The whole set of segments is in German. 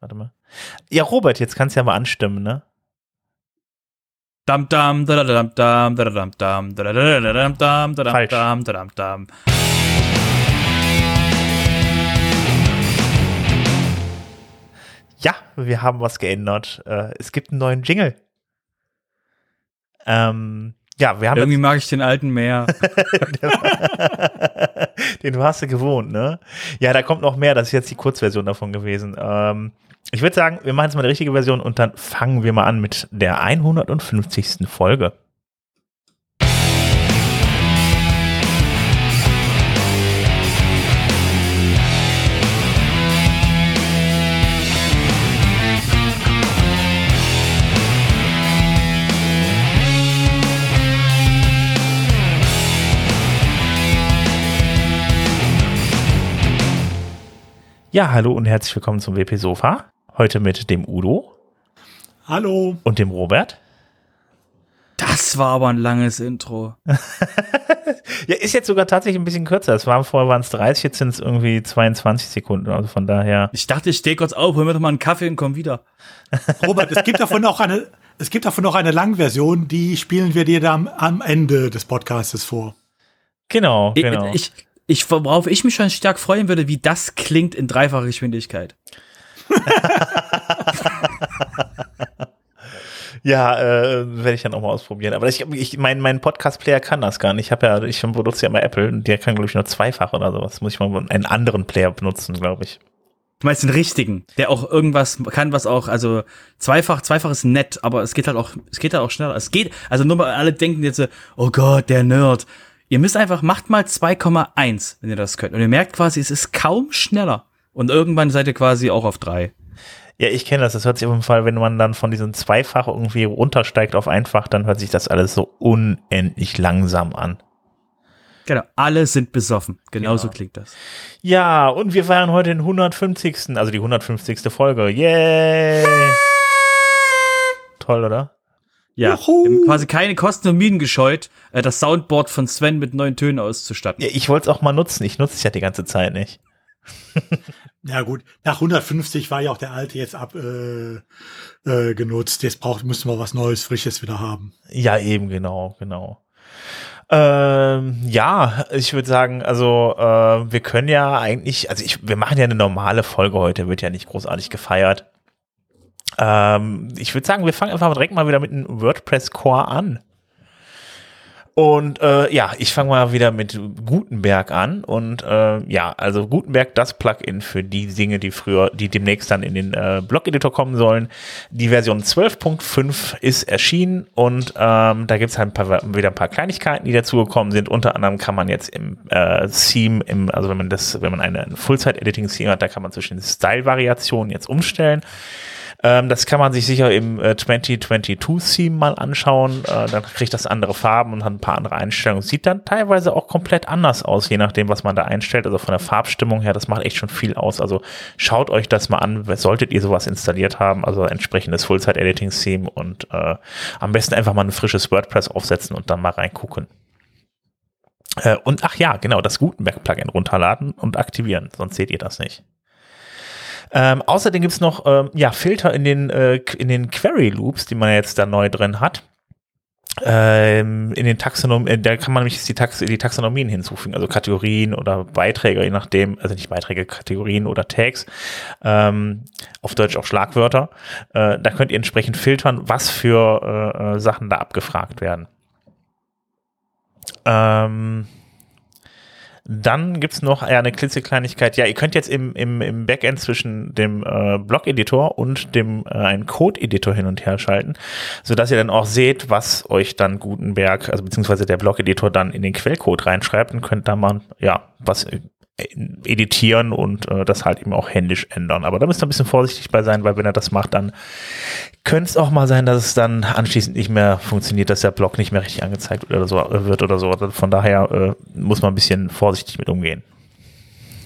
Warte mal. Ja, Robert, jetzt kannst du ja mal anstimmen, ne? Dam dam da dam dam da dam dam da dam dam da dam da dam dam. Ja, wir haben was geändert. Äh, es gibt einen neuen Jingle. Ähm, ja, wir haben Irgendwie mag ich den alten mehr. Den warst du gewohnt, ne? Ja, da kommt noch mehr. Das ist jetzt die Kurzversion davon gewesen. Ähm, ich würde sagen, wir machen jetzt mal eine richtige Version und dann fangen wir mal an mit der 150. Folge. Ja, hallo und herzlich willkommen zum WP Sofa. Heute mit dem Udo Hallo. und dem Robert. Das war aber ein langes Intro. Ja, ist jetzt sogar tatsächlich ein bisschen kürzer. Es waren vorher waren es 30, jetzt sind es irgendwie 22 Sekunden. Also von daher. Ich dachte, ich stehe kurz auf, hol mir doch mal einen Kaffee und komm wieder. Robert, es gibt davon auch eine, es gibt davon auch eine Langversion, die spielen wir dir dann am Ende des Podcastes vor. Genau, Ich- genau. Ich, ich, worauf ich mich schon stark freuen würde, wie das klingt in dreifacher Geschwindigkeit. Ja, äh, werde ich dann auch mal ausprobieren. Aber ich, ich mein, mein Podcast-Player kann das gar nicht. Ich habe ja, ich benutze ja mal Apple und der kann, glaube ich, nur zweifach oder sowas. Muss ich mal einen anderen Player benutzen, glaube ich. Du meinst den richtigen, der auch irgendwas kann, was auch, also zweifach, zweifach ist nett, aber es geht halt auch, es geht halt auch schneller. Es geht, also nur mal alle denken jetzt so, oh Gott, der Nerd. Ihr müsst einfach, macht mal 2,1, wenn ihr das könnt. Und ihr merkt quasi, es ist kaum schneller. Und irgendwann seid ihr quasi auch auf drei. Ja, ich kenne das. Das hört sich auf jeden Fall, wenn man dann von diesem Zweifach irgendwie runtersteigt auf einfach, dann hört sich das alles so unendlich langsam an. Genau, alle sind besoffen. Genauso Genau. klingt das. Ja, und wir feiern heute den 150. Also die 150. Folge. Yay! Toll, oder? Ja, quasi keine Kosten und Mienen gescheut, äh, das Soundboard von Sven mit neuen Tönen auszustatten. Ja, ich wollte es auch mal nutzen. Ich nutze es ja die ganze Zeit nicht. Ja gut, nach 150 war ja auch der alte jetzt ab äh, äh, genutzt. Jetzt braucht müssen wir was Neues, Frisches wieder haben. Ja, eben, genau, genau. Ähm, ja, ich würde sagen, also äh, wir können ja eigentlich, also ich, wir machen ja eine normale Folge heute, wird ja nicht großartig gefeiert. Ähm, ich würde sagen, wir fangen einfach direkt mal wieder mit einem WordPress-Core an. Und äh, ja, ich fange mal wieder mit Gutenberg an. Und äh, ja, also Gutenberg, das Plugin für die Dinge, die früher, die demnächst dann in den äh, Blog-Editor kommen sollen. Die Version 12.5 ist erschienen und ähm, da gibt's halt ein paar, wieder ein paar Kleinigkeiten, die dazugekommen sind. Unter anderem kann man jetzt im äh, Theme, im, also wenn man das, wenn man eine, ein Full-Site-Editing-Theme hat, da kann man zwischen Style-Variationen jetzt umstellen. Ähm, das kann man sich sicher im äh, 2022-Theme mal anschauen. Äh, dann kriegt das andere Farben und hat ein paar andere Einstellungen. Sieht dann teilweise auch komplett anders aus, je nachdem, was man da einstellt. Also von der Farbstimmung her, das macht echt schon viel aus. Also schaut euch das mal an, solltet ihr sowas installiert haben, also entsprechendes Full-Site-Editing-Theme und äh, am besten einfach mal ein frisches WordPress aufsetzen und dann mal reingucken. Äh, und ach ja, genau, das Gutenberg-Plugin runterladen und aktivieren, sonst seht ihr das nicht. Ähm, außerdem gibt's noch ähm, ja, Filter in den, äh, in den Query Loops, die man jetzt da neu drin hat. Ähm, in den Taxonom, äh, da kann man nämlich die, Tax die Taxonomien hinzufügen, also Kategorien oder Beiträge, je nachdem, also nicht Beiträge, Kategorien oder Tags, ähm, auf Deutsch auch Schlagwörter. Äh, da könnt ihr entsprechend filtern, was für äh, äh, Sachen da abgefragt werden. Ähm, dann gibt's noch eine klitzekleinigkeit. Ja, ihr könnt jetzt im, im, im Backend zwischen dem äh, Blog-Editor und dem äh, einen Code-Editor hin und her schalten, sodass ihr dann auch seht, was euch dann Gutenberg, also beziehungsweise der Blog-Editor dann in den Quellcode reinschreibt und könnt da mal ja was editieren und äh, das halt eben auch händisch ändern. Aber da müsst ihr ein bisschen vorsichtig bei sein, weil wenn er das macht, dann könnte es auch mal sein, dass es dann anschließend nicht mehr funktioniert, dass der Blog nicht mehr richtig angezeigt wird oder so. äh, Wird oder so. Von daher äh, muss man ein bisschen vorsichtig mit umgehen.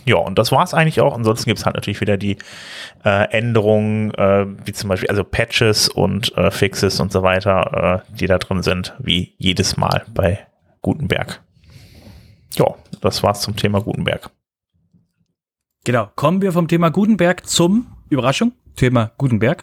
Ja, und das war's eigentlich auch. Ansonsten gibt's halt natürlich wieder die äh, Änderungen, äh, wie zum Beispiel also Patches und äh, Fixes und so weiter, äh, die da drin sind, wie jedes Mal bei Gutenberg. Ja, das war's zum Thema Gutenberg. Genau. Kommen wir vom Thema Gutenberg zum, Überraschung, Thema Gutenberg.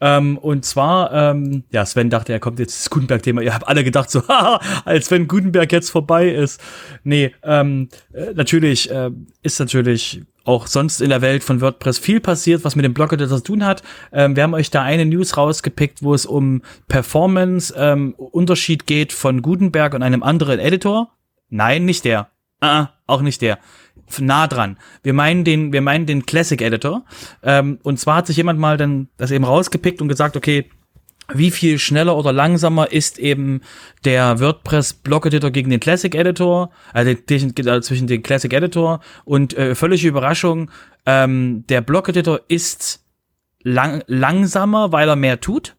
Ähm, und zwar, ähm, ja, Sven dachte, er kommt jetzt das Gutenberg-Thema. Ihr habt alle gedacht, so, haha, als wenn Gutenberg jetzt vorbei ist. Nee, ähm, äh, natürlich äh, ist natürlich auch sonst in der Welt von WordPress viel passiert, was mit dem Blog-Editor zu tun hat. Ähm, wir haben euch da eine News rausgepickt, wo es um Performance-Unterschied ähm, geht von Gutenberg und einem anderen Editor. Nein, nicht der. Ah, auch nicht der nah dran. Wir meinen den, wir meinen den Classic Editor. Ähm, und zwar hat sich jemand mal dann das eben rausgepickt und gesagt, okay, wie viel schneller oder langsamer ist eben der WordPress Block Editor gegen den Classic Editor, also zwischen den Classic Editor und äh, völlige Überraschung, ähm, der Block Editor ist lang langsamer, weil er mehr tut.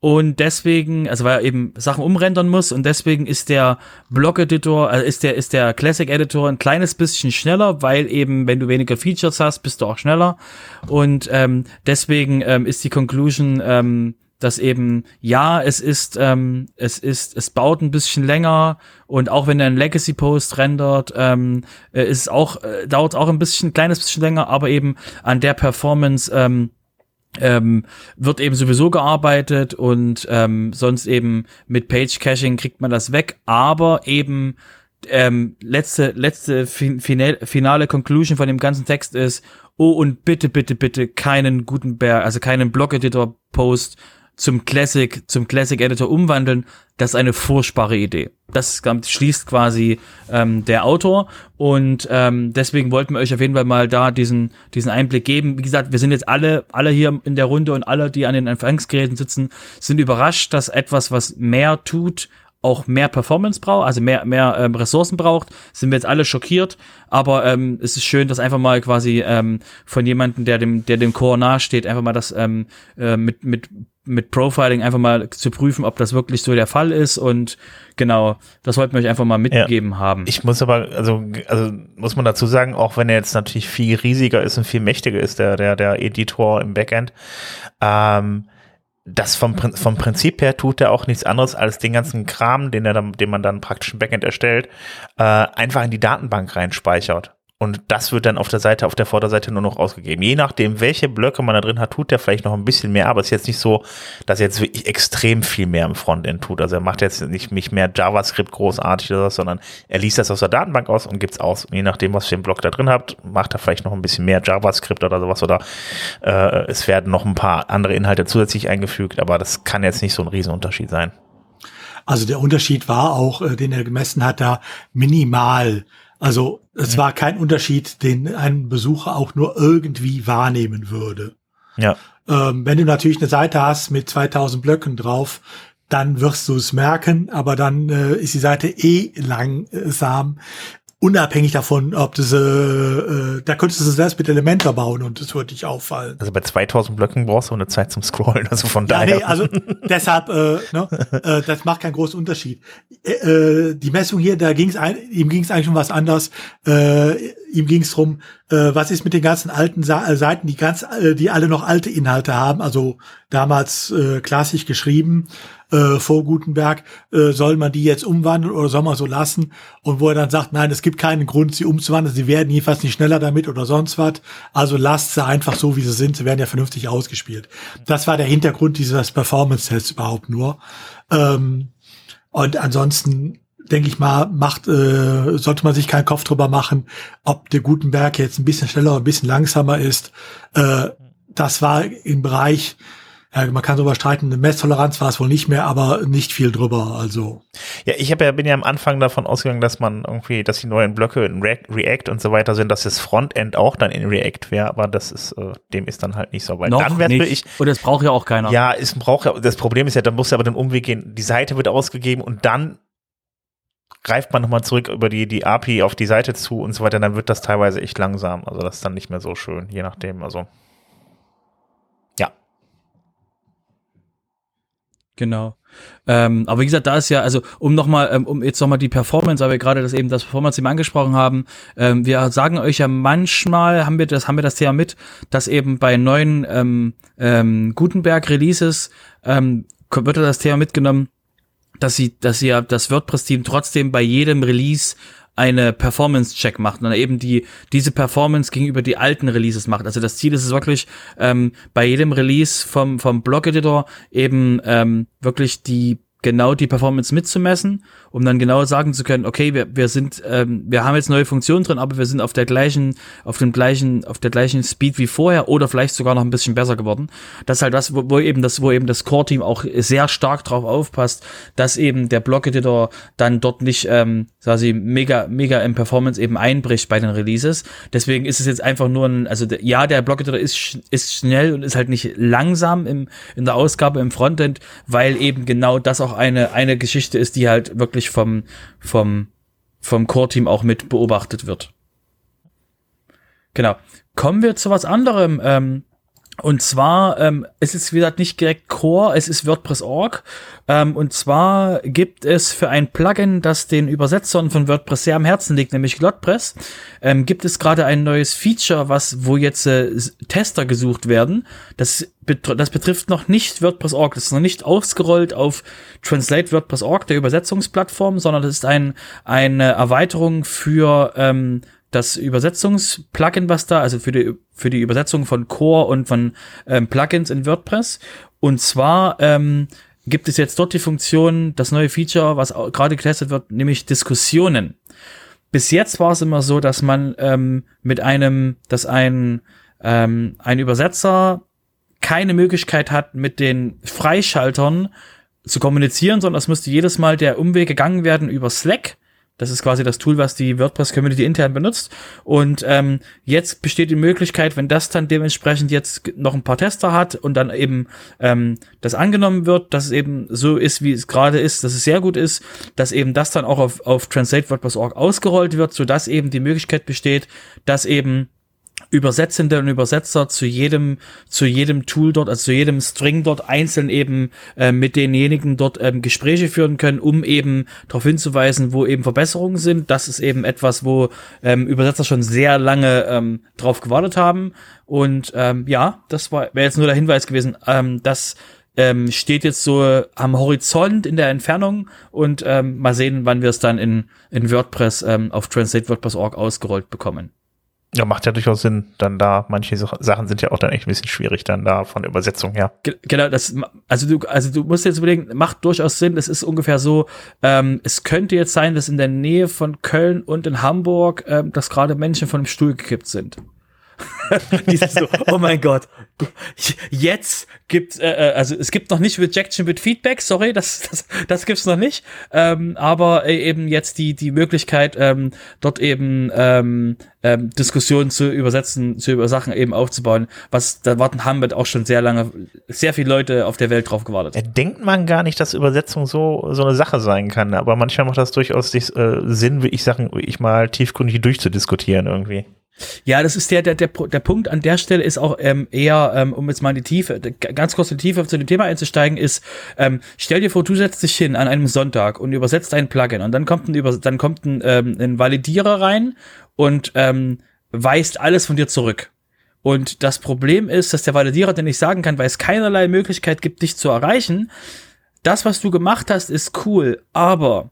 Und deswegen, also weil er eben Sachen umrendern muss und deswegen ist der Block-Editor, also ist der, ist der Classic-Editor ein kleines bisschen schneller, weil eben, wenn du weniger Features hast, bist du auch schneller. Und ähm, deswegen ähm, ist die Conclusion, ähm, dass eben, ja, es ist, ähm, es ist, es baut ein bisschen länger und auch wenn er ein Legacy-Post rendert, ähm, äh, ist auch, äh, dauert auch ein bisschen, ein kleines bisschen länger, aber eben an der Performance, ähm, ähm, wird eben sowieso gearbeitet und ähm, sonst eben mit Page Caching kriegt man das weg, aber eben ähm, letzte letzte finale, finale Conclusion von dem ganzen Text ist oh und bitte bitte bitte keinen Gutenberg also keinen Blog Editor Post zum Classic, zum Classic Editor umwandeln, das ist eine furchtbare Idee. Das schließt quasi ähm, der Autor und ähm, deswegen wollten wir euch auf jeden Fall mal da diesen diesen Einblick geben. Wie gesagt, wir sind jetzt alle alle hier in der Runde und alle, die an den Empfangsgeräten sitzen, sind überrascht, dass etwas, was mehr tut, auch mehr Performance braucht, also mehr, mehr ähm, Ressourcen braucht, sind wir jetzt alle schockiert. Aber ähm, es ist schön, dass einfach mal quasi ähm, von jemandem, der dem, der dem Core nahesteht, einfach mal das ähm, äh, mit, mit mit Profiling einfach mal zu prüfen, ob das wirklich so der Fall ist und genau, das wollten wir euch einfach mal mitgegeben ja. haben. Ich muss aber, also, also muss man dazu sagen, auch wenn er jetzt natürlich viel riesiger ist und viel mächtiger ist, der, der, der Editor im Backend, ähm, das vom, vom Prinzip her tut er auch nichts anderes als den ganzen Kram, den er dann, den man dann praktisch im Backend erstellt, äh, einfach in die Datenbank reinspeichert. Und das wird dann auf der Seite, auf der Vorderseite nur noch ausgegeben. Je nachdem, welche Blöcke man da drin hat, tut der vielleicht noch ein bisschen mehr, aber es ist jetzt nicht so, dass er jetzt wirklich extrem viel mehr im Frontend tut. Also er macht jetzt nicht, nicht mehr JavaScript großartig oder so, sondern er liest das aus der Datenbank aus und gibt's aus. Und je nachdem, was für einen Block da drin habt, macht er vielleicht noch ein bisschen mehr JavaScript oder sowas oder äh, es werden noch ein paar andere Inhalte zusätzlich eingefügt, aber das kann jetzt nicht so ein Riesenunterschied sein. Also der Unterschied war auch, äh, den er gemessen hat, da minimal. Also es war kein Unterschied, den ein Besucher auch nur irgendwie wahrnehmen würde. Ja. Ähm, wenn du natürlich eine Seite hast mit 2000 Blöcken drauf, dann wirst du es merken, aber dann äh, ist die Seite eh langsam unabhängig davon, ob das, äh, äh, da könntest du es selbst mit Elementor bauen und das würde dich auffallen. Also bei 2000 Blöcken brauchst du eine Zeit zum Scrollen, also von ja, daher. Nee, also deshalb, äh, ne, äh, das macht keinen großen Unterschied. Äh, äh die Messung hier, da ging es ihm ging es eigentlich um was anderes. Äh, ihm ging es drum, äh, was ist mit den ganzen alten Sa äh, Seiten, die ganz, äh, die alle noch alte Inhalte haben, also damals äh, klassisch geschrieben äh, vor Gutenberg, äh, soll man die jetzt umwandeln oder soll man so lassen? Und wo er dann sagt, nein, es gibt keinen Grund, sie umzuwandeln, sie werden jedenfalls nicht schneller damit oder sonst was. Also lasst sie einfach so, wie sie sind, sie werden ja vernünftig ausgespielt. Das war der Hintergrund dieses Performance-Tests überhaupt nur. Ähm, und ansonsten denke ich mal, macht, äh, sollte man sich keinen Kopf drüber machen, ob der Gutenberg jetzt ein bisschen schneller oder ein bisschen langsamer ist. Äh, das war im Bereich ja, man kann darüber streiten, eine Messtoleranz war es wohl nicht mehr, aber nicht viel drüber, also. Ja, ich hab ja, bin ja am Anfang davon ausgegangen, dass man irgendwie, dass die neuen Blöcke in React und so weiter sind, dass das Frontend auch dann in React wäre, aber das ist, äh, dem ist dann halt nicht so, weil Noch dann wäre ich. Und das braucht ja auch keiner. Ja, es braucht ja, das Problem ist ja, da muss ja aber den Umweg gehen, die Seite wird ausgegeben und dann greift man nochmal zurück über die, die API auf die Seite zu und so weiter, dann wird das teilweise echt langsam. Also das ist dann nicht mehr so schön, je nachdem, also. Genau. Ähm, aber wie gesagt, da ist ja, also um nochmal, ähm, um jetzt nochmal die Performance, weil wir gerade das eben das Performance-Thema angesprochen haben, ähm, wir sagen euch ja manchmal, haben wir das, haben wir das Thema mit, dass eben bei neuen ähm, ähm, Gutenberg-Releases ähm, wird das Thema mitgenommen, dass sie, dass ja das WordPress-Team trotzdem bei jedem Release eine Performance-Check macht und eben die diese Performance gegenüber die alten Releases macht. Also das Ziel ist es wirklich ähm, bei jedem Release vom vom Blog-Editor eben ähm, wirklich die genau die Performance mitzumessen, um dann genau sagen zu können, okay, wir, wir sind, ähm, wir haben jetzt neue Funktionen drin, aber wir sind auf der gleichen, auf dem gleichen, auf der gleichen Speed wie vorher oder vielleicht sogar noch ein bisschen besser geworden. Das ist halt das, wo, wo eben das, wo eben das Core-Team auch sehr stark drauf aufpasst, dass eben der Block-Editor dann dort nicht, ähm, ich, mega, mega im Performance eben einbricht bei den Releases. Deswegen ist es jetzt einfach nur ein, also ja, der Block-Editor ist, ist schnell und ist halt nicht langsam im, in der Ausgabe im Frontend, weil eben genau das auch eine, eine Geschichte ist, die halt wirklich vom, vom, vom Core-Team auch mit beobachtet wird. Genau. Kommen wir zu was anderem. Ähm, und zwar ähm, es ist wie gesagt nicht direkt Core, es ist WordPress.org. Ähm, und zwar gibt es für ein Plugin, das den Übersetzern von WordPress sehr am Herzen liegt, nämlich Glotpress, ähm, gibt es gerade ein neues Feature, was wo jetzt äh, Tester gesucht werden. Das, das betrifft noch nicht WordPress.org, das ist noch nicht ausgerollt auf Translate WordPress.org, der Übersetzungsplattform, sondern das ist ein, eine Erweiterung für ähm, das Übersetzungsplugin, was da, also für die, für die Übersetzung von Core und von ähm, Plugins in WordPress. Und zwar ähm, gibt es jetzt dort die Funktion, das neue Feature, was gerade getestet wird, nämlich Diskussionen. Bis jetzt war es immer so, dass man ähm, mit einem, dass ein, ähm, ein Übersetzer keine Möglichkeit hat, mit den Freischaltern zu kommunizieren, sondern es müsste jedes Mal der Umweg gegangen werden über Slack das ist quasi das Tool, was die WordPress-Community intern benutzt. Und ähm, jetzt besteht die Möglichkeit, wenn das dann dementsprechend jetzt noch ein paar Tester hat und dann eben ähm, das angenommen wird, dass es eben so ist, wie es gerade ist, dass es sehr gut ist, dass eben das dann auch auf, auf translate.wordpress.org ausgerollt wird, sodass eben die Möglichkeit besteht, dass eben Übersetzende und Übersetzer zu jedem zu jedem Tool dort, also zu jedem String dort einzeln eben äh, mit denjenigen dort ähm, Gespräche führen können, um eben darauf hinzuweisen, wo eben Verbesserungen sind. Das ist eben etwas, wo ähm, Übersetzer schon sehr lange ähm, drauf gewartet haben. Und ähm, ja, das war wäre jetzt nur der Hinweis gewesen. Ähm, das ähm, steht jetzt so am Horizont in der Entfernung und ähm, mal sehen, wann wir es dann in, in WordPress ähm, auf translate.wordpress.org ausgerollt bekommen. Ja, macht ja durchaus Sinn. Dann da, manche Sachen sind ja auch dann echt ein bisschen schwierig, dann da von der Übersetzung her. Genau, das, also du, also du musst jetzt überlegen, macht durchaus Sinn. Es ist ungefähr so, ähm, es könnte jetzt sein, dass in der Nähe von Köln und in Hamburg, ähm, dass gerade Menschen von dem Stuhl gekippt sind. Dieses so, oh mein Gott, jetzt gibt äh, äh, also es gibt noch nicht Rejection mit Feedback, sorry, das das, das gibt's noch nicht, ähm, aber äh, eben jetzt die die Möglichkeit ähm, dort eben ähm, ähm, Diskussionen zu übersetzen, zu über Sachen eben aufzubauen, was da warten wir auch schon sehr lange, sehr viele Leute auf der Welt drauf gewartet. Denkt man gar nicht, dass Übersetzung so so eine Sache sein kann, aber manchmal macht das durchaus äh, Sinn, wie ich Sachen, ich mal tiefgründig durchzudiskutieren irgendwie. Ja, das ist der, der, der, der Punkt an der Stelle ist auch ähm, eher, ähm, um jetzt mal in die Tiefe, ganz kurz in die Tiefe zu dem Thema einzusteigen, ist, ähm, stell dir vor, du setzt dich hin an einem Sonntag und übersetzt ein Plugin und dann kommt ein, Über dann kommt ein, ähm, ein Validierer rein und ähm, weist alles von dir zurück. Und das Problem ist, dass der Validierer dir nicht sagen kann, weil es keinerlei Möglichkeit gibt, dich zu erreichen. Das, was du gemacht hast, ist cool, aber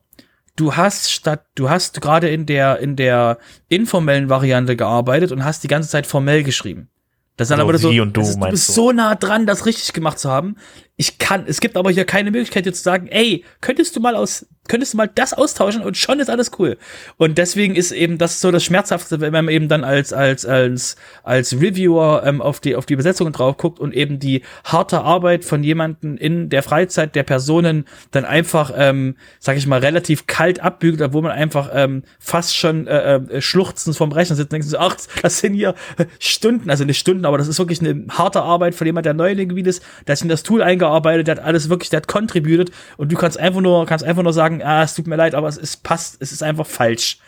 du hast statt, du hast gerade in der, in der informellen Variante gearbeitet und hast die ganze Zeit formell geschrieben. Das ist dann also aber so, du, ist, du bist so nah dran, das richtig gemacht zu haben. Ich kann, es gibt aber hier keine Möglichkeit, jetzt zu sagen, ey, könntest du mal aus könntest du mal das austauschen und schon ist alles cool. Und deswegen ist eben das so das Schmerzhafte, wenn man eben dann als, als, als, als Reviewer ähm, auf die, auf die Besetzungen drauf guckt und eben die harte Arbeit von jemanden in der Freizeit der Personen dann einfach, ähm, sag ich mal, relativ kalt abbügelt, obwohl man einfach ähm, fast schon äh, äh, schluchzend vom Rechner sitzt und denkt so, ach, das sind hier Stunden, also nicht Stunden, aber das ist wirklich eine harte Arbeit von jemand, der neu in dem Gebiet ist, der ist in das Tool eingearbeitet, der hat alles wirklich, der hat contributed und du kannst einfach nur, kannst einfach nur sagen, ah, es tut mir leid, aber es ist, passt, es ist einfach falsch.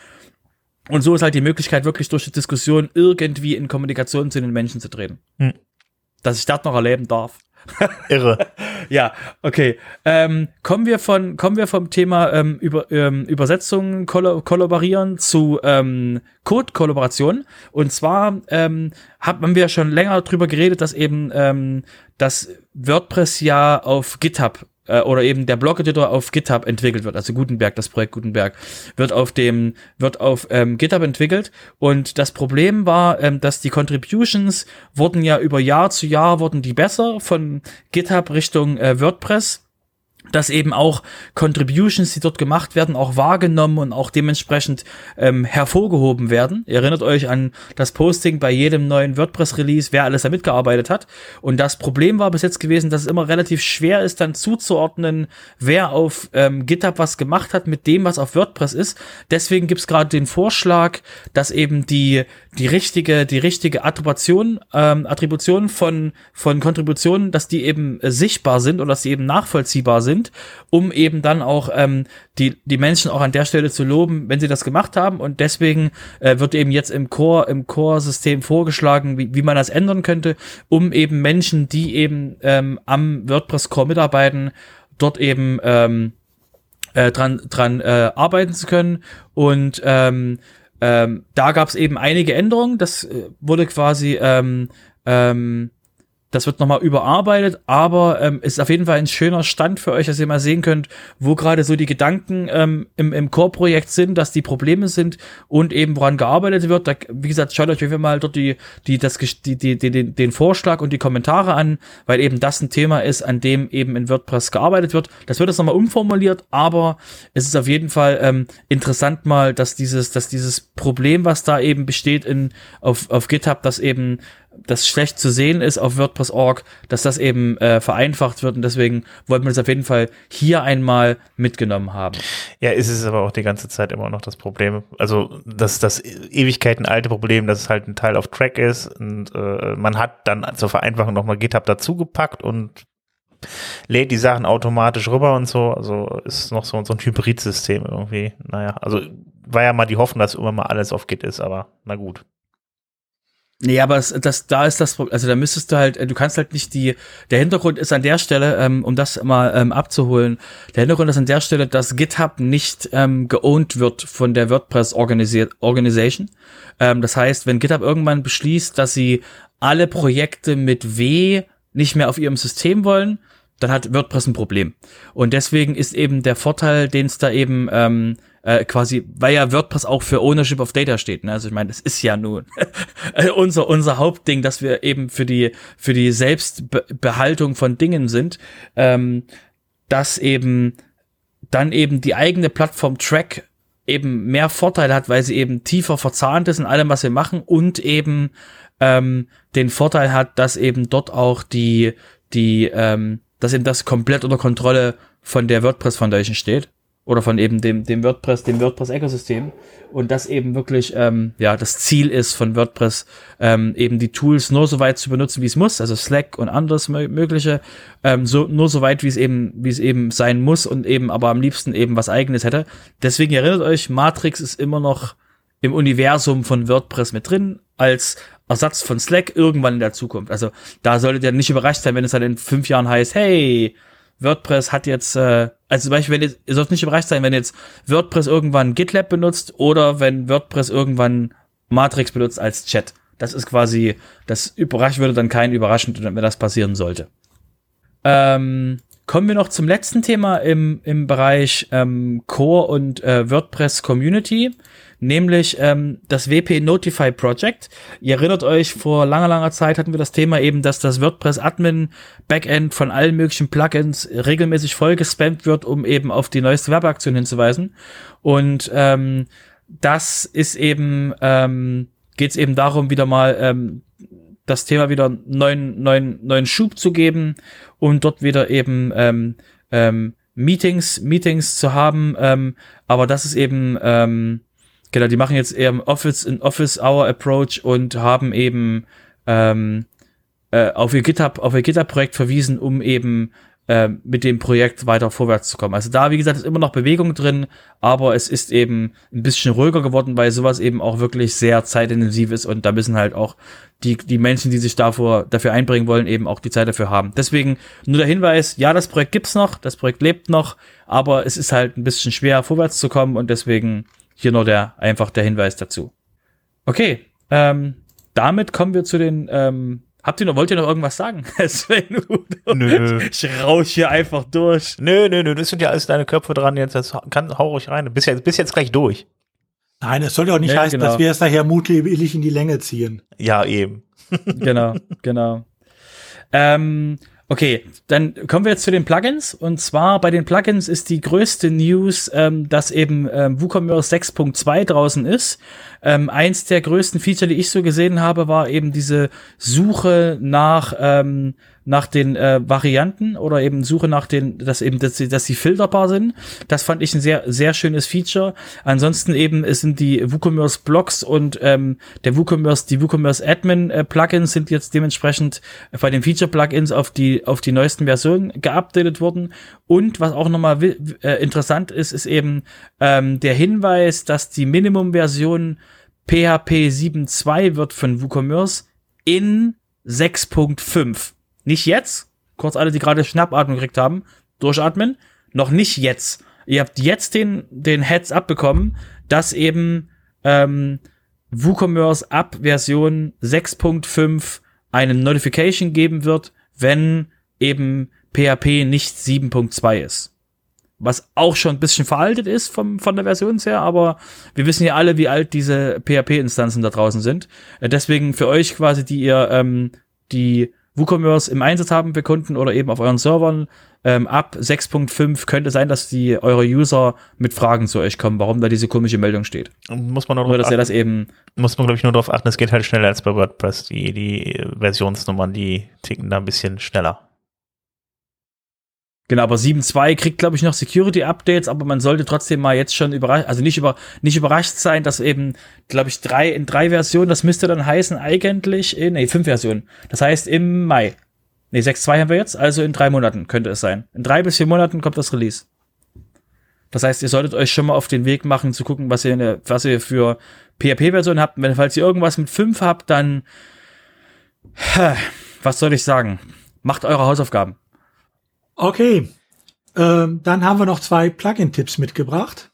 Und so ist halt die Möglichkeit, wirklich durch die Diskussion irgendwie in Kommunikation zu den Menschen zu treten. Hm. Dass ich das noch erleben darf. Irre. ja, okay. Ähm, kommen wir von kommen wir vom Thema ähm, über ähm, Übersetzungen koll kollaborieren zu ähm, Code-Kollaboration. Und zwar ähm, haben wir schon länger drüber geredet, dass eben ähm, das WordPress ja auf GitHub äh, oder eben der Blog-Editor auf GitHub entwickelt wird, also Gutenberg, das Projekt Gutenberg, wird auf dem, wird auf ähm, GitHub entwickelt. Und das Problem war, ähm, dass die Contributions wurden ja über Jahr zu Jahr wurden die besser von GitHub Richtung äh, WordPress dass eben auch Contributions, die dort gemacht werden, auch wahrgenommen und auch dementsprechend ähm, hervorgehoben werden. Ihr erinnert euch an das Posting bei jedem neuen WordPress-Release, wer alles da mitgearbeitet hat. Und das Problem war bis jetzt gewesen, dass es immer relativ schwer ist, dann zuzuordnen, wer auf ähm, GitHub was gemacht hat mit dem, was auf WordPress ist. Deswegen gibt's gerade den Vorschlag, dass eben die die richtige die richtige Attribution ähm, Attribution von von Kontributionen, dass die eben äh, sichtbar sind oder dass die eben nachvollziehbar sind sind, um eben dann auch ähm, die, die Menschen auch an der Stelle zu loben, wenn sie das gemacht haben. Und deswegen äh, wird eben jetzt im Core, im Core-System vorgeschlagen, wie, wie man das ändern könnte, um eben Menschen, die eben ähm, am WordPress-Core mitarbeiten, dort eben ähm, äh, dran, dran äh, arbeiten zu können. Und ähm, ähm, da gab es eben einige Änderungen. Das äh, wurde quasi ähm, ähm, das wird nochmal überarbeitet, aber ähm, ist auf jeden Fall ein schöner Stand für euch, dass ihr mal sehen könnt, wo gerade so die Gedanken ähm, im, im Core-Projekt sind, dass die Probleme sind und eben woran gearbeitet wird. Da, wie gesagt, schaut euch mal dort die, die, das, die, die, die, den, den Vorschlag und die Kommentare an, weil eben das ein Thema ist, an dem eben in WordPress gearbeitet wird. Das wird jetzt nochmal umformuliert, aber es ist auf jeden Fall ähm, interessant mal, dass dieses, dass dieses Problem, was da eben besteht in, auf, auf GitHub, dass eben das schlecht zu sehen ist auf WordPress.org, dass das eben äh, vereinfacht wird und deswegen wollten wir das auf jeden Fall hier einmal mitgenommen haben. Ja, ist es aber auch die ganze Zeit immer noch das Problem. Also das, das Ewigkeiten alte Problem, dass es halt ein Teil auf Track ist und äh, man hat dann zur Vereinfachung nochmal GitHub dazugepackt und lädt die Sachen automatisch rüber und so. Also ist noch so, so ein Hybridsystem irgendwie. Naja, also war ja mal die Hoffnung, dass immer mal alles auf Git ist, aber na gut. Nee, aber das, das, da ist das Problem, also da müsstest du halt, äh, du kannst halt nicht die, der Hintergrund ist an der Stelle, ähm, um das mal ähm, abzuholen, der Hintergrund ist an der Stelle, dass GitHub nicht ähm, geowned wird von der WordPress Organization. Ähm, das heißt, wenn GitHub irgendwann beschließt, dass sie alle Projekte mit W nicht mehr auf ihrem System wollen, dann hat WordPress ein Problem. Und deswegen ist eben der Vorteil, den es da eben ähm, äh, quasi, weil ja WordPress auch für Ownership of Data steht. Ne? Also ich meine, das ist ja nun unser unser Hauptding, dass wir eben für die für die Selbstbehaltung von Dingen sind, ähm, dass eben dann eben die eigene Plattform Track eben mehr Vorteile hat, weil sie eben tiefer verzahnt ist in allem, was wir machen und eben ähm, den Vorteil hat, dass eben dort auch die die ähm, dass eben das komplett unter Kontrolle von der WordPress Foundation steht oder von eben dem, dem WordPress, dem WordPress-Ökosystem. Und das eben wirklich, ähm, ja, das Ziel ist von WordPress, ähm, eben die Tools nur so weit zu benutzen, wie es muss, also Slack und anderes mögliche, ähm, so, nur so weit, wie es eben, wie es eben sein muss und eben aber am liebsten eben was eigenes hätte. Deswegen erinnert euch, Matrix ist immer noch im Universum von WordPress mit drin, als Ersatz von Slack irgendwann in der Zukunft. Also da solltet ihr nicht überrascht sein, wenn es dann in fünf Jahren heißt, hey, WordPress hat jetzt, äh, also zum Beispiel, wenn ihr, ihr sollt nicht überrascht sein, wenn jetzt WordPress irgendwann GitLab benutzt oder wenn WordPress irgendwann Matrix benutzt als Chat. Das ist quasi, das überrascht würde dann keinen überraschend, wenn das passieren sollte. Ähm, kommen wir noch zum letzten Thema im, im Bereich ähm, Core und äh, WordPress Community nämlich ähm, das WP Notify Project. Ihr erinnert euch, vor langer, langer Zeit hatten wir das Thema eben, dass das WordPress Admin Backend von allen möglichen Plugins regelmäßig voll gespammt wird, um eben auf die neueste Werbeaktion hinzuweisen. Und ähm, das ist eben, ähm, geht es eben darum, wieder mal ähm, das Thema wieder neuen, neuen, neuen Schub zu geben und dort wieder eben ähm, ähm, Meetings, Meetings zu haben. Ähm, aber das ist eben ähm, Genau, die machen jetzt eher im Office, in Office Hour Approach und haben eben ähm, äh, auf ihr GitHub, auf ihr GitHub-Projekt verwiesen, um eben äh, mit dem Projekt weiter vorwärts zu kommen. Also da, wie gesagt, ist immer noch Bewegung drin, aber es ist eben ein bisschen ruhiger geworden, weil sowas eben auch wirklich sehr zeitintensiv ist und da müssen halt auch die, die Menschen, die sich davor, dafür einbringen wollen, eben auch die Zeit dafür haben. Deswegen nur der Hinweis, ja, das Projekt gibt's noch, das Projekt lebt noch, aber es ist halt ein bisschen schwer vorwärts zu kommen und deswegen hier nur der, einfach der Hinweis dazu. Okay, ähm, damit kommen wir zu den ähm, Habt ihr noch, wollt ihr noch irgendwas sagen? Sven, Nö. ich rausch hier einfach durch. Nö, nö, nö, das sind ja alles deine Köpfe dran. Jetzt das kann, hau ruhig rein. Bist jetzt, bist jetzt gleich durch. Nein, es soll ja auch nicht Ja, heißen, genau. dass wir es daher mutwillig in die Länge ziehen. Ja, eben. genau, genau. Ähm, okay, dann kommen wir jetzt zu den Plugins. Und zwar bei den Plugins ist die größte News, ähm, dass eben ähm, WooCommerce 6.2 draußen ist. Ähm, eins der größten Feature, die ich so gesehen habe, war eben diese Suche nach ähm, nach den äh, Varianten oder eben Suche nach den, dass eben, dass sie, dass sie filterbar sind. Das fand ich ein sehr, sehr schönes Feature. Ansonsten eben es sind die WooCommerce Blocks und ähm, der WooCommerce, die WooCommerce Admin äh, Plugins sind jetzt dementsprechend bei den Feature Plugins auf die, auf die neuesten Versionen geupdatet worden. Und was auch nochmal äh, interessant ist, ist eben ähm, der Hinweis, dass die Minimum-Version PHP 7.2 wird von WooCommerce in 6.5. Nicht jetzt. Kurz alle, die gerade Schnappatmung gekriegt haben, durchatmen. Noch nicht jetzt. Ihr habt jetzt den, den Heads-up bekommen, dass eben ähm, WooCommerce ab Version 6.5 eine Notification geben wird, wenn eben PHP nicht 7.2 ist. Was auch schon ein bisschen veraltet ist vom, von der Version her, aber wir wissen ja alle, wie alt diese PHP-Instanzen da draußen sind. Äh, Deswegen für euch quasi, die ihr ähm, die WooCommerce im Einsatz haben für Kunden oder eben auf euren Servern, ähm, ab 6.5 könnte sein, dass die eure User mit Fragen zu euch kommen, warum da diese komische Meldung steht. Muss man, nur Oder drauf dass ihr achten, das eben muss man glaube ich, nur darauf achten, es geht halt schneller als bei WordPress. Die, die Versionsnummern, die ticken da ein bisschen schneller. Genau, aber 7.2 kriegt, glaube ich, noch Security-Updates, aber man sollte trotzdem mal jetzt schon überrascht, also nicht, über, nicht überrascht sein, dass eben, glaube ich, drei in drei Versionen, das müsste dann heißen eigentlich in, nee, fünf Versionen. Das heißt im Mai. Nee, 6.2 haben wir jetzt, also in drei Monaten könnte es sein. In drei bis vier Monaten kommt das Release. Das heißt, ihr solltet euch schon mal auf den Weg machen, zu gucken, was ihr, der, was ihr für PHP-Versionen habt. Wenn, falls ihr irgendwas mit fünf habt, dann, was soll ich sagen? Macht eure Hausaufgaben. Okay. Ähm, dann haben wir noch zwei Plugin-Tipps mitgebracht.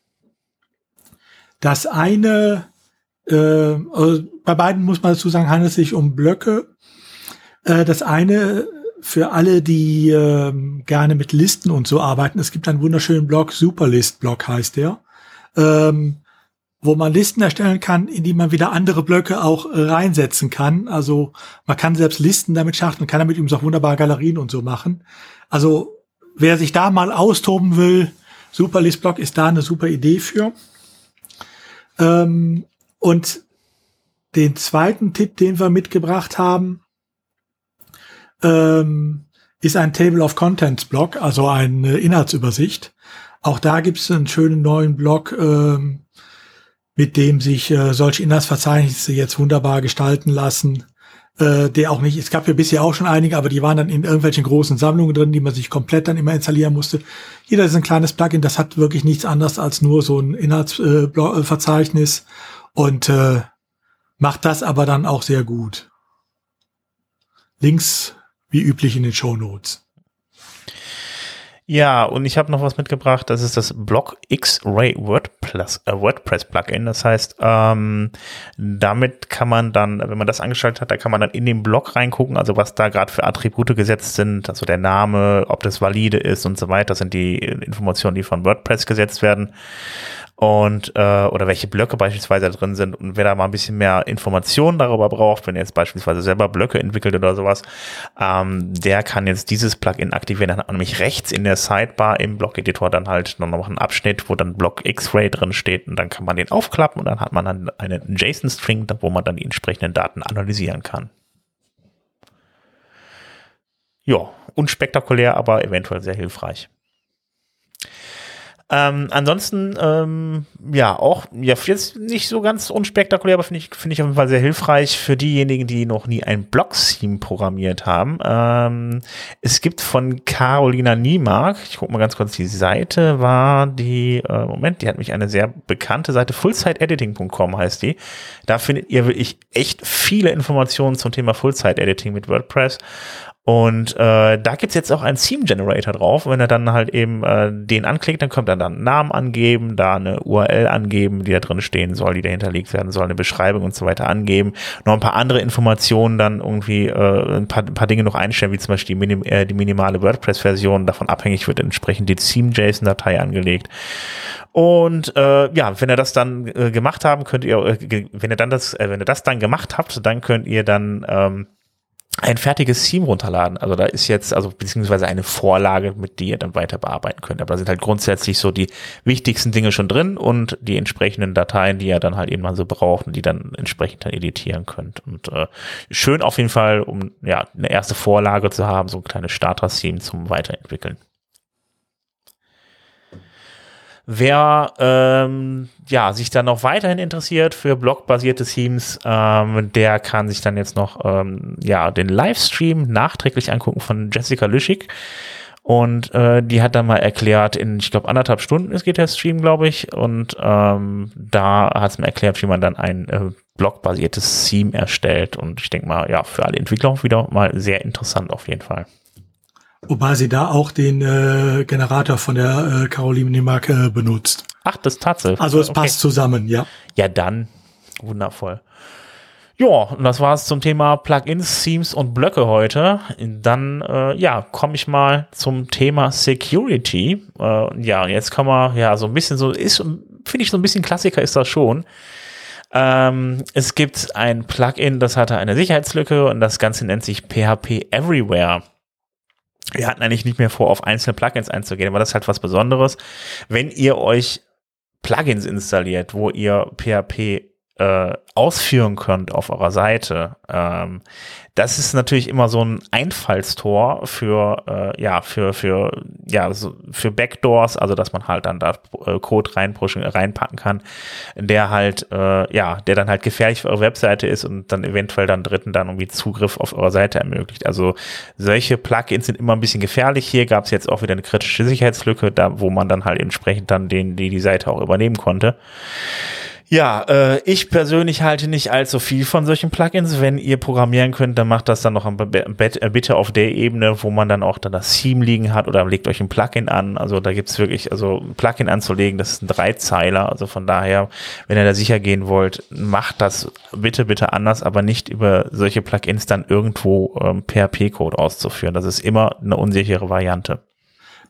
Das eine, äh, also bei beiden muss man dazu sagen, handelt es sich um Blöcke. Äh, das eine für alle, die ähm, gerne mit Listen und so arbeiten. Es gibt einen wunderschönen Blog, Superlist-Blog heißt der, ähm, wo man Listen erstellen kann, in die man wieder andere Blöcke auch äh, reinsetzen kann. Also man kann selbst Listen damit schaffen und kann damit übrigens auch wunderbar Galerien und so machen. Also wer sich da mal austoben will, Superlist-Blog ist da eine super Idee für. Ähm, und den zweiten Tipp, den wir mitgebracht haben, ähm, ist ein Table of Contents Blog, also eine Inhaltsübersicht. Auch da gibt es einen schönen neuen Blog, ähm, mit dem sich äh, solche Inhaltsverzeichnisse jetzt wunderbar gestalten lassen. Äh, der auch nicht, es gab ja bisher auch schon einige, aber die waren dann in irgendwelchen großen Sammlungen drin, die man sich komplett dann immer installieren musste. Jeder ist ein kleines Plugin, das hat wirklich nichts anderes als nur so ein Inhaltsverzeichnis Verzeichnis und äh, macht das aber dann auch sehr gut. Links wie üblich in den Show Notes. Ja, und ich habe noch was mitgebracht, das ist das Block X-Ray WordPress, äh, WordPress Plugin. Das heißt, ähm, damit kann man dann, wenn man das angeschaltet hat, da kann man dann in den Blog reingucken, also was da gerade für Attribute gesetzt sind, also der Name, ob das valide ist und so weiter, das sind die Informationen, die von WordPress gesetzt werden und äh, oder welche Blöcke beispielsweise drin sind und wer da mal ein bisschen mehr Informationen darüber braucht, wenn er jetzt beispielsweise selber Blöcke entwickelt oder sowas, ähm, der kann jetzt dieses Plugin aktivieren. Dann hat man nämlich rechts in der Sidebar im Blog-Editor dann halt noch einen Abschnitt, wo dann Block X-Ray drin steht und dann kann man den aufklappen und dann hat man dann einen JSON-String, wo man dann die entsprechenden Daten analysieren kann. Ja, unspektakulär, aber eventuell sehr hilfreich. Ähm, ansonsten, ähm, ja, auch, ja, jetzt nicht so ganz unspektakulär, aber finde ich, finde ich auf jeden Fall sehr hilfreich für diejenigen, die noch nie ein Blog-Theme programmiert haben. Ähm, es gibt von Carolina Niemark, ich gucke mal ganz kurz, die Seite war die, äh, Moment, die hat mich eine sehr bekannte Seite, fullsiteediting.com heißt die. Da findet ihr wirklich echt viele Informationen zum Thema Fullsite-Editing mit WordPress. Und äh, da gibt's jetzt auch einen Theme Generator drauf. Wenn er dann halt eben äh, den anklickt, dann kommt er dann einen Namen angeben, da eine URL angeben, die da drin stehen soll, die dahinter liegt werden soll, eine Beschreibung und so weiter angeben. Noch ein paar andere Informationen dann irgendwie, äh, ein, paar, ein paar Dinge noch einstellen, wie zum Beispiel die, Minim äh, die minimale WordPress-Version. Davon abhängig wird entsprechend die Theme-JSON-Datei angelegt. Und äh, ja, wenn ihr das dann äh, gemacht haben, könnt ihr, äh, wenn ihr dann das, äh, wenn ihr das dann gemacht habt, dann könnt ihr dann ähm, ein fertiges Theme runterladen. Also da ist jetzt, also beziehungsweise eine Vorlage, mit die ihr dann weiter bearbeiten könnt. Aber da sind halt grundsätzlich so die wichtigsten Dinge schon drin und die entsprechenden Dateien, die ihr dann halt eben mal so braucht und die dann entsprechend dann editieren könnt. Und äh, schön auf jeden Fall, um ja eine erste Vorlage zu haben, so ein kleines Starter-Theme zum Weiterentwickeln. Wer ähm, ja, sich dann noch weiterhin interessiert für blogbasierte Themes, ähm, der kann sich dann jetzt noch ähm, ja, den Livestream nachträglich angucken von Jessica Lüschig. Und äh, die hat dann mal erklärt, in, ich glaube, anderthalb Stunden ist geht der Stream, glaube ich. Und ähm, da hat es mir erklärt, wie man dann ein äh, blogbasiertes Theme erstellt. Und ich denke mal, ja, für alle Entwickler auch wieder mal sehr interessant auf jeden Fall. Wobei sie da auch den äh, Generator von der äh, Caroline Nemack äh, benutzt. Ach, das tatsächlich. Also es okay. passt zusammen, ja. Ja, dann. Wundervoll. Ja, und das war's zum Thema Plugins, Themes und Blöcke heute. Dann, äh, ja, komme ich mal zum Thema Security. Äh, ja, jetzt kann man, ja, so ein bisschen so, ist, finde ich so ein bisschen Klassiker ist das schon. Ähm, es gibt ein Plugin, das hatte eine Sicherheitslücke und das Ganze nennt sich PHP Everywhere wir hatten eigentlich nicht mehr vor, auf einzelne Plugins einzugehen, aber das ist halt was Besonderes. Wenn ihr euch Plugins installiert, wo ihr PHP äh, ausführen könnt auf eurer Seite, ähm, das ist natürlich immer so ein Einfallstor für äh, ja für für ja so für Backdoors, also dass man halt dann da äh, Code reinpushen, reinpacken kann, der halt äh, ja der dann halt gefährlich für eure Webseite ist und dann eventuell dann Dritten dann irgendwie Zugriff auf eure Seite ermöglicht. Also solche Plugins sind immer ein bisschen gefährlich. Hier gab es jetzt auch wieder eine kritische Sicherheitslücke, da wo man dann halt entsprechend dann den die die Seite auch übernehmen konnte. Ja, äh, ich persönlich halte nicht allzu viel von solchen Plugins. Wenn ihr programmieren könnt, dann macht das dann noch äh, bitte auf der Ebene, wo man dann auch dann das Theme liegen hat oder legt euch ein Plugin an. Also da gibt's wirklich, also ein Plugin anzulegen, das ist ein Dreizeiler. Also von daher, wenn ihr da sicher gehen wollt, macht das bitte, bitte anders, aber nicht über solche Plugins dann irgendwo ähm, PHP-Code auszuführen. Das ist immer eine unsichere Variante.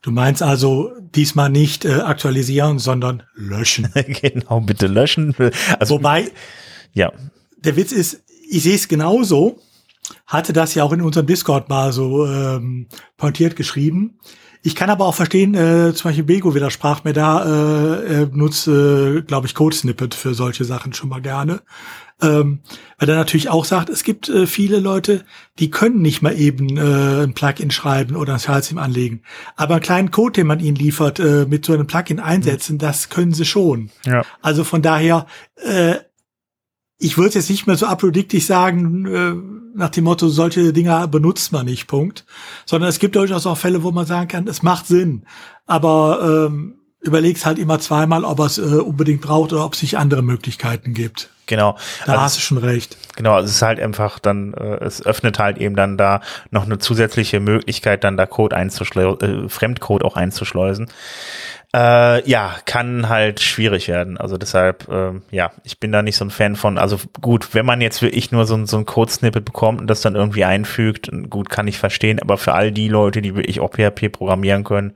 Du meinst also diesmal nicht äh, aktualisieren, sondern löschen. genau, bitte löschen. Also, Wobei, ja. Der Witz ist, ich sehe es genauso, hatte das ja auch in unserem Discord mal so ähm, pointiert geschrieben. Ich kann aber auch verstehen, äh, zum Beispiel Bego widersprach mir da, äh, er benutzt, äh, glaube ich, Code-Snippet für solche Sachen schon mal gerne. Ähm, weil er natürlich auch sagt, es gibt äh, viele Leute, die können nicht mal eben äh, ein Plugin schreiben oder ein Schaltsystem anlegen. Aber einen kleinen Code, den man ihnen liefert, äh, mit so einem Plugin einsetzen, mhm. das können sie schon. Ja. Also von daher, äh, ich würde jetzt nicht mehr so aprodiktisch sagen, äh, nach dem Motto, solche Dinger benutzt man nicht, Punkt. Sondern es gibt durchaus auch Fälle, wo man sagen kann, es macht Sinn. Aber ähm, überlegst halt immer zweimal, ob er es äh, unbedingt braucht oder ob es sich andere Möglichkeiten gibt. Genau. Da also hast du schon recht. Genau, es ist halt einfach dann, äh, es öffnet halt eben dann da noch eine zusätzliche Möglichkeit, dann da Code einzuschleusen, äh, Fremdcode auch einzuschleusen. Äh, ja, kann halt schwierig werden. Also deshalb, äh, ja, ich bin da nicht so ein Fan von. Also gut, wenn man jetzt wirklich nur so, so ein Code-Snippet bekommt und das dann irgendwie einfügt, gut, kann ich verstehen. Aber für all die Leute, die wirklich auch PHP programmieren können,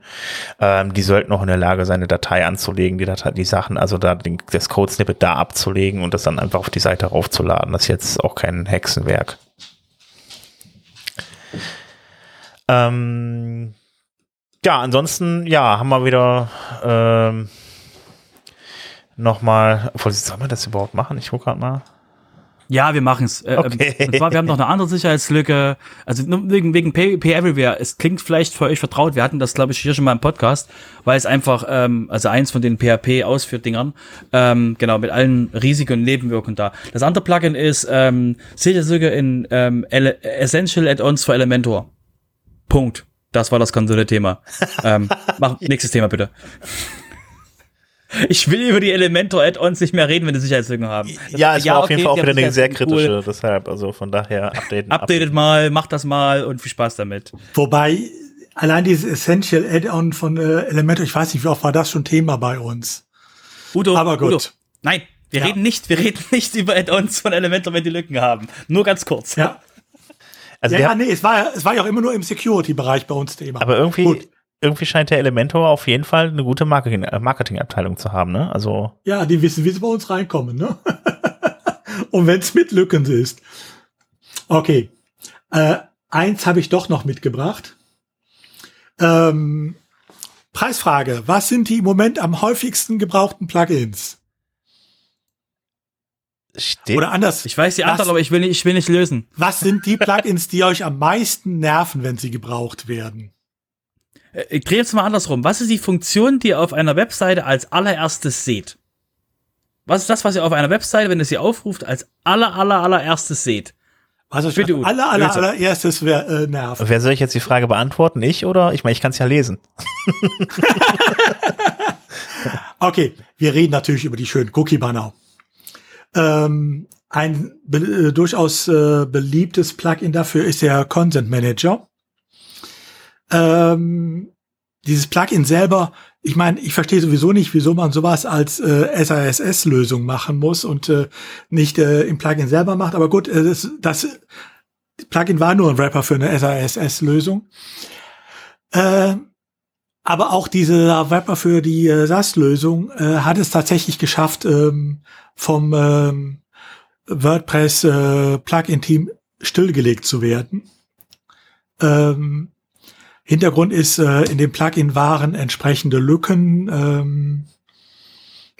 ähm, die sollten auch in der Lage sein, eine Datei anzulegen, die Datei, die Sachen, also da den, das Code-Snippet da abzulegen und das dann einfach auf die Seite raufzuladen. Das ist jetzt auch kein Hexenwerk. Ähm, ja, ansonsten, ja, haben wir wieder ähm, nochmal, obwohl, soll man das überhaupt machen? Ich gucke gerade mal. Ja, wir machen es. Äh, ähm, okay. Und zwar, wir haben noch eine andere Sicherheitslücke. Also wegen, wegen PayPay Everywhere. Es klingt vielleicht für euch vertraut. Wir hatten das, glaube ich, hier schon mal im Podcast, weil es einfach, ähm, also eins von den PHP-Ausführdingern, ähm, genau, mit allen Risiken und Nebenwirkungen da. Das andere Plugin ist ähm, Sicherheitslücke in ähm, Essential Add-ons für Elementor. Punkt. Das war das Konsole-Thema. ähm, mach nächstes Thema bitte. Ich will über die Elementor-Add-ons nicht mehr reden, wenn die Sicherheitslücken haben. ja, es war auf jeden okay, Fall auch wieder eine sehr kritische, cool. deshalb, also von daher updaten. Updatet mal, macht das mal und viel Spaß damit. Wobei, allein dieses Essential Add-on von äh, Elementor, ich weiß nicht, wie oft war das schon Thema bei uns. Udo, Aber gut. Udo. Nein, wir Ja. reden nicht, wir reden nicht über Add-ons von Elementor, wenn die Lücken haben. Nur ganz kurz. Ja, Also ja, ja nee, es war, ja- es war ja auch immer nur im Security-Bereich bei uns Thema. aber irgendwie, Gut. irgendwie scheint der Elementor auf jeden Fall eine gute Marketing, äh, Marketingabteilung zu haben, ne? Also, Ja, die wissen, wie sie bei uns reinkommen, ne? Und wenn es mit Lücken ist. Okay. Äh, eins habe ich doch noch mitgebracht. Ähm, Preisfrage. Was sind die im Moment am häufigsten gebrauchten Plugins? Steht, Oder anders. Ich weiß die Was- Antwort, aber ich will nicht, ich will nicht lösen. Was sind die Plugins, die euch am meisten nerven, wenn sie gebraucht werden? Äh, Ich drehe jetzt mal andersrum. Was ist die Funktion, die ihr auf einer Webseite als allererstes seht? Was ist das, was ihr auf einer Webseite, wenn ihr sie aufruft, als aller, aller, allererstes seht? Was euch Bitte, als aller, aller, allererstes wär, äh, nervt? wer soll ich jetzt die Frage beantworten? Ich oder? Ich meine, ich kann es ja lesen. Okay, wir reden natürlich über die schönen Cookie-Banner. Ähm, ein äh, durchaus äh, beliebtes Plugin dafür ist der Consent Manager. Ähm, dieses Plugin selber, ich meine, ich verstehe sowieso nicht, wieso man sowas als äh, SASS-Lösung machen muss und äh, nicht äh, im Plugin selber macht. Aber gut, äh, das, das Plugin war nur ein Wrapper für eine SASS-Lösung. Äh, aber auch dieser Wrapper für die äh, SAS-Lösung äh, hat es tatsächlich geschafft, ähm, vom ähm, WordPress äh, Plugin-Team stillgelegt zu werden. Ähm, Hintergrund ist, äh, in dem Plugin waren entsprechende Lücken. Ähm,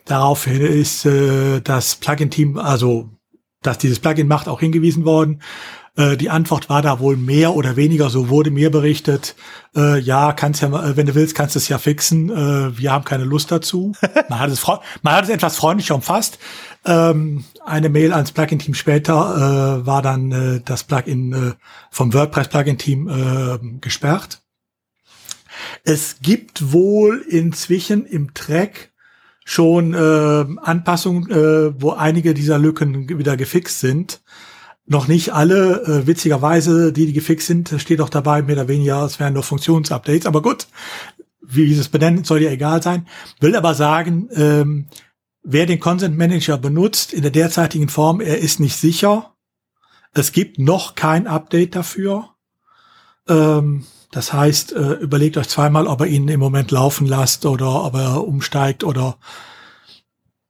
daraufhin ist äh, das Plugin-Team, also dass dieses Plugin macht, auch hingewiesen worden. Äh, die Antwort war da wohl mehr oder weniger, so wurde mir berichtet. Äh, ja, kannst ja, äh, wenn du willst, kannst du es ja fixen. Äh, wir haben keine Lust dazu. Man hat es, man hat es etwas freundlicher umfasst. Ähm, eine Mail ans Plugin-Team später äh, war dann äh, das Plugin äh, vom WordPress-Plugin-Team äh, gesperrt. Es gibt wohl inzwischen im Track schon äh, Anpassungen, äh, wo einige dieser Lücken wieder gefixt sind. Noch nicht alle, äh, witzigerweise, die, die gefixt sind, steht auch dabei, mehr oder weniger, es wären nur Funktionsupdates, aber gut, wie dieses benennen, soll ja egal sein. Will aber sagen, ähm, wer den Consent Manager benutzt, in der derzeitigen Form, er ist nicht sicher. Es gibt noch kein Update dafür. Ähm, das heißt, äh, überlegt euch zweimal, ob ihr ihn im Moment laufen lasst oder ob er umsteigt oder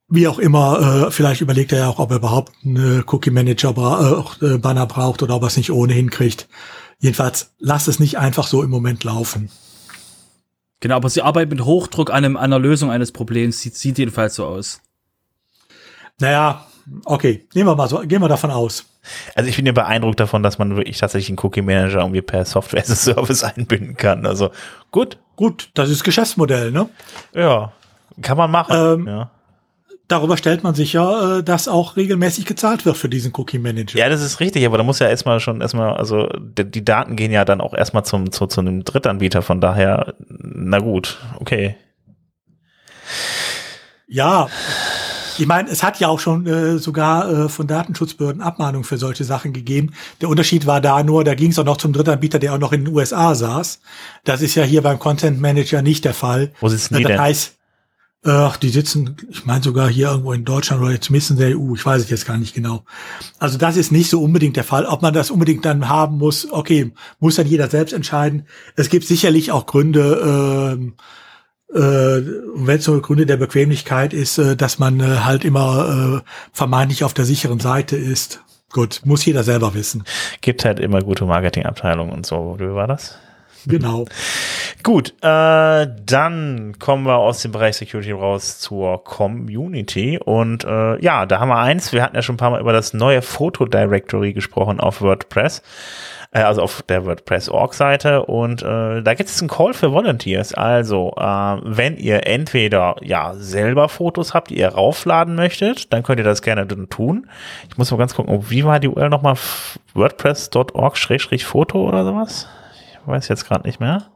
wie auch immer. Äh, vielleicht überlegt er ja auch, ob er überhaupt einen Cookie Manager bra äh, äh, Banner braucht oder ob er es nicht ohnehin kriegt. Jedenfalls lasst es nicht einfach so im Moment laufen. Genau, aber sie arbeiten mit Hochdruck an, einem, an einer Lösung eines Problems. Sieht, sieht jedenfalls so aus. Naja, okay, nehmen wir mal so, gehen wir davon aus. Also ich bin ja beeindruckt davon, dass man wirklich tatsächlich einen Cookie Manager irgendwie per Software as a Service einbinden kann. Also gut, Gut, das ist Geschäftsmodell, ne? ja, kann man machen. Ähm, ja. Darüber stellt man sicher, äh, dass auch regelmäßig gezahlt wird für diesen Cookie Manager. ja, das ist richtig, aber da muss ja erstmal schon erstmal, also die, die Daten gehen ja dann auch erstmal zum, zu, zu einem Drittanbieter, von daher, na gut, okay. Ja, ich meine, es hat ja auch schon äh, sogar äh, von Datenschutzbehörden Abmahnungen für solche Sachen gegeben. Der Unterschied war da nur, da ging es auch noch zum Drittanbieter, der auch noch in den USA saß. Das ist ja hier beim Content Manager nicht der Fall. Wo sitzen die das denn? heißt, äh, die sitzen, ich meine sogar hier irgendwo in Deutschland oder zumindest in der EU, ich weiß es jetzt gar nicht genau. Also das ist nicht so unbedingt der Fall. Ob man das unbedingt dann haben muss, okay, muss dann jeder selbst entscheiden. Es gibt sicherlich auch Gründe, ähm, äh, wenn es so Gründe der Bequemlichkeit ist, äh, dass man äh, halt immer äh, vermeintlich auf der sicheren Seite ist. Gut, muss jeder selber wissen. Gibt halt immer gute Marketingabteilungen und so. Wie war das? Genau. Gut, äh, dann kommen wir aus dem Bereich Security raus zur Community und äh, ja, da haben wir eins. Wir hatten ja schon ein paar Mal über das neue Photo Directory gesprochen auf WordPress, äh, also auf der WordPress-Org-Seite und äh, da gibt es einen Call für Volunteers. Also, äh, wenn ihr entweder ja selber Fotos habt, die ihr raufladen möchtet, dann könnt ihr das gerne tun. Ich muss mal ganz gucken, wie war die URL nochmal? WordPress.org-foto oder sowas? Weiß jetzt gerade nicht mehr.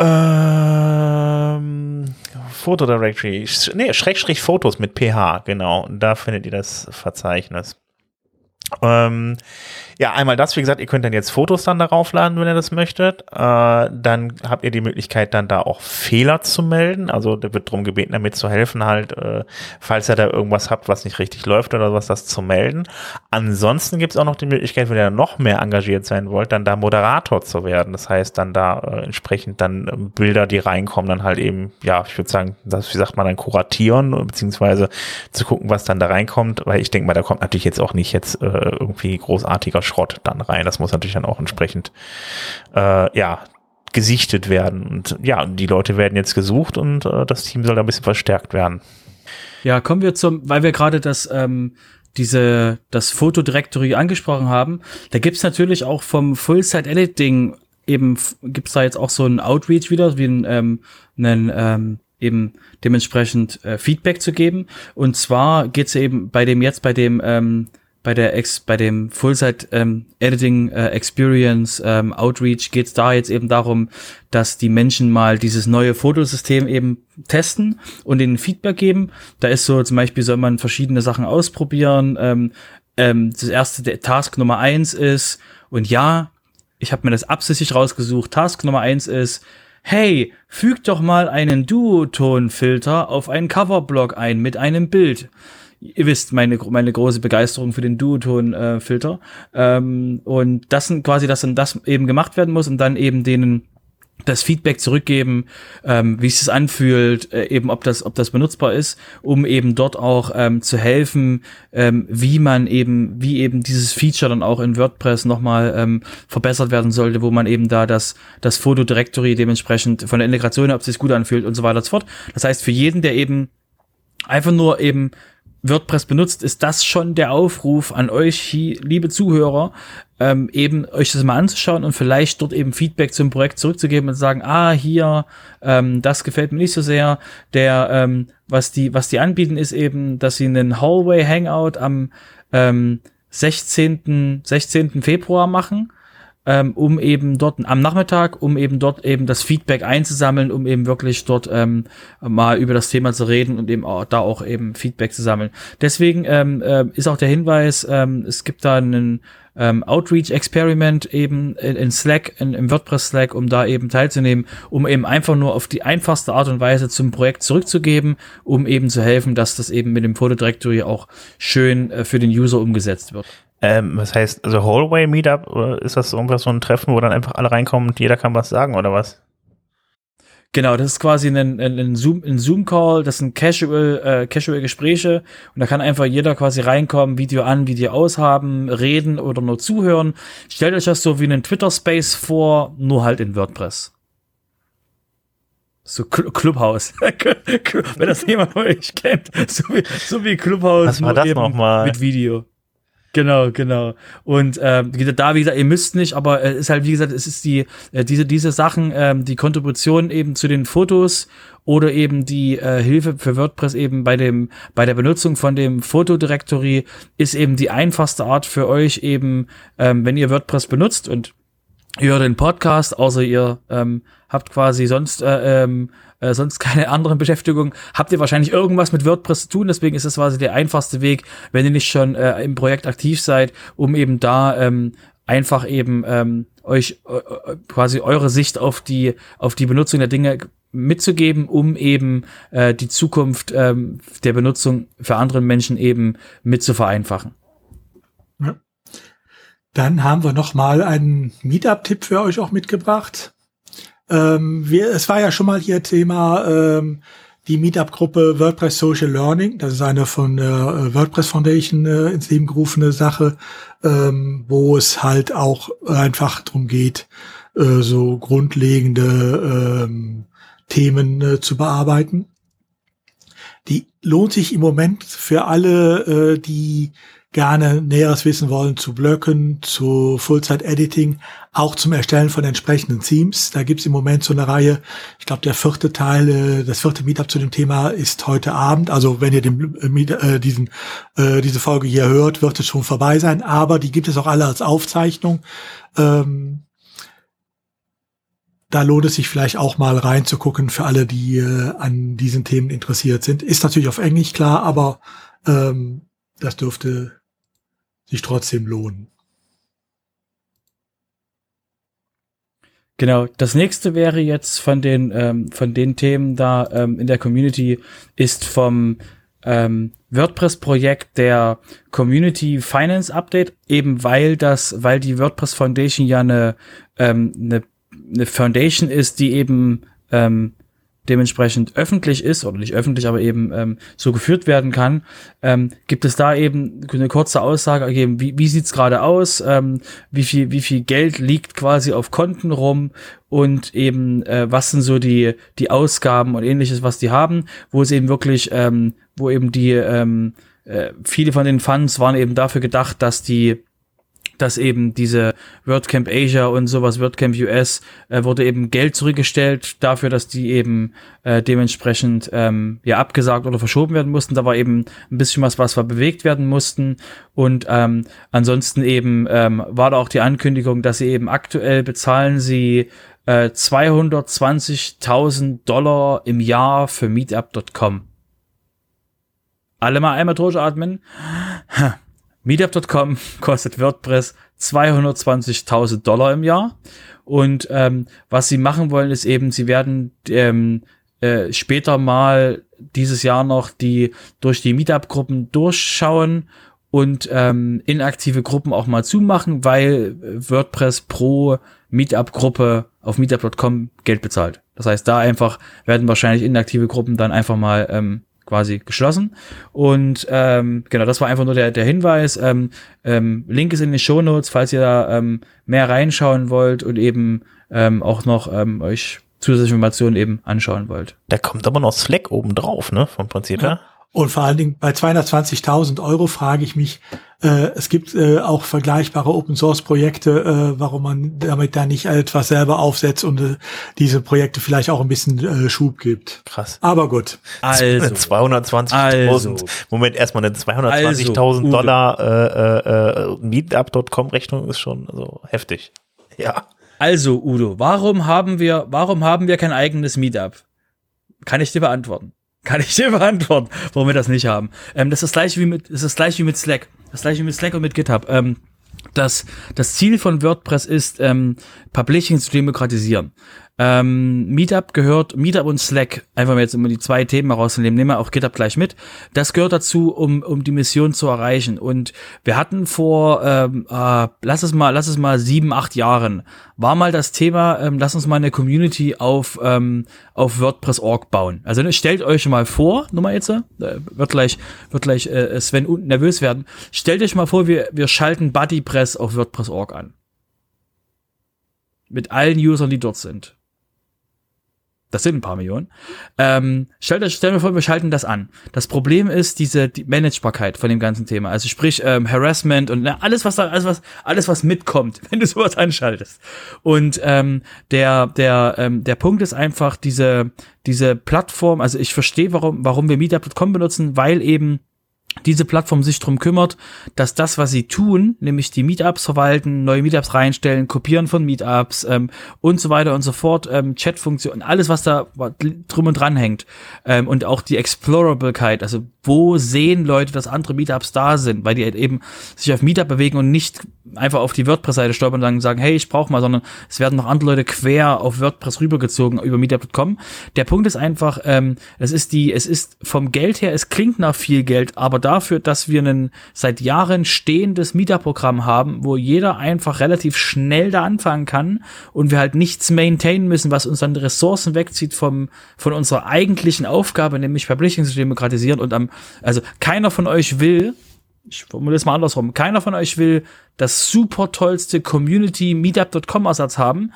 Ähm, Fotodirectory, nee, Schrägstrich Fotos mit PH, genau. Da findet ihr das Verzeichnis. Ähm, ja, einmal das, wie gesagt, ihr könnt dann jetzt Fotos dann darauf laden, wenn ihr das möchtet. Äh, dann habt ihr die Möglichkeit, dann da auch Fehler zu melden. Also da wird darum gebeten, damit zu helfen, halt, äh, falls ihr da irgendwas habt, was nicht richtig läuft oder was, das zu melden. Ansonsten gibt es auch noch die Möglichkeit, wenn ihr noch mehr engagiert sein wollt, dann da Moderator zu werden. Das heißt, dann da äh, entsprechend dann ähm, Bilder, die reinkommen, dann halt eben, ja, ich würde sagen, das, wie sagt man, dann kuratieren, beziehungsweise zu gucken, was dann da reinkommt, weil ich denke mal, da kommt natürlich jetzt auch nicht jetzt äh, irgendwie großartiger Schrott dann rein. Das muss natürlich dann auch entsprechend, äh, ja, gesichtet werden. Und ja, die Leute werden jetzt gesucht und äh, das Team soll da ein bisschen verstärkt werden. Ja, kommen wir zum, weil wir gerade das, ähm, diese, das Fotodirectory angesprochen haben. Da gibt's natürlich auch vom Full-Site-Editing eben, gibt's da jetzt auch so ein Outreach wieder, wie ein, ähm, einen, ähm, eben dementsprechend äh, Feedback zu geben. Und zwar geht's eben bei dem jetzt, bei dem ähm, bei der Ex, bei dem Full-Site ähm, Editing äh, Experience ähm, Outreach geht es da jetzt eben darum, dass die Menschen mal dieses neue Fotosystem eben testen und ihnen Feedback geben. Da ist so zum Beispiel soll man verschiedene Sachen ausprobieren. Ähm, ähm, das erste der Task Nummer eins ist und ja, ich habe mir das absichtlich rausgesucht. Task Nummer eins ist Hey, füg doch mal einen Duotonfilter auf einen Coverblock ein mit einem Bild ihr wisst, meine, meine große Begeisterung für den Duoton-Filter. Äh, ähm, und das sind quasi, dass dann das eben gemacht werden muss und dann eben denen das Feedback zurückgeben, ähm, wie es sich anfühlt, äh, eben ob das, ob das benutzbar ist, um eben dort auch ähm, zu helfen, ähm, wie man eben, wie eben dieses Feature dann auch in WordPress nochmal ähm, verbessert werden sollte, wo man eben da das, das Fotodirectory dementsprechend von der Integration, ob es sich gut anfühlt und so weiter und so fort. Das heißt, für jeden, der eben einfach nur eben WordPress benutzt, ist das schon der Aufruf an euch, liebe Zuhörer, ähm, eben euch das mal anzuschauen und vielleicht dort eben Feedback zum Projekt zurückzugeben und sagen, ah, hier, ähm, das gefällt mir nicht so sehr. Der, ähm, was die, was die anbieten, ist eben, dass sie einen Hallway Hangout am ähm, 16. 16. Februar machen ähm, um eben dort am Nachmittag, um eben dort eben das Feedback einzusammeln, um eben wirklich dort ähm, mal über das Thema zu reden und eben auch, da auch eben Feedback zu sammeln. Deswegen ähm, äh, ist auch der Hinweis, ähm, es gibt da einen ähm, Outreach-Experiment eben in, in Slack, in, im WordPress-Slack, um da eben teilzunehmen, um eben einfach nur auf die einfachste Art und Weise zum Projekt zurückzugeben, um eben zu helfen, dass das eben mit dem Fotodirectory auch schön äh, für den User umgesetzt wird. Ähm, was heißt, also Hallway Meetup, ist das irgendwas so ein Treffen, wo dann einfach alle reinkommen und jeder kann was sagen oder was? Genau, das ist quasi ein, ein, ein Zoom, Zoom-Call, das sind casual, äh, casual Gespräche und da kann einfach jeder quasi reinkommen, Video an, Video aushaben, reden oder nur zuhören. Stellt euch das so wie einen Twitter-Space vor, nur halt in WordPress. So Cl Clubhouse. Wenn das jemand von euch kennt. So wie, so wie Clubhouse. Was war das nochmal? Mit Video. Genau, genau. Und äh, da, wie gesagt, ihr müsst nicht, aber es äh, ist halt, wie gesagt, es ist die, äh, diese, diese Sachen, äh, die Kontribution eben zu den Fotos oder eben die äh, Hilfe für WordPress eben bei dem, bei der Benutzung von dem Fotodirectory ist eben die einfachste Art für euch eben, ähm, wenn ihr WordPress benutzt und ihr hört den Podcast, außer ihr ähm, habt quasi sonst äh, ähm, äh, sonst keine anderen Beschäftigungen, habt ihr wahrscheinlich irgendwas mit WordPress zu tun. Deswegen ist es quasi der einfachste Weg, wenn ihr nicht schon äh, im Projekt aktiv seid, um eben da ähm, einfach eben ähm, euch äh, quasi eure Sicht auf die auf die Benutzung der Dinge mitzugeben, um eben äh, die Zukunft ähm, der Benutzung für andere Menschen eben mit zu vereinfachen. Ja. Dann haben wir noch mal einen Meetup-Tipp für euch auch mitgebracht. Ähm, wir, es war ja schon mal hier Thema ähm, die Meetup-Gruppe WordPress Social Learning. Das ist eine von der äh, WordPress Foundation äh, ins Leben gerufene Sache, ähm, wo es halt auch einfach darum geht, äh, so grundlegende ähm, Themen äh, zu bearbeiten. Die lohnt sich im Moment für alle, äh, die gerne Näheres wissen wollen zu Blöcken, zu Full-Site-Editing, auch zum Erstellen von entsprechenden Themes. Da gibt's im Moment so eine Reihe, ich glaube, der vierte Teil, äh, das vierte Meetup zu dem Thema ist heute Abend. Also wenn ihr den, äh, äh, diesen, äh, diese Folge hier hört, wird es schon vorbei sein. Aber die gibt es auch alle als Aufzeichnung. Ähm, da lohnt es sich vielleicht auch mal reinzugucken für alle, die äh, an diesen Themen interessiert sind. Ist natürlich auf Englisch klar, aber ähm, das dürfte sich trotzdem lohnen. Genau, das nächste wäre jetzt von den ähm, von den Themen da ähm, in der Community ist vom ähm, WordPress-Projekt der Community Finance Update, eben weil das, weil die WordPress Foundation ja eine, ähm, eine, eine Foundation ist, die eben ähm, dementsprechend öffentlich ist, oder nicht öffentlich, aber eben ähm, so geführt werden kann, ähm, gibt es da eben eine kurze Aussage ergeben, wie, wie sieht's gerade aus, ähm, wie viel, wie viel Geld liegt quasi auf Konten rum? Und eben, äh, was sind so die, die Ausgaben und ähnliches, was die haben, wo es eben wirklich, ähm, wo eben die, ähm, äh, viele von den Funds waren eben dafür gedacht, dass die dass eben diese WordCamp Asia und sowas, WordCamp US, äh, wurde eben Geld zurückgestellt dafür, dass die eben äh, dementsprechend ähm, ja abgesagt oder verschoben werden mussten. Da war eben ein bisschen was, was wir bewegt werden mussten. Und ähm, ansonsten eben ähm, war da auch die Ankündigung, dass sie eben aktuell bezahlen sie äh, 220.000 Dollar im Jahr für Meetup.com. Alle mal einmal durchatmen. Meetup.com kostet WordPress 220.000 Dollar im Jahr. Und ähm, was sie machen wollen, ist eben, sie werden ähm, äh, später mal dieses Jahr noch die durch die Meetup-Gruppen durchschauen und ähm, inaktive Gruppen auch mal zumachen, weil WordPress pro Meetup-Gruppe auf Meetup.com Geld bezahlt. Das heißt, da einfach werden wahrscheinlich inaktive Gruppen dann einfach mal ähm, quasi geschlossen. Und ähm, genau, das war einfach nur der, der Hinweis. Ähm, ähm, Link ist in den Show Notes, falls ihr da ähm, mehr reinschauen wollt und eben ähm, auch noch ähm, euch zusätzliche Informationen eben anschauen wollt. Da kommt aber noch Slack oben drauf, ne? Vom Prinzip her. Ja. Und vor allen Dingen bei 220.000 Euro frage ich mich, äh, es gibt äh, auch vergleichbare Open Source Projekte, äh, warum man damit da nicht etwas selber aufsetzt und äh, diese Projekte vielleicht auch ein bisschen äh, Schub gibt. Krass. Aber gut. Also 220.000. Also, Moment, erstmal eine 220.000 also, Dollar äh, äh, Meetup.com Rechnung ist schon so heftig. Ja. Also Udo, warum haben wir, warum haben wir kein eigenes Meetup? Kann ich dir beantworten. Kann ich dir beantworten, warum wir das nicht haben. Ähm, das ist das gleiche wie mit, das ist das gleiche wie mit Slack. Das gleiche wie mit Slack und mit GitHub. Ähm, das, das Ziel von WordPress ist, ähm, Publishing zu demokratisieren. Ähm, Meetup gehört, Meetup und Slack, einfach mal jetzt immer die zwei Themen rausnehmen, nehmen wir auch GitHub gleich mit. Das gehört dazu, um, um die Mission zu erreichen. Und wir hatten vor, ähm, äh, lass es mal, lass es mal sieben, acht Jahren, war mal das Thema, ähm, lass uns mal eine Community auf, ähm, auf WordPress.org bauen. Also ne, stellt euch mal vor, nur mal jetzt, äh, wird gleich, wird gleich äh, Sven unten nervös werden. Stellt euch mal vor, wir, wir schalten BuddyPress auf WordPress.org an. Mit allen Usern, die dort sind. Das sind ein paar Millionen. Ähm, stellt euch, stell mir vor, wir schalten das an. Das Problem ist diese die Managebarkeit von dem ganzen Thema. Also sprich ähm, Harassment und na, alles, was da, alles was, alles was mitkommt, wenn du sowas anschaltest. Und ähm, der der ähm, der Punkt ist einfach diese diese Plattform. Also ich verstehe, warum warum wir Meetup.com benutzen, weil eben diese Plattform sich drum kümmert, dass das, was sie tun, nämlich die Meetups verwalten, neue Meetups reinstellen, kopieren von Meetups ähm, und so weiter und so fort, ähm, Chatfunktion, alles, was da drum und dran hängt ähm, und auch die Explorability, also wo sehen Leute, dass andere Meetups da sind, weil die halt eben sich auf Meetup bewegen und nicht einfach auf die WordPress-Seite stolpern und sagen, hey, ich brauche mal, sondern es werden noch andere Leute quer auf WordPress rübergezogen über Meetup.com. Der Punkt ist einfach, ähm, es ist die, es ist vom Geld her, es klingt nach viel Geld, aber dafür, dass wir ein seit Jahren stehendes Meetup-Programm haben, wo jeder einfach relativ schnell da anfangen kann und wir halt nichts maintainen müssen, was uns dann Ressourcen wegzieht vom, von unserer eigentlichen Aufgabe, nämlich Publishing zu demokratisieren und am, also keiner von euch will, ich formuliere es mal andersrum, keiner von euch will das super tollste Community Meetup.com Ersatz haben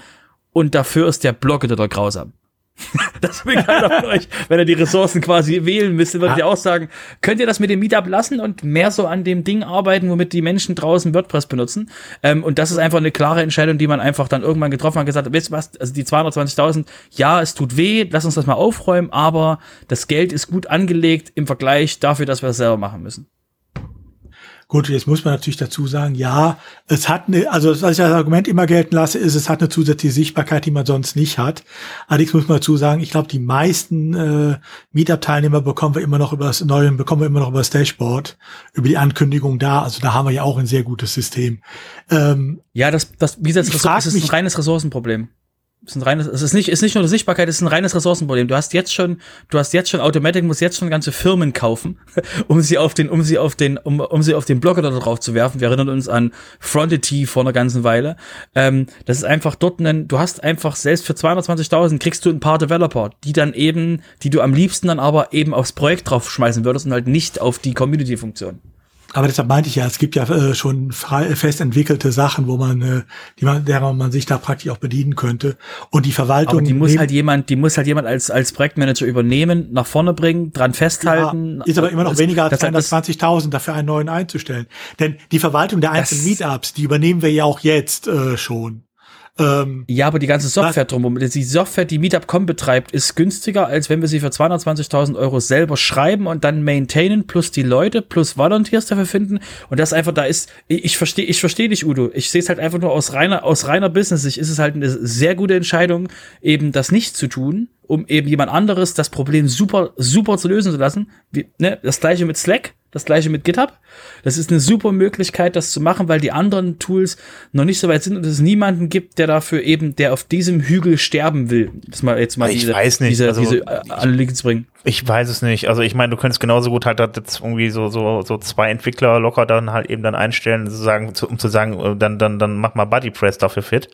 und dafür ist der Blog da grausam. das will keiner von euch, wenn ihr die Ressourcen quasi wählen müsst, würdet ihr auch sagen, könnt ihr das mit dem Meetup lassen und mehr so an dem Ding arbeiten, womit die Menschen draußen WordPress benutzen. Ähm, und das ist einfach eine klare Entscheidung, die man einfach dann irgendwann getroffen hat, gesagt, wisst ihr was, also die 220.000, ja, es tut weh, lass uns das mal aufräumen, aber das Geld ist gut angelegt im Vergleich dafür, dass wir das selber machen müssen. Gut, jetzt muss man natürlich dazu sagen, ja, es hat eine, also was ich als Argument immer gelten lasse, ist, es hat eine zusätzliche Sichtbarkeit, die man sonst nicht hat. Allerdings muss man dazu sagen, ich glaube, die meisten äh, Meetup-Teilnehmer bekommen wir immer noch über das neue, bekommen wir immer noch über das Dashboard, über die Ankündigung da. Also da haben wir ja auch ein sehr gutes System. Ähm, ja, das, das, wie gesagt, das ist ein reines Ressourcenproblem. Es ist, ein reines, es ist nicht, ist nicht nur die Sichtbarkeit, es ist ein reines Ressourcenproblem. Du hast jetzt schon, du hast jetzt schon, Automatic muss jetzt schon ganze Firmen kaufen, um sie auf den, um sie auf den, um, um sie auf den Blogger da drauf zu werfen. Wir erinnern uns an Frontity vor einer ganzen Weile. Ähm, das ist einfach dort ein, du hast einfach selbst für 220.000 kriegst du ein paar Developer, die dann eben, die du am liebsten dann aber eben aufs Projekt draufschmeißen würdest und halt nicht auf die Community-Funktion. Aber deshalb meinte ich ja, es gibt ja äh, schon frei, fest entwickelte Sachen, wo man, äh, die man, derer man sich da praktisch auch bedienen könnte. Und die Verwaltung. Aber die muss halt jemand, die muss halt jemand als als Projektmanager übernehmen, nach vorne bringen, dran festhalten. Ja, ist aber immer noch das, weniger als 220.000 dafür einen neuen einzustellen. Denn die Verwaltung der einzelnen Meetups, die übernehmen wir ja auch jetzt äh, schon. Ähm, ja, aber die ganze Software drumherum, die Software, die Meetup.com betreibt, ist günstiger, als wenn wir sie für 220.000 Euro selber schreiben und dann maintainen, plus die Leute, plus Volunteers dafür finden. Und das einfach, da ist, ich, ich verstehe ich verstehe dich, Udo. Ich sehe es halt einfach nur aus reiner, aus reiner Business. Ich ist es halt eine sehr gute Entscheidung, eben das nicht zu tun, um eben jemand anderes das Problem super, super zu lösen zu lassen. Wie, ne? Das gleiche mit Slack das gleiche mit GitHub. Das ist eine super Möglichkeit, das zu machen, weil die anderen Tools noch nicht so weit sind und es niemanden gibt, der dafür eben, der auf diesem Hügel sterben will. Das mal jetzt mal ich diese, weiß nicht. diese, also, diese Analyse zu bringen. Ich weiß es nicht. Also ich meine, du könntest genauso gut halt jetzt irgendwie so, so, so zwei Entwickler locker dann halt eben dann einstellen, sozusagen, um zu sagen, äh, dann, dann, dann mach mal BuddyPress dafür fit.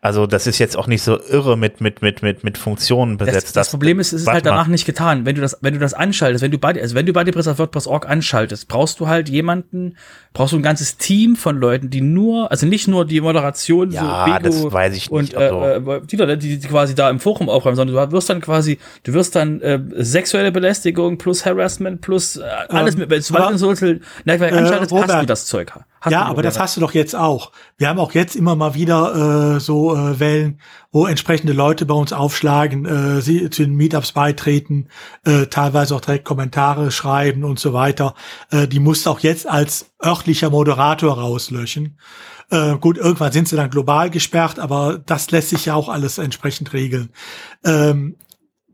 Also das ist jetzt auch nicht so irre mit mit mit mit mit Funktionen besetzt. Das, das Problem ist, es ist halt danach mal. nicht getan. Wenn du das wenn du das anschaltest, wenn du Buddy, also wenn du BuddyPress auf WordPress.org anschaltest, brauchst du halt jemanden, brauchst du ein ganzes Team von Leuten, die nur, also nicht nur die Moderation ja, so Bego das weiß ich nicht, und also. äh, die, die, die quasi da im Forum aufräumen, sondern du wirst dann quasi, du wirst dann äh, sexuelle Belästigung plus Harassment plus äh, alles ähm, mit, sobald du Social Netzwerk äh, anschaltest, Robert, hast du das Zeug. Ja, aber das hast du doch jetzt auch. Wir haben auch jetzt immer mal wieder äh, so äh, Wellen, wo entsprechende Leute bei uns aufschlagen, äh, sie zu den Meetups beitreten, äh, teilweise auch direkt Kommentare schreiben und so weiter. Äh, die musst du auch jetzt als örtlicher Moderator rauslöschen. Äh, gut, irgendwann sind sie dann global gesperrt, aber das lässt sich ja auch alles entsprechend regeln. Ähm,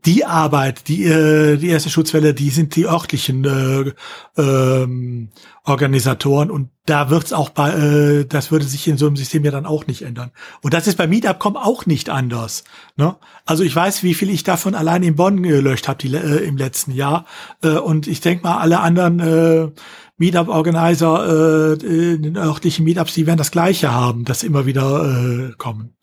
die Arbeit, die, äh, die erste Schutzwelle, die sind die örtlichen äh, ähm, Organisatoren und da wird's auch bei, äh, das würde sich in so einem System ja dann auch nicht ändern. Und das ist bei Meetup.com auch nicht anders. Ne? Also ich weiß, wie viel ich davon allein in Bonn gelöscht habe äh, im letzten Jahr äh, und ich denke mal, alle anderen äh, Meetup-Organizer äh, in den örtlichen Meetups, die werden das Gleiche haben, dass immer wieder äh, kommen.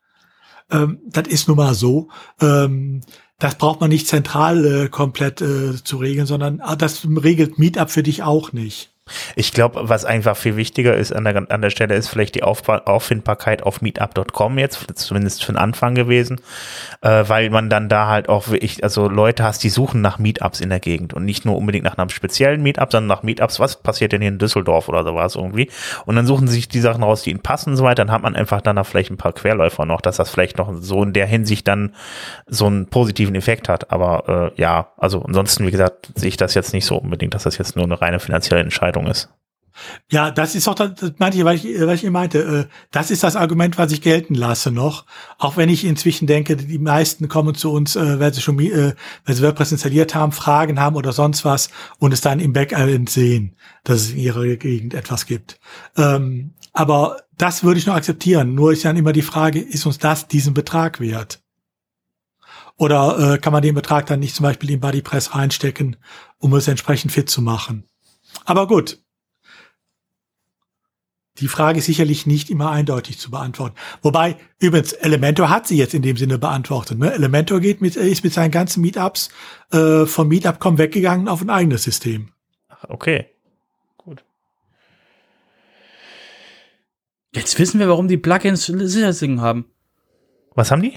Ähm, das ist nun mal so. Ähm, das braucht man nicht zentral äh, komplett äh, zu regeln, sondern ah, das regelt Meetup für dich auch nicht. Ich glaube, was einfach viel wichtiger ist an der, an der Stelle, ist vielleicht die Auf Auffindbarkeit auf meetup.com jetzt, zumindest für den Anfang gewesen, äh, weil man dann da halt auch wirklich, also Leute hast, die suchen nach Meetups in der Gegend und nicht nur unbedingt nach einem speziellen Meetup, sondern nach Meetups, was passiert denn hier in Düsseldorf oder sowas irgendwie. Und dann suchen sie sich die Sachen raus, die ihnen passen und so weiter. Dann hat man einfach dann da vielleicht ein paar Querläufer noch, dass das vielleicht noch so in der Hinsicht dann so einen positiven Effekt hat. Aber äh, ja, also ansonsten, wie gesagt, sehe ich das jetzt nicht so unbedingt, dass das jetzt nur eine reine finanzielle Entscheidung ist. Ja, das ist doch, das, meinte ich, weil ich, weil ich meinte, äh, das ist das Argument, was ich gelten lasse noch. Auch wenn ich inzwischen denke, die meisten kommen zu uns, äh, wenn sie schon, äh, wenn sie WordPress installiert haben, Fragen haben oder sonst was und es dann im Backend sehen, dass es in ihrer Gegend etwas gibt. Ähm, aber das würde ich noch akzeptieren. Nur ist dann immer die Frage, ist uns das diesen Betrag wert? Oder äh, kann man den Betrag dann nicht zum Beispiel in BuddyPress reinstecken, um es entsprechend fit zu machen? Aber gut, die Frage ist sicherlich nicht immer eindeutig zu beantworten. Wobei, übrigens, Elementor hat sie jetzt in dem Sinne beantwortet. Ne? Elementor geht mit, ist mit seinen ganzen Meetups äh, von Meetup.com weggegangen auf ein eigenes System. Okay, gut. Jetzt wissen wir, warum die Plugins Sicherheitslücken haben. Was haben die?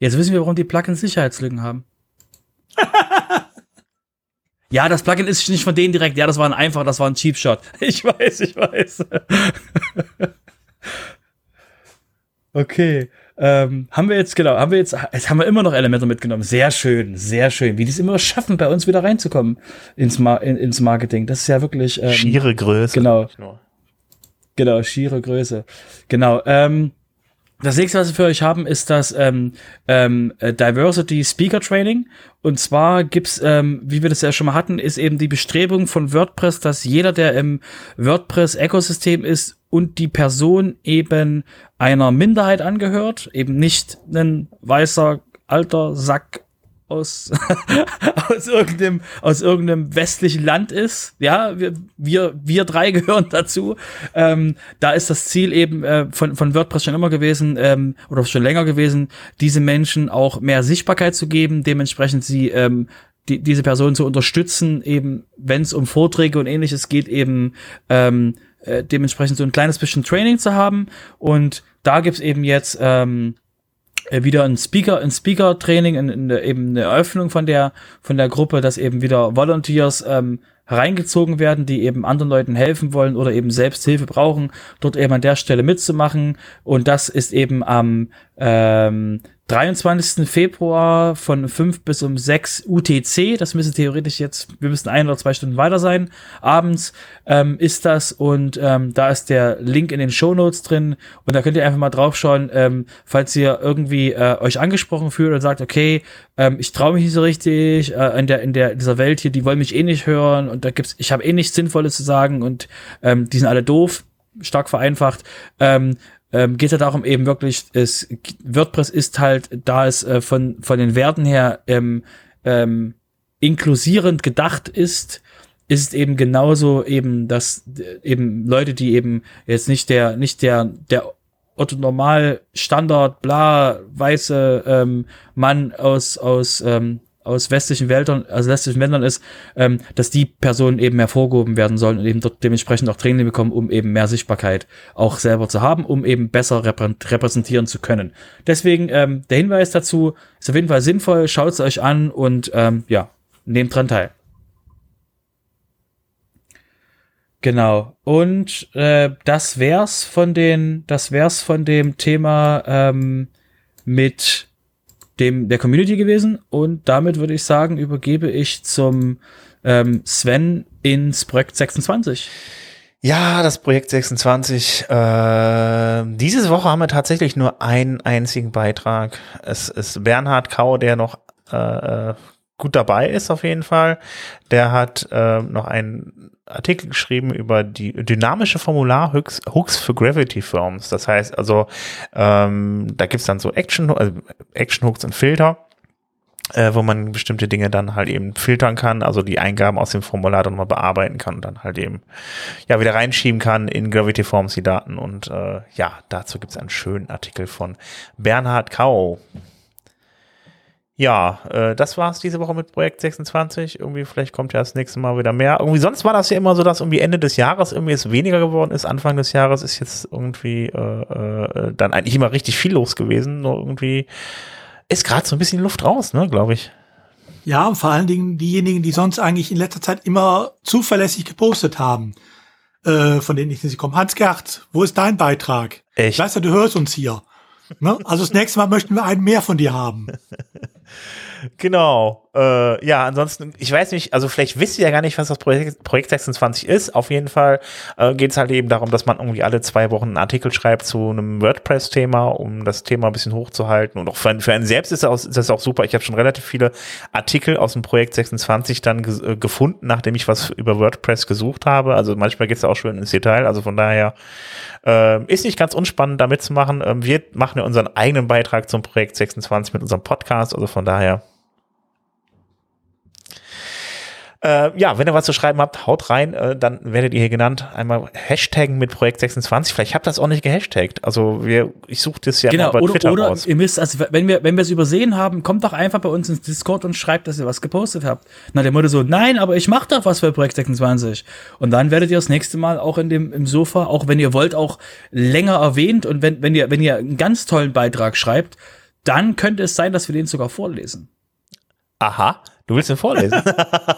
Jetzt wissen wir, warum die Plugins Sicherheitslücken haben. Ja, das Plugin ist nicht von denen direkt. Ja, das war ein einfacher, das war ein Cheap Shot. Ich weiß, ich weiß. okay. ähm, haben wir jetzt, genau, haben wir jetzt, jetzt haben wir immer noch Elemente mitgenommen. Sehr schön, sehr schön. Wie die es immer schaffen, bei uns wieder reinzukommen ins, Ma in, ins Marketing. Das ist ja wirklich. Ähm, Schiere Größe. Genau. Genau, schiere Größe. Genau. Ähm, das nächste, was wir für euch haben, ist das ähm, ähm, äh, Diversity Speaker Training. Und zwar gibt's, ähm, wie wir das ja schon mal hatten, ist eben die Bestrebung von WordPress, dass jeder, der im WordPress-Ökosystem ist und die Person eben einer Minderheit angehört, eben nicht ein weißer alter Sack aus, aus irgendeinem, aus irgendeinem westlichen Land ist. Ja, wir, wir, wir drei gehören dazu. Ähm, da ist das Ziel eben äh, von, von WordPress schon immer gewesen, ähm, oder schon länger gewesen, diese Menschen auch mehr Sichtbarkeit zu geben, dementsprechend sie, ähm, die, diese Person zu unterstützen, eben, wenn es um Vorträge und ähnliches geht, eben, ähm, äh, dementsprechend so ein kleines bisschen Training zu haben. Und da gibt's eben jetzt, ähm, äh, wieder ein Speaker, ein Speaker-Training, in, in, eben eine Eröffnung von der, von der Gruppe, dass eben wieder Volunteers ähm, hereingezogen werden, die eben anderen Leuten helfen wollen oder eben selbst Hilfe brauchen, dort eben an der Stelle mitzumachen. Und das ist eben am ähm, 23. Februar von 5 bis um 6 UTC, das müsste theoretisch jetzt, wir müssen ein oder zwei Stunden weiter sein, abends ähm, ist das und ähm, da ist der Link in den Show Notes drin. Und da könnt ihr einfach mal draufschauen, ähm, falls ihr irgendwie äh, euch angesprochen fühlt und sagt, okay, ähm, ich traue mich nicht so richtig äh, in der in der dieser Welt hier, die wollen mich eh nicht hören und da gibt's, ich habe eh nichts Sinnvolles zu sagen und ähm, die sind alle doof, stark vereinfacht, ähm, ähm, geht ja darum eben wirklich, es, WordPress ist halt, da es äh, von, von den Werten her ähm, ähm, inklusierend gedacht ist, ist eben genauso eben, dass äh, eben Leute, die eben jetzt nicht der, nicht der, der Otto Normal Standard, bla, weiße ähm, Mann aus, aus ähm, aus westlichen Wäldern, also westlichen Ländern ist, ähm, dass die Personen eben hervorgehoben werden sollen und eben dort dementsprechend auch Training bekommen, um eben mehr Sichtbarkeit auch selber zu haben, um eben besser repräsentieren zu können. Deswegen ähm, der Hinweis dazu ist auf jeden Fall sinnvoll, schaut es euch an und ähm, ja, nehmt dran teil. Genau. Und äh, das wär's von den, das wär's von dem Thema ähm, mit dem der Community gewesen und damit würde ich sagen, übergebe ich zum ähm, Sven ins Projekt 26. Ja, das Projekt 26. Äh, diese Woche haben wir tatsächlich nur einen einzigen Beitrag. Es ist Bernhard Kau, der noch äh, äh gut dabei ist auf jeden Fall. Der hat äh, noch einen Artikel geschrieben über die dynamische Formular-Hooks Hooks für Gravity Firms. Das heißt also, ähm, da gibt's dann so Action, also Action und Filter. Äh, wo man bestimmte Dinge dann halt eben filtern kann, also die Eingaben aus dem Formular dann mal bearbeiten kann und dann halt eben ja wieder reinschieben kann in Gravity Forms die Daten und äh, ja, dazu gibt's einen schönen Artikel von Bernhard Kau. Ja, äh, das war's diese Woche mit Projekt 26. Irgendwie, vielleicht kommt ja das nächste Mal wieder mehr. Irgendwie, sonst war das ja immer so, dass irgendwie Ende des Jahres irgendwie es weniger geworden ist. Anfang des Jahres ist jetzt irgendwie äh, äh, dann eigentlich immer richtig viel los gewesen. Nur irgendwie ist gerade so ein bisschen Luft raus, ne, glaube ich. Ja, und vor allen Dingen diejenigen, die sonst eigentlich in letzter Zeit immer zuverlässig gepostet haben, äh, von denen ich nicht komme. Hans Gerd, wo ist dein Beitrag? Echt? Ich weiß ja, du hörst uns hier. Ne? Also das nächste Mal möchten wir einen mehr von dir haben. Genau. Äh, ja, ansonsten, ich weiß nicht, also vielleicht wisst ihr ja gar nicht, was das Projekt, Projekt 26 ist. Auf jeden Fall äh, geht es halt eben darum, dass man irgendwie alle zwei Wochen einen Artikel schreibt zu einem WordPress-Thema, um das Thema ein bisschen hochzuhalten. Und auch für, für einen selbst ist das, ist das auch super. Ich habe schon relativ viele Artikel aus dem Projekt 26 dann ge äh, gefunden, nachdem ich was über WordPress gesucht habe. Also manchmal geht es auch schon ins Detail. Also von daher äh, ist nicht ganz unspannend, da mitzumachen. Ähm, wir machen ja unseren eigenen Beitrag zum Projekt 26 mit unserem Podcast. Also von daher Äh, ja, wenn ihr was zu schreiben habt, haut rein, äh, dann werdet ihr hier genannt. Einmal Hashtaggen mit Projekt 26. Vielleicht habt ihr das auch nicht gehashtagt. Also wir, ich suche das ja genau, bei oder, Twitter oder raus. Ihr müsst, also wenn wir, wenn wir es übersehen haben, kommt doch einfach bei uns ins Discord und schreibt, dass ihr was gepostet habt. Na, der Mutter so, nein, aber ich mach doch was für Projekt 26. Und dann werdet ihr das nächste Mal auch in dem, im Sofa, auch wenn ihr wollt, auch länger erwähnt. Und wenn, wenn ihr, wenn ihr einen ganz tollen Beitrag schreibt, dann könnte es sein, dass wir den sogar vorlesen. Aha, Du willst ihn vorlesen?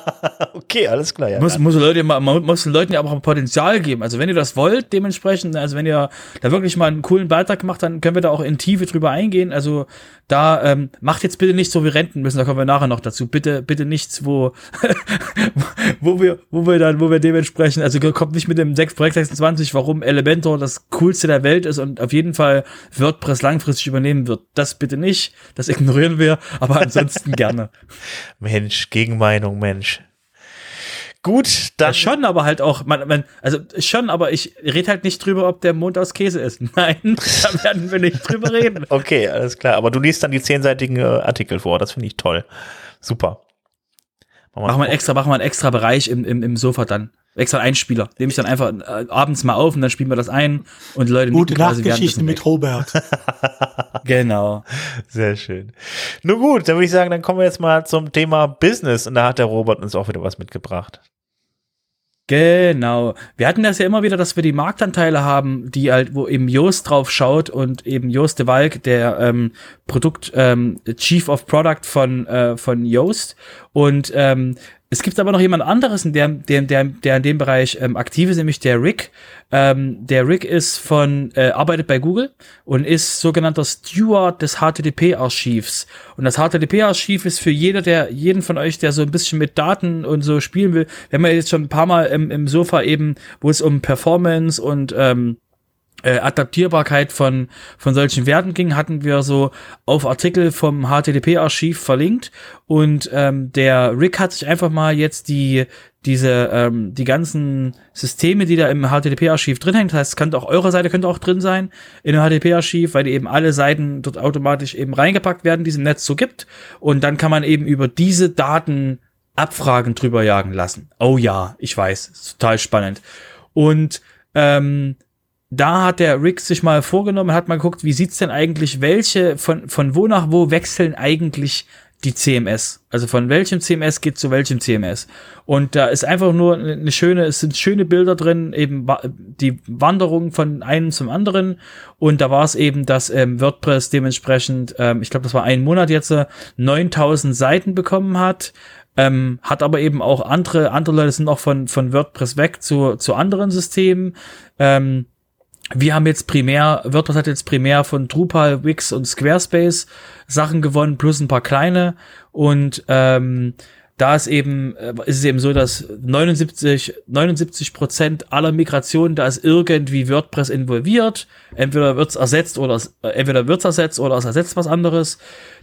okay, alles klar. Ja, muss, muss, Leute, man muss den Leuten ja auch ein Potenzial geben. Also wenn ihr das wollt, dementsprechend, also wenn ihr da wirklich mal einen coolen Beitrag macht, dann können wir da auch in Tiefe drüber eingehen. Also da ähm, macht jetzt bitte nicht so wie Renten müssen, da kommen wir nachher noch dazu. Bitte, bitte nichts, wo, wo wir, wo wir dann, wo wir dementsprechend, also kommt nicht mit dem 6 Projekt 26, warum Elementor das coolste der Welt ist und auf jeden Fall WordPress langfristig übernehmen wird. Das bitte nicht, das ignorieren wir, aber ansonsten gerne. Mensch, Gegenmeinung, Mensch. Gut, dann. Ja, schon, aber halt auch, man, man, also schon, aber ich rede halt nicht drüber, ob der Mond aus Käse ist. Nein, da werden wir nicht drüber reden. okay, alles klar. Aber du liest dann die zehnseitigen äh, Artikel vor. Das finde ich toll. Super. Machen wir, machen wir extra, machen wir einen extra Bereich im, im, im Sofa dann. Extra Einspieler. Nehme ich dann einfach äh, abends mal auf und dann spielen wir das ein und die Leute Gute Nachtgeschichten mit Robert. genau. Sehr schön. Nun gut, dann würde ich sagen, dann kommen wir jetzt mal zum Thema Business und da hat der Robert uns auch wieder was mitgebracht. Genau. Wir hatten das ja immer wieder, dass wir die Marktanteile haben, die halt, wo eben Joost drauf schaut und eben Joost de Walk, der ähm, Produkt ähm, Chief of Product von äh, von Joost und ähm, es gibt aber noch jemand anderes, der, der, der, der in dem Bereich ähm, aktiv ist, nämlich der Rick. Ähm, der Rick ist von, äh, arbeitet bei Google und ist sogenannter Steward des HTTP-Archivs. Und das HTTP-Archiv ist für jeder, der, jeden von euch, der so ein bisschen mit Daten und so spielen will, wenn man jetzt schon ein paar Mal im, im Sofa eben, wo es um Performance und ähm, äh, Adaptierbarkeit von, von solchen Werten ging, hatten wir so auf Artikel vom HTTP-Archiv verlinkt und ähm, der Rick hat sich einfach mal jetzt die diese ähm, die ganzen Systeme, die da im HTTP-Archiv drin hängen, das heißt, könnte auch eure Seite könnte auch drin sein in dem HTTP-Archiv, weil die eben alle Seiten dort automatisch eben reingepackt werden, die es im Netz so gibt und dann kann man eben über diese Daten Abfragen drüber jagen lassen. Oh ja, ich weiß, total spannend. Und ähm, da hat der Rick sich mal vorgenommen, hat mal geguckt, wie sieht's denn eigentlich, welche, von, von wo nach wo wechseln eigentlich die CMS? Also von welchem CMS geht zu welchem CMS? Und da ist einfach nur eine schöne, es sind schöne Bilder drin, eben die Wanderung von einem zum anderen. Und da war es eben, dass ähm, WordPress dementsprechend, ähm, ich glaube, das war ein Monat jetzt, 9000 äh, Seiten bekommen hat. Ähm, hat aber eben auch andere, andere Leute sind auch von, von WordPress weg zu, zu anderen Systemen. Ähm, wir haben jetzt primär, WordPress hat jetzt primär von Drupal, Wix und Squarespace Sachen gewonnen, plus ein paar kleine. Und ähm, da ist eben, äh, ist es eben so, dass 79, 79 Prozent aller Migrationen, da ist irgendwie WordPress involviert. Entweder wird's ersetzt oder, äh, entweder wird's ersetzt oder es ersetzt was anderes.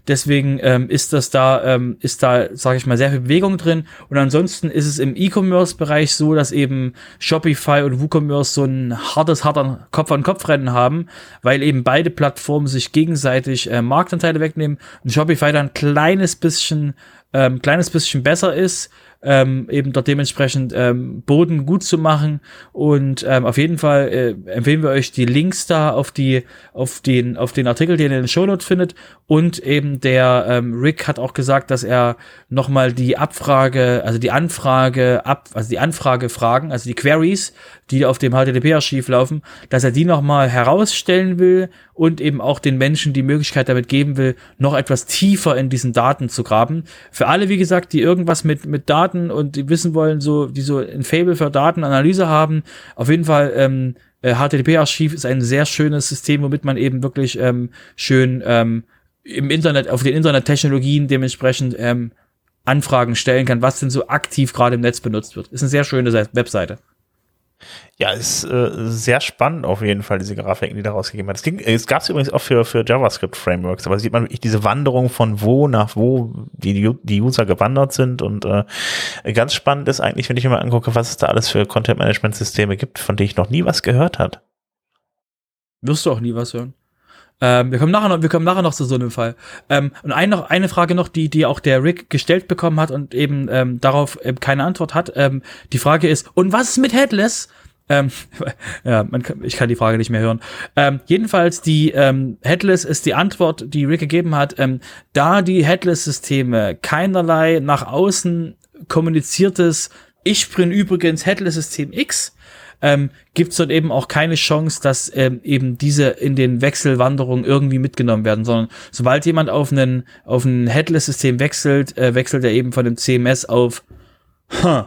Deswegen ähm, ist das da, ähm, ist da, sage ich mal, sehr viel Bewegung drin. Und ansonsten ist es im E-Commerce-Bereich so, dass eben Shopify und WooCommerce so ein hartes, harter Kopf-an-Kopf-Rennen haben, weil eben beide Plattformen sich gegenseitig äh, Marktanteile wegnehmen und Shopify dann ein kleines bisschen, ähm, kleines bisschen besser ist ähm, eben dort dementsprechend ähm, Boden gut zu machen. Und ähm, auf jeden Fall äh, empfehlen wir euch die Links da auf die, auf den, auf den Artikel, den ihr in den Shownotes findet. Und eben der ähm, Rick hat auch gesagt, dass er nochmal die Abfrage, also die Anfrage ab, also die Anfragefragen, also die Queries, die auf dem HTTP-Archiv laufen, dass er die nochmal herausstellen will und eben auch den Menschen die Möglichkeit damit geben will, noch etwas tiefer in diesen Daten zu graben. Für alle, wie gesagt, die irgendwas mit, mit Daten und die wissen wollen, so, die so ein Fable für Datenanalyse haben, auf jeden Fall, ähm, HTTP-Archiv äh, ist ein sehr schönes System, womit man eben wirklich ähm, schön ähm, im Internet, auf den Internettechnologien dementsprechend ähm, Anfragen stellen kann, was denn so aktiv gerade im Netz benutzt wird. Ist eine sehr schöne Webseite. Ja, ist äh, sehr spannend auf jeden Fall, diese Grafiken, die da rausgegeben hat. Es, gab es übrigens auch für, für JavaScript-Frameworks, aber sieht man wirklich diese Wanderung von wo nach wo die, die User gewandert sind und äh, ganz spannend ist eigentlich, wenn ich mir mal angucke, was es da alles für Content-Management-Systeme gibt, von denen ich noch nie was gehört hat. Wirst du auch nie was hören. Ähm, wir kommen nachher noch, wir kommen nachher noch zu so einem Fall. Ähm, und ein, noch, eine Frage noch, die, die auch der Rick gestellt bekommen hat und eben ähm, darauf eben keine Antwort hat. Ähm, die Frage ist, und was ist mit Headless? Ähm, ja, man kann, ich kann die Frage nicht mehr hören. Ähm, jedenfalls, die ähm, Headless ist die Antwort, die Rick gegeben hat. Ähm, da die Headless-Systeme keinerlei nach außen kommuniziertes, ich bin übrigens Headless-System X, ähm, gibt es dort eben auch keine Chance, dass ähm, eben diese in den Wechselwanderungen irgendwie mitgenommen werden, sondern sobald jemand auf einen auf ein Headless-System wechselt, äh, wechselt er eben von dem CMS auf huh,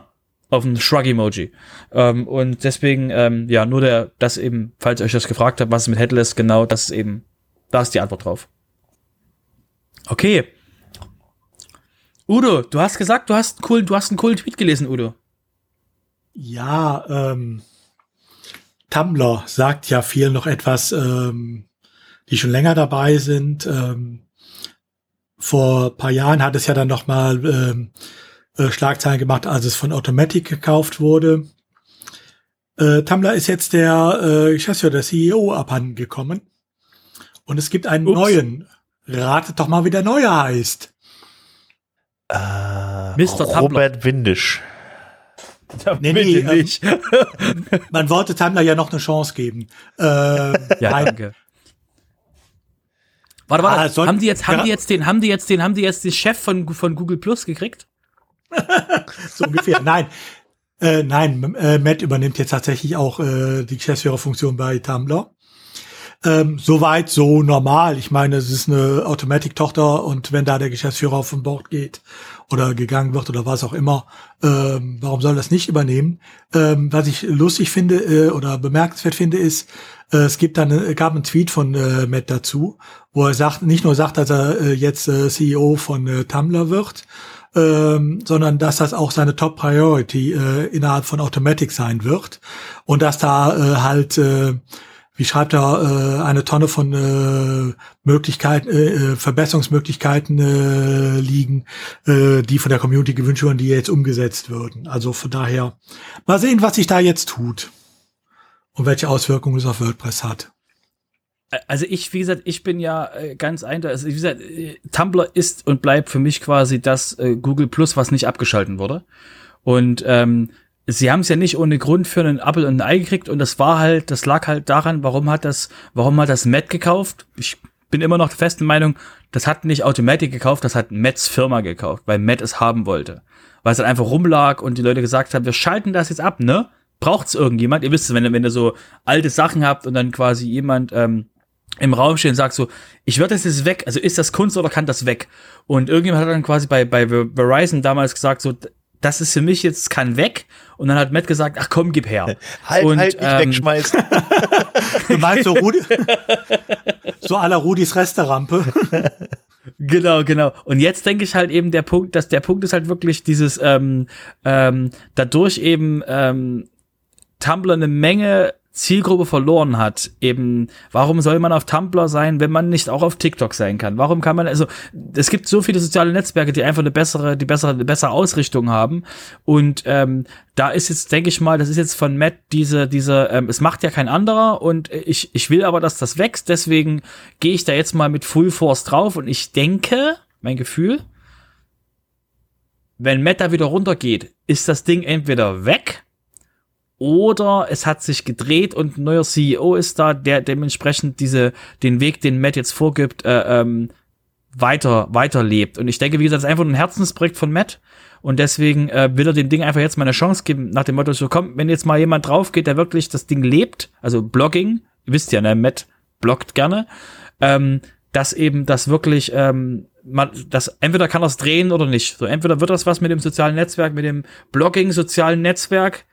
auf ein Shrug-Emoji. Ähm, und deswegen, ähm, ja, nur der, das eben, falls ihr euch das gefragt habt, was ist mit Headless, genau, das ist eben, da ist die Antwort drauf. Okay. Udo, du hast gesagt, du hast einen coolen, du hast einen coolen Tweet gelesen, Udo. Ja, ähm, Tumblr sagt ja viel noch etwas, ähm, die schon länger dabei sind. Ähm, vor paar Jahren hat es ja dann noch mal ähm, äh, Schlagzeilen gemacht, als es von Automatic gekauft wurde. Äh, Tumblr ist jetzt der äh, Geschäftsführer, der CEO abhanden gekommen. Und es gibt einen Ups. neuen. Ratet doch mal, wie der neue heißt. Äh, Mr. Robert Tumblr. Windisch. nee, nee, ähm, man wollte Tumblr ja noch eine Chance geben. Äh, ja, danke. Warte, warte. Ah, haben die jetzt, haben ja. die jetzt den, haben die jetzt den, haben die jetzt den Chef von, von Google Plus gekriegt? so ungefähr. Nein. Äh, nein, äh, Matt übernimmt jetzt tatsächlich auch äh, die Geschäftsführerfunktion bei Tumblr. Ähm, Soweit so normal. Ich meine, es ist eine Automatic-Tochter und wenn da der Geschäftsführer auf den Bord geht oder gegangen wird oder was auch immer, ähm, warum soll das nicht übernehmen? Ähm, was ich lustig finde äh, oder bemerkenswert finde, ist, äh, es gibt dann gab einen Tweet von äh, Matt dazu, wo er sagt, nicht nur sagt, dass er äh, jetzt äh, CEO von äh, Tumblr wird, ähm, sondern dass das auch seine Top Priority äh, innerhalb von Automatic sein wird und dass da äh, halt äh, wie schreibt er, äh, eine Tonne von äh, Möglichkeiten, äh, äh, Verbesserungsmöglichkeiten äh, liegen, äh, die von der Community gewünscht wurden, die jetzt umgesetzt würden. Also von daher mal sehen, was sich da jetzt tut und welche Auswirkungen es auf WordPress hat. Also ich, wie gesagt, ich bin ja äh, ganz eindeutig, also wie gesagt, äh, Tumblr ist und bleibt für mich quasi das äh, Google Plus, was nicht abgeschalten wurde. Und ähm, sie haben es ja nicht ohne Grund für einen Apple und ein Ei gekriegt und das war halt, das lag halt daran, warum hat das, warum hat das Matt gekauft? Ich bin immer noch der festen Meinung, das hat nicht Automatic gekauft, das hat Matts Firma gekauft, weil Matt es haben wollte. Weil es halt einfach rumlag und die Leute gesagt haben, wir schalten das jetzt ab, ne? Braucht's irgendjemand? Ihr wisst es, wenn, wenn ihr so alte Sachen habt und dann quasi jemand ähm, im Raum stehen und sagt so, ich würde das jetzt weg, also ist das Kunst oder kann das weg? Und irgendjemand hat dann quasi bei, bei Verizon damals gesagt so, das ist für mich jetzt kann weg. Und dann hat Matt gesagt, ach komm, gib her. halt, und, halt, nicht ähm, wegschmeißen. du meinst so Rudi, so aller Rudis Resterampe. Genau, genau. Und jetzt denke ich halt eben der Punkt, dass der Punkt ist halt wirklich dieses, ähm, ähm, dadurch eben ähm, Tumblr eine Menge Zielgruppe verloren hat. Eben, warum soll man auf Tumblr sein, wenn man nicht auch auf TikTok sein kann? Warum kann man, also, es gibt so viele soziale Netzwerke, die einfach eine bessere, die bessere, eine bessere Ausrichtung haben. Und ähm, da ist jetzt, denke ich mal, das ist jetzt von Matt diese, diese, ähm, es macht ja kein anderer und ich, ich will aber, dass das wächst, deswegen gehe ich da jetzt mal mit Full Force drauf und ich denke, mein Gefühl, wenn Matt da wieder runtergeht, ist das Ding entweder weg oder es hat sich gedreht und ein neuer CEO ist da, der dementsprechend diese, den Weg, den Matt jetzt vorgibt, äh, ähm, weiter, weiterlebt. Und ich denke, wie gesagt, das ist einfach ein Herzensprojekt von Matt. Und deswegen äh, will er dem Ding einfach jetzt mal eine Chance geben, nach dem Motto, so komm, wenn jetzt mal jemand drauf geht, der wirklich das Ding lebt, also Blogging, ihr wisst ja, ne, Matt bloggt gerne, ähm, dass eben das wirklich, ähm, man, das entweder kann er es drehen oder nicht. So, entweder wird das was mit dem sozialen Netzwerk, mit dem Blogging sozialen Netzwerk,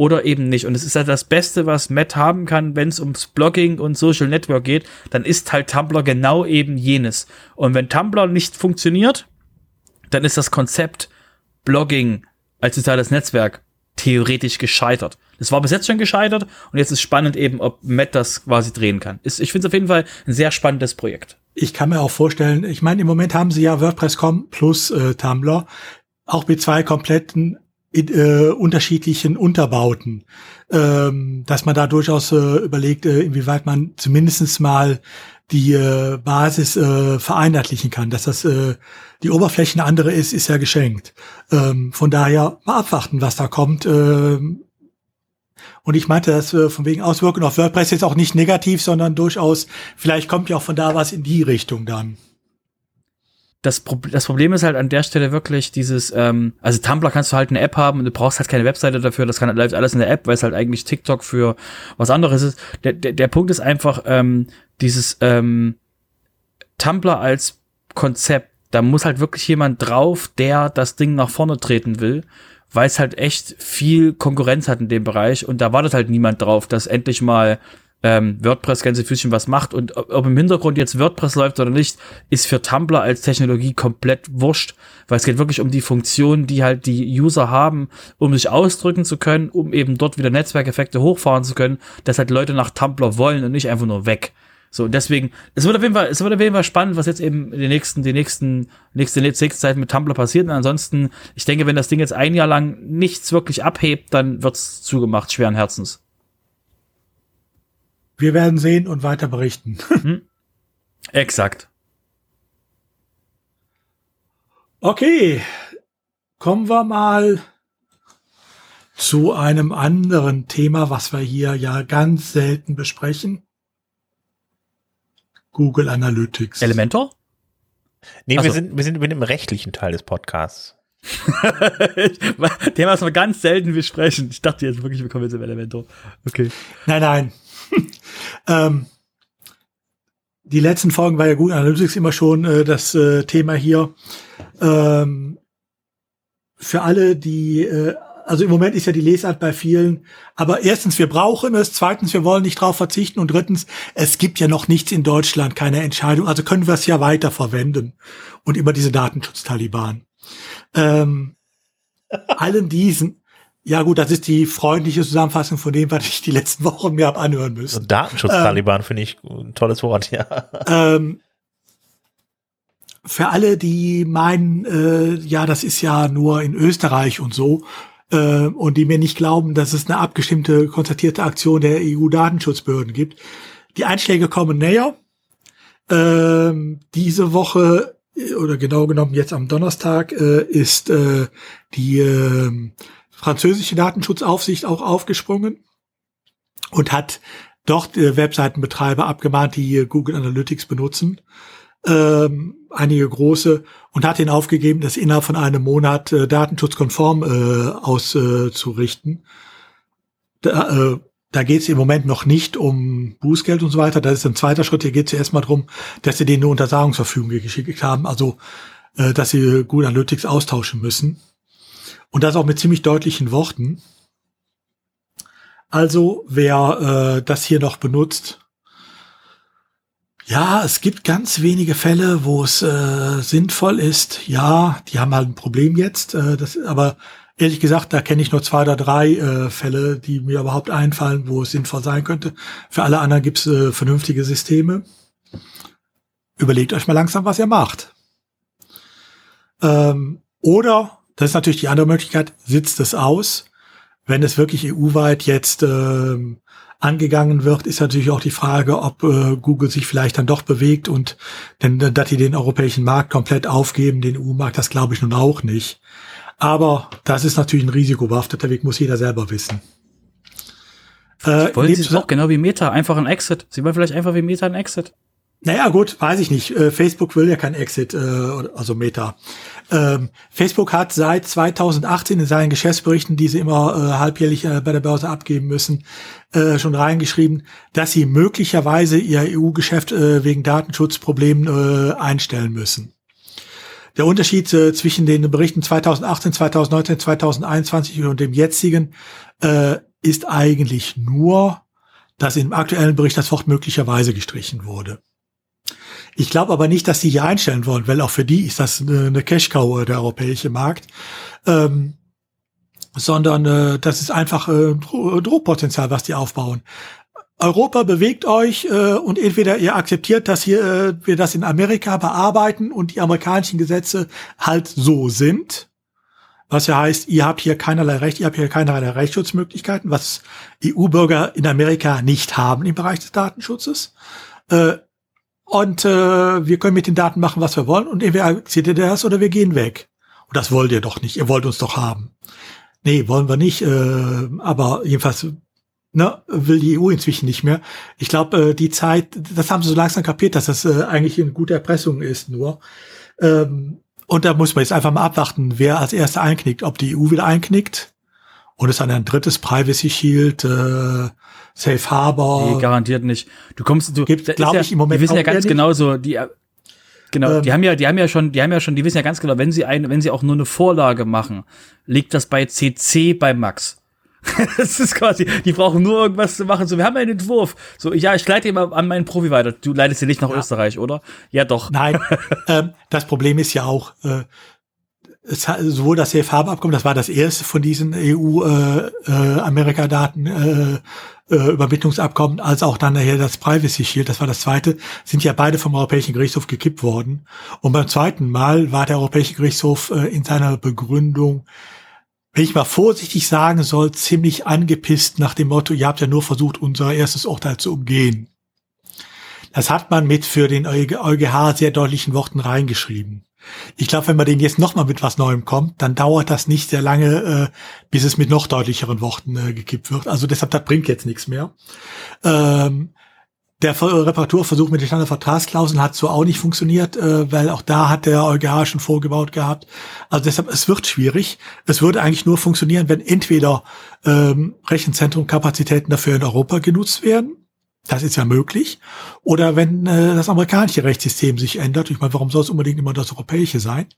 oder eben nicht. Und es ist halt das Beste, was Matt haben kann, wenn es ums Blogging und Social Network geht, dann ist halt Tumblr genau eben jenes. Und wenn Tumblr nicht funktioniert, dann ist das Konzept Blogging als soziales Netzwerk theoretisch gescheitert. Das war bis jetzt schon gescheitert und jetzt ist spannend eben, ob Matt das quasi drehen kann. Ist, ich finde es auf jeden Fall ein sehr spannendes Projekt. Ich kann mir auch vorstellen, ich meine, im Moment haben sie ja WordPress.com plus äh, Tumblr, auch mit zwei kompletten in, äh, unterschiedlichen Unterbauten, ähm, dass man da durchaus äh, überlegt, äh, inwieweit man zumindestens mal die äh, Basis äh, vereinheitlichen kann. Dass das äh, die Oberfläche eine andere ist, ist ja geschenkt. Ähm, von daher mal abwarten, was da kommt. Ähm, und ich meinte das äh, von wegen Auswirkungen auf WordPress jetzt auch nicht negativ, sondern durchaus, vielleicht kommt ja auch von da was in die Richtung dann. Das, Pro das Problem ist halt an der Stelle wirklich dieses, ähm, also Tumblr kannst du halt eine App haben und du brauchst halt keine Webseite dafür, das kann halt alles in der App, weil es halt eigentlich TikTok für was anderes ist. Der, der, der Punkt ist einfach, ähm, dieses ähm, Tumblr als Konzept, da muss halt wirklich jemand drauf, der das Ding nach vorne treten will, weil es halt echt viel Konkurrenz hat in dem Bereich und da wartet halt niemand drauf, dass endlich mal ähm, WordPress Gänsefüßchen was macht und ob, im Hintergrund jetzt WordPress läuft oder nicht, ist für Tumblr als Technologie komplett wurscht, weil es geht wirklich um die Funktionen, die halt die User haben, um sich ausdrücken zu können, um eben dort wieder Netzwerkeffekte hochfahren zu können, dass halt Leute nach Tumblr wollen und nicht einfach nur weg. So, deswegen, es wird auf jeden Fall, es wird auf jeden Fall spannend, was jetzt eben in den nächsten, die nächsten, nächste, nächste Zeit mit Tumblr passiert. Und ansonsten, ich denke, wenn das Ding jetzt ein Jahr lang nichts wirklich abhebt, dann wird's zugemacht, schweren Herzens. Wir werden sehen und weiter berichten. Hm? Exakt. Okay, kommen wir mal zu einem anderen Thema, was wir hier ja ganz selten besprechen. Google Analytics. Elementor? Nee, Ach wir so. sind, wir sind mit dem rechtlichen Teil des Podcasts. Thema, was wir ganz selten besprechen. Ich dachte jetzt wirklich, wir kommen jetzt im Elementor. Okay. Nein, nein. ähm, die letzten Folgen war ja Google Analytics immer schon äh, das äh, Thema hier. Ähm, für alle, die, äh, also im Moment ist ja die Lesart bei vielen, aber erstens, wir brauchen es, zweitens, wir wollen nicht drauf verzichten und drittens, es gibt ja noch nichts in Deutschland, keine Entscheidung, also können wir es ja weiter verwenden und über diese Datenschutz-Taliban. Ähm, allen diesen, ja gut, das ist die freundliche Zusammenfassung von dem, was ich die letzten Wochen mir hab anhören müssen. Datenschutz-Taliban finde ich ein tolles Wort, ja. Ähm, für alle, die meinen, äh, ja, das ist ja nur in Österreich und so, äh, und die mir nicht glauben, dass es eine abgestimmte, konstatierte Aktion der EU-Datenschutzbehörden gibt. Die Einschläge kommen näher. Ähm, diese Woche, äh, oder genau genommen jetzt am Donnerstag, äh, ist äh, die äh, französische Datenschutzaufsicht auch aufgesprungen und hat dort äh, Webseitenbetreiber abgemahnt, die äh, Google Analytics benutzen ähm, einige große und hat ihnen aufgegeben, das innerhalb von einem Monat äh, datenschutzkonform äh, auszurichten. Da, äh, da geht es im Moment noch nicht um Bußgeld und so weiter. Das ist ein zweiter Schritt. Hier geht es erstmal darum, dass sie denen eine Untersagungsverfügung geschickt haben, also äh, dass sie Google Analytics austauschen müssen. Und das auch mit ziemlich deutlichen Worten. Also wer äh, das hier noch benutzt, ja, es gibt ganz wenige Fälle, wo es äh, sinnvoll ist. Ja, die haben halt ein Problem jetzt. Äh, das, aber ehrlich gesagt, da kenne ich nur zwei oder drei äh, Fälle, die mir überhaupt einfallen, wo es sinnvoll sein könnte. Für alle anderen gibt's äh, vernünftige Systeme. Überlegt euch mal langsam, was ihr macht. Ähm, oder, das ist natürlich die andere Möglichkeit, sitzt es aus. Wenn es wirklich EU-weit jetzt ähm, angegangen wird, ist natürlich auch die Frage, ob äh, Google sich vielleicht dann doch bewegt und denn, dass die den europäischen Markt komplett aufgeben, den EU-Markt, das glaube ich nun auch nicht. Aber das ist natürlich ein risikobehafteter Weg, muss jeder selber wissen. Äh, Wollen Sie es auch genau wie Meta, einfach ein Exit? Sie wollen vielleicht einfach wie Meta ein Exit. Naja, gut, weiß ich nicht. Äh, Facebook will ja kein Exit, äh, also Meta. Ähm, Facebook hat seit 2018 in seinen Geschäftsberichten, die sie immer äh, halbjährlich äh, bei der Börse abgeben müssen, schon reingeschrieben, dass sie möglicherweise ihr EU-Geschäft wegen Datenschutzproblemen einstellen müssen. Der Unterschied zwischen den Berichten 2018, 2019, 2021 und dem jetzigen ist eigentlich nur, dass im aktuellen Bericht das Wort möglicherweise gestrichen wurde. Ich glaube aber nicht, dass die hier einstellen wollen, weil auch für die ist das eine, eine Cash-Cow, äh, der europäische Markt. Ähm, sondern äh, das ist einfach äh, Dro- Druckpotenzial, was die aufbauen. Europa bewegt euch äh, und entweder ihr akzeptiert, dass hier äh, wir das in Amerika bearbeiten und die amerikanischen Gesetze halt so sind. Was ja heißt, ihr habt hier keinerlei Recht, ihr habt hier keinerlei Rechtsschutzmöglichkeiten, was EU-Bürger in Amerika nicht haben im Bereich des Datenschutzes. Äh, und äh, wir können mit den Daten machen, was wir wollen. Und entweder akzeptiert ihr das oder wir gehen weg. Und das wollt ihr doch nicht. Ihr wollt uns doch haben. Nee, wollen wir nicht. Äh, aber jedenfalls ne, will die EU inzwischen nicht mehr. Ich glaube, äh, die Zeit, das haben sie so langsam kapiert, dass das äh, eigentlich eine gute Erpressung ist nur. Ähm, und da muss man jetzt einfach mal abwarten, wer als erster einknickt, ob die EU wieder einknickt und es dann ein drittes Privacy Shield, äh, Safe Harbor. Nee, garantiert nicht. Du kommst, du, Gibt, glaube ja, ich, im Moment Die wissen ja ganz eher nicht. genauso, die, äh, genau, Ähm. die haben ja, die haben ja schon, die haben ja schon, die wissen ja ganz genau, wenn sie ein, wenn sie auch nur eine Vorlage machen, liegt das bei CC bei Max. das ist quasi, die brauchen nur irgendwas zu machen. So, wir haben einen Entwurf. So, ja, ich leite immer an meinen Profi weiter. Du leitest ihn nicht nach Österreich, oder? Ja, doch. Nein, ähm, das Problem ist ja auch, äh, es hat, sowohl das Safe Harbor Abkommen, das war das erste von diesen EU-Amerika-Daten äh, äh, Übermittlungsabkommen, als auch dann nachher das Privacy Shield, das war das zweite, sind ja beide vom Europäischen Gerichtshof gekippt worden. Und beim zweiten Mal war der Europäische Gerichtshof äh, in seiner Begründung, wenn ich mal vorsichtig sagen soll, ziemlich angepisst nach dem Motto, ihr habt ja nur versucht, unser erstes Urteil zu umgehen. Das hat man mit für den EuGH sehr deutlichen Worten reingeschrieben. Ich glaube, wenn man den jetzt nochmal mit was Neuem kommt, dann dauert das nicht sehr lange, äh, bis es mit noch deutlicheren Worten äh, gekippt wird. Also deshalb, das bringt jetzt nichts mehr. Ähm, der Ver- Reparaturversuch mit den Standardvertragsklauseln hat so auch nicht funktioniert, äh, weil auch da hat der EuGH schon vorgebaut gehabt. Also deshalb, es wird schwierig. Es würde eigentlich nur funktionieren, wenn entweder ähm, Rechenzentrumkapazitäten dafür in Europa genutzt werden. Das ist ja möglich. Oder wenn äh, das amerikanische Rechtssystem sich ändert. Ich meine, warum soll es unbedingt immer das europäische sein?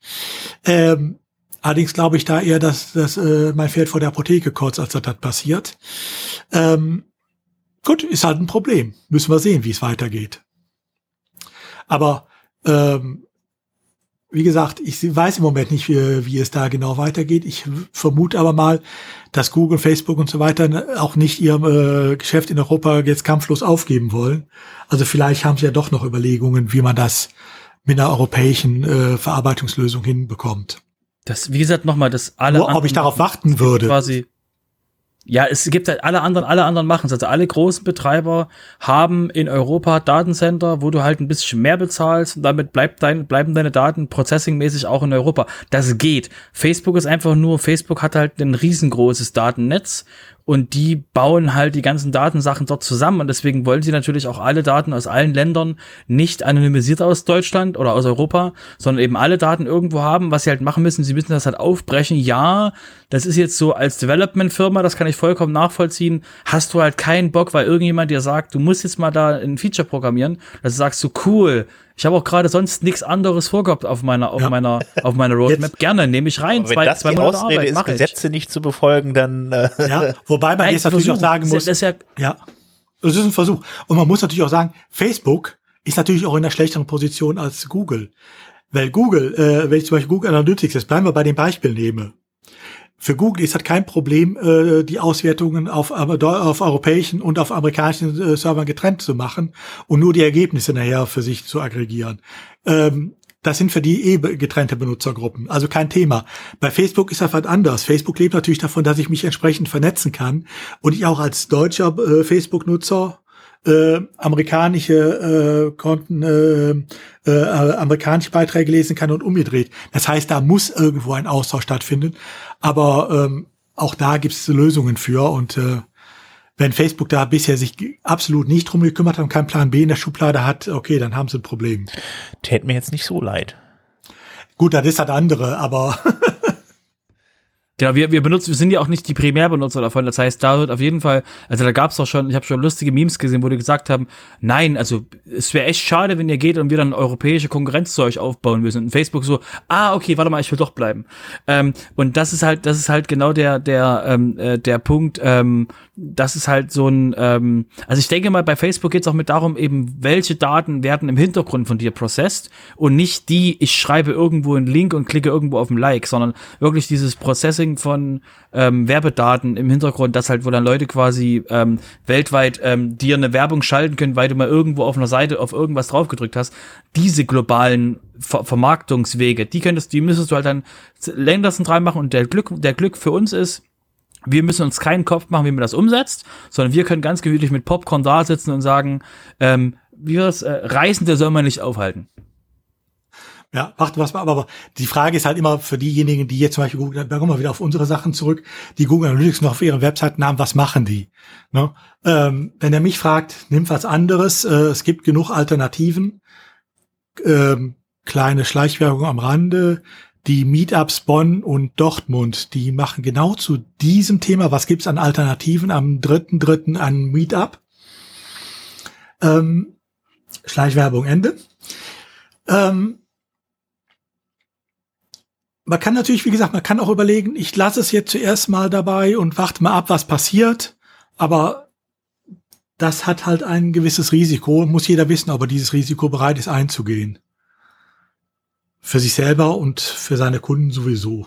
Ähm, allerdings glaube ich da eher, dass, dass äh, mein Pferd vor der Apotheke kurz, als das passiert. Ähm, gut, ist halt ein Problem. Müssen wir sehen, wie es weitergeht. Aber ähm, wie gesagt, ich weiß im Moment nicht, wie, wie es da genau weitergeht. Ich vermute aber mal, dass Google, Facebook und so weiter auch nicht ihr äh, Geschäft in Europa jetzt kampflos aufgeben wollen. Also vielleicht haben sie ja doch noch Überlegungen, wie man das mit einer europäischen äh, Verarbeitungslösung hinbekommt. Das, wie gesagt, nochmal, das alle Nur, ob ich darauf warten würde. quasi. Ja, es gibt halt alle anderen, alle anderen machen es. Also alle großen Betreiber haben in Europa Datencenter, wo du halt ein bisschen mehr bezahlst und damit bleibt dein, bleiben deine Daten processingmäßig auch in Europa. Das geht. Facebook ist einfach nur, Facebook hat halt ein riesengroßes Datennetz und die bauen halt die ganzen Datensachen dort zusammen und deswegen wollen sie natürlich auch alle Daten aus allen Ländern nicht anonymisiert aus Deutschland oder aus Europa, sondern eben alle Daten irgendwo haben, was sie halt machen müssen. Sie müssen das halt aufbrechen. Ja, das ist jetzt so als Development-Firma, das kann ich vollkommen nachvollziehen. Hast du halt keinen Bock, weil irgendjemand dir sagt, du musst jetzt mal da ein Feature programmieren, dass du sagst so cool. Ich habe auch gerade sonst nichts anderes vorgehabt auf meiner auf Ja. meiner auf meiner Roadmap. Jetzt- Gerne nehme ich rein. Wenn zwei, das zwei die Monate Ausrede Arbeit ist, mache ich. Gesetze nicht zu befolgen, dann äh, Ja, wobei man Nein, jetzt natürlich auch sagen muss, Das ist ja, Ja, das ist ein Versuch. Und man muss natürlich auch sagen, Facebook ist natürlich auch in einer schlechteren Position als Google. Weil Google, äh, wenn ich zum Beispiel Google Analytics, jetzt bleiben wir bei dem Beispiel nehme. Für Google ist das kein Problem, äh, die Auswertungen auf, auf europäischen und auf amerikanischen äh, Servern getrennt zu machen und nur die Ergebnisse nachher für sich zu aggregieren. Ähm, das sind für die eh getrennte Benutzergruppen, also kein Thema. Bei Facebook ist das was anders. Facebook lebt natürlich davon, dass ich mich entsprechend vernetzen kann und ich auch als deutscher äh, Facebook-Nutzer äh, amerikanische äh, Konten, äh, äh, amerikanische Beiträge lesen kann und umgedreht. Das heißt, da muss irgendwo ein Austausch stattfinden. Aber ähm, auch da gibt es Lösungen für und äh, wenn Facebook da bisher sich absolut nicht drum gekümmert hat und keinen Plan B in der Schublade hat, okay, dann haben sie ein Problem. täte mir jetzt nicht so leid. Gut, das ist das andere, aber Genau, wir, wir benutzen, wir sind ja auch nicht die Primärbenutzer davon. Das heißt, da wird auf jeden Fall, also da gab's doch schon, ich habe schon lustige Memes gesehen, wo die gesagt haben, nein, also es wäre echt schade, wenn ihr geht und wir dann europäische Konkurrenz zu euch aufbauen müssen. Und Facebook so, ah, okay, warte mal, ich will doch bleiben. Ähm, und das ist halt, das ist halt genau der, der, ähm, äh, der Punkt, ähm, das ist halt so ein, ähm, also ich denke mal, bei Facebook geht's auch mit darum, eben, welche Daten werden im Hintergrund von dir processed und nicht die, ich schreibe irgendwo einen Link und klicke irgendwo auf ein Like, sondern wirklich dieses Processing von ähm, Werbedaten im Hintergrund, das halt, wo dann Leute quasi ähm, weltweit ähm, dir eine Werbung schalten können, weil du mal irgendwo auf einer Seite auf irgendwas draufgedrückt hast. Diese globalen Ver Vermarktungswege, die könntest, die müsstest du halt dann länderzentral machen und der Glück, der Glück für uns ist, wir müssen uns keinen Kopf machen, wie man das umsetzt, sondern wir können ganz gemütlich mit Popcorn da sitzen und sagen, ähm, wie das, äh, Reisende soll man nicht aufhalten. Ja, macht was, aber, aber die Frage ist halt immer für diejenigen, die jetzt zum Beispiel Google, da kommen wir wieder auf unsere Sachen zurück, die Google Analytics noch auf ihren Webseiten haben, was machen die? Ne? Ähm, wenn er mich fragt, nimm was anderes, äh, es gibt genug Alternativen. Ähm, kleine Schleichwerbung am Rande. Die Meetups Bonn und Dortmund, die machen genau zu diesem Thema, was gibt's an Alternativen am 3.3. an Meetup. Ähm, Schleichwerbung Ende. Ähm, man kann natürlich, wie gesagt, man kann auch überlegen, ich lasse es jetzt zuerst mal dabei und warte mal ab, was passiert. Aber das hat halt ein gewisses Risiko. Muss jeder wissen, ob er dieses Risiko bereit ist einzugehen. Für sich selber und für seine Kunden sowieso.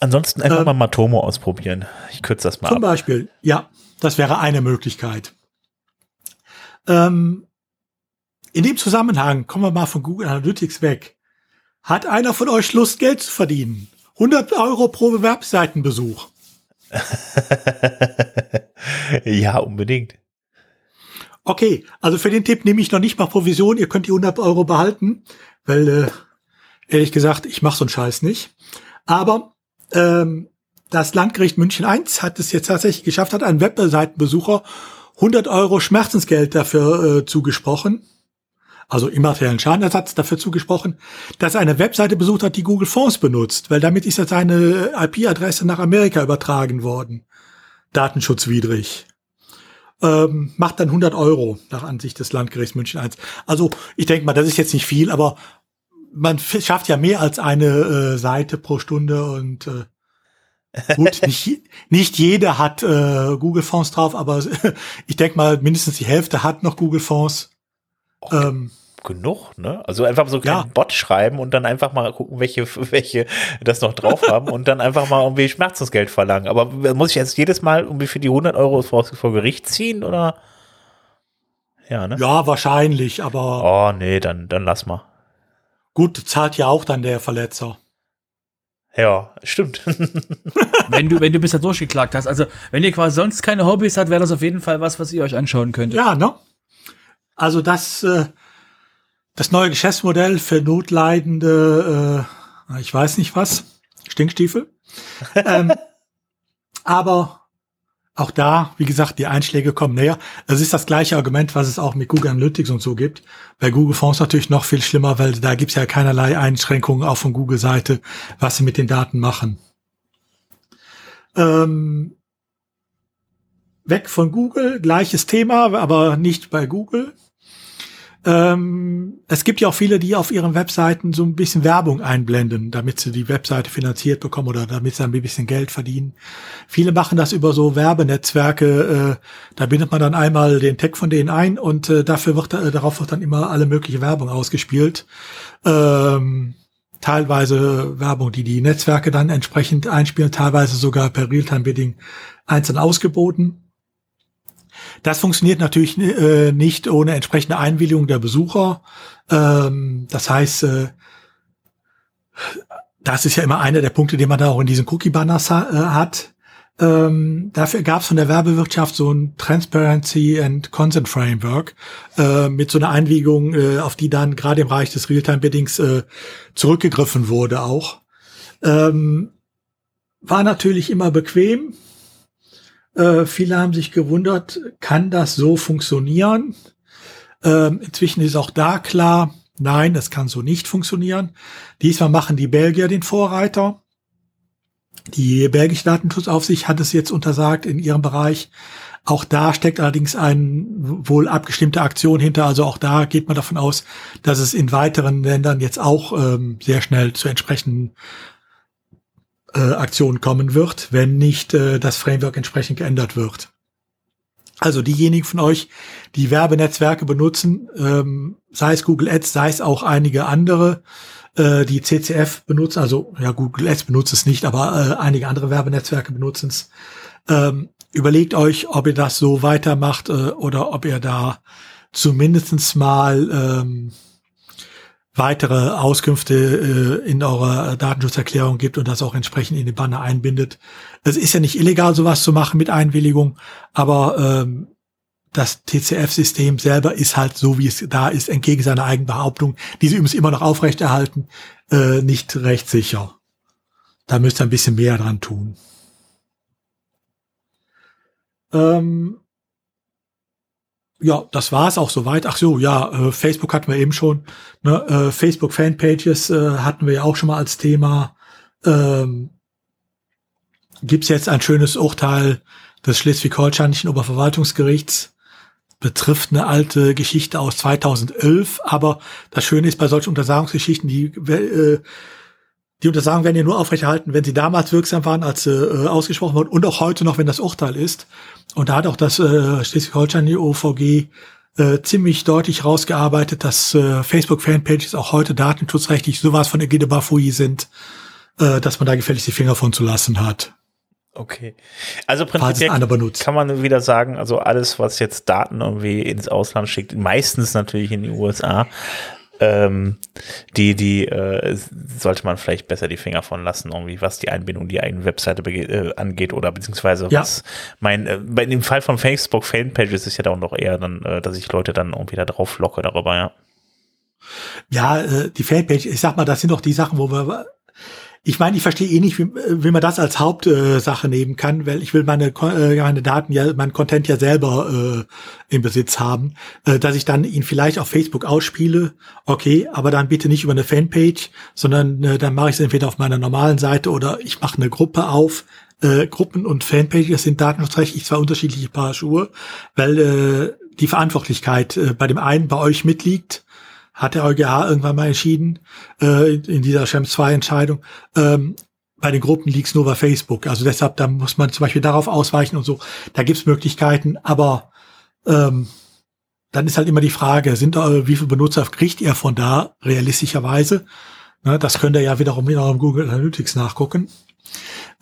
Ansonsten einfach ähm, mal Matomo ausprobieren. Ich kürze das mal Zum ab. Beispiel, ja, das wäre eine Möglichkeit. Ähm, in dem Zusammenhang kommen wir mal von Google Analytics weg. Hat einer von euch Lust, Geld zu verdienen? 100 Euro pro Webseitenbesuch. ja, unbedingt. Okay, also für den Tipp nehme ich noch nicht mal Provision. Ihr könnt die 100 Euro behalten, weil äh, ehrlich gesagt, ich mache so einen Scheiß nicht. Aber ähm, das Landgericht München I hat es jetzt tatsächlich geschafft, hat einen Webseitenbesucher 100 Euro Schmerzensgeld dafür äh, zugesprochen also immateriellen Schadenersatz dafür zugesprochen, dass er eine Webseite besucht hat, die Google Fonds benutzt, weil damit ist ja seine IP-Adresse nach Amerika übertragen worden. Datenschutzwidrig. Ähm, macht dann 100 Euro nach Ansicht des Landgerichts München I. Also ich denke mal, das ist jetzt nicht viel, aber man schafft ja mehr als eine äh, Seite pro Stunde und äh, gut, nicht, nicht jeder hat äh, Google Fonds drauf, aber ich denke mal, mindestens die Hälfte hat noch Google Fonds. Ähm, genug, ne? Also einfach so einen ja. Bot schreiben und dann einfach mal gucken, welche, welche das noch drauf haben und dann einfach mal irgendwie Schmerzensgeld verlangen. Aber muss ich jetzt jedes Mal irgendwie für die 100 Euro vor, vor Gericht ziehen oder? Ja, ne? Ja, wahrscheinlich, aber. Oh, nee, dann, dann lass mal. Gut, zahlt ja auch dann der Verletzer. Ja, stimmt. wenn du, wenn du bisher durchgeklagt hast. Also, wenn ihr quasi sonst keine Hobbys habt, wäre das auf jeden Fall was, was ihr euch anschauen könntet. Ja, ne? Also das, äh, das neue Geschäftsmodell für notleidende, äh, ich weiß nicht was, Stinkstiefel. ähm, aber auch da, wie gesagt, die Einschläge kommen näher. Es ist das gleiche Argument, was es auch mit Google Analytics und so gibt. Bei Google Fonds natürlich noch viel schlimmer, weil da gibt's ja keinerlei Einschränkungen auch von Google-Seite, was sie mit den Daten machen. Ähm, weg von Google, gleiches Thema, aber nicht bei Google. Ähm, es gibt ja auch viele, die auf ihren Webseiten so ein bisschen Werbung einblenden, damit sie die Webseite finanziert bekommen oder damit sie ein bisschen Geld verdienen. Viele machen das über so Werbenetzwerke. Äh, da bindet man dann einmal den Tag von denen ein und äh, dafür wird äh, darauf wird dann immer alle mögliche Werbung ausgespielt. Ähm, teilweise Werbung, die die Netzwerke dann entsprechend einspielen, teilweise sogar per Realtime-Bidding einzeln ausgeboten. Das funktioniert natürlich äh, nicht ohne entsprechende Einwilligung der Besucher. Ähm, das heißt, äh, das ist ja immer einer der Punkte, den man da auch in diesen Cookie-Banners ha äh, hat. Ähm, dafür gab es von der Werbewirtschaft so ein Transparency and Consent Framework äh, mit so einer Einwilligung, äh, auf die dann gerade im Bereich des Realtime-Biddings äh, zurückgegriffen wurde auch. Ähm, war natürlich immer bequem, äh, viele haben sich gewundert, kann das so funktionieren? Ähm, inzwischen ist auch da klar, nein, das kann so nicht funktionieren. Diesmal machen die Belgier den Vorreiter. Die belgische Datenschutzaufsicht hat es jetzt untersagt in ihrem Bereich. Auch da steckt allerdings eine wohl abgestimmte Aktion hinter. Also auch da geht man davon aus, dass es in weiteren Ländern jetzt auch ähm, sehr schnell zu entsprechenden äh, Aktion kommen wird, wenn nicht äh, das Framework entsprechend geändert wird. Also diejenigen von euch, die Werbenetzwerke benutzen, ähm, sei es Google Ads, sei es auch einige andere, äh, die CCF benutzen, also ja, Google Ads benutzt es nicht, aber äh, einige andere Werbenetzwerke benutzen es. Ähm, überlegt euch, ob ihr das so weitermacht äh, oder ob ihr da zumindestens mal ähm, weitere Auskünfte äh, in eurer Datenschutzerklärung gibt und das auch entsprechend in den Banner einbindet. Es ist ja nicht illegal, sowas zu machen mit Einwilligung, aber ähm, das TCF-System selber ist halt so, wie es da ist, entgegen seiner eigenen Behauptung, diese übrigens immer noch aufrechterhalten, äh, nicht rechtssicher. Da müsst ihr ein bisschen mehr dran tun. Ähm, ja, das war es auch soweit. Ach so, ja, äh, Facebook hatten wir eben schon. Ne? Äh, Facebook Fanpages äh, hatten wir ja auch schon mal als Thema. Ähm, Gibt es jetzt ein schönes Urteil des Schleswig-Holsteinischen Oberverwaltungsgerichts? Betrifft eine alte Geschichte aus 2011. Aber das Schöne ist bei solchen Untersagungsgeschichten, die äh, die Untersagungen werden ja nur aufrechterhalten, wenn sie damals wirksam waren, als sie äh, ausgesprochen wurden und auch heute noch, wenn das Urteil ist. Und da hat auch das äh, Schleswig-Holstein, die OVG, äh, ziemlich deutlich rausgearbeitet, dass äh, Facebook-Fanpages auch heute datenschutzrechtlich sowas von Egide Bafui sind, äh, dass man da gefälligst die Finger von zu lassen hat. Okay. Also prinzipiell kann man wieder sagen, also alles, was jetzt Daten irgendwie ins Ausland schickt, meistens natürlich in die USA, ähm, die, die äh, sollte man vielleicht besser die Finger von lassen, irgendwie, was die Einbindung die eigene Webseite äh, angeht oder beziehungsweise ja. was mein, äh, bei dem Fall von Facebook Fanpages ist ja dann noch eher dann, äh, dass ich Leute dann irgendwie da drauf locke darüber, ja. Ja, äh, die Fanpage, ich sag mal, das sind doch die Sachen, wo wir ich meine, ich verstehe eh nicht, wie, wie man das als Hauptsache äh, nehmen kann, weil ich will meine, äh, meine Daten ja, mein Content ja selber äh, im Besitz haben, äh, dass ich dann ihn vielleicht auf Facebook ausspiele, okay, aber dann bitte nicht über eine Fanpage, sondern äh, dann mache ich es entweder auf meiner normalen Seite oder ich mache eine Gruppe auf. Äh, Gruppen und Fanpages sind datenschutzrechtlich zwar unterschiedliche Paar Schuhe, weil äh, die Verantwortlichkeit äh, bei dem einen bei euch mitliegt hat der EuGH irgendwann mal entschieden, äh, in dieser Schrems 2 Entscheidung. Ähm, bei den Gruppen liegt's nur bei Facebook. Also deshalb, da muss man zum Beispiel darauf ausweichen und so. Da gibt's Möglichkeiten, aber ähm, dann ist halt immer die Frage, sind äh, wie viele Benutzer kriegt ihr von da realistischerweise? Ne, das könnt ihr ja wiederum in eurem Google Analytics nachgucken.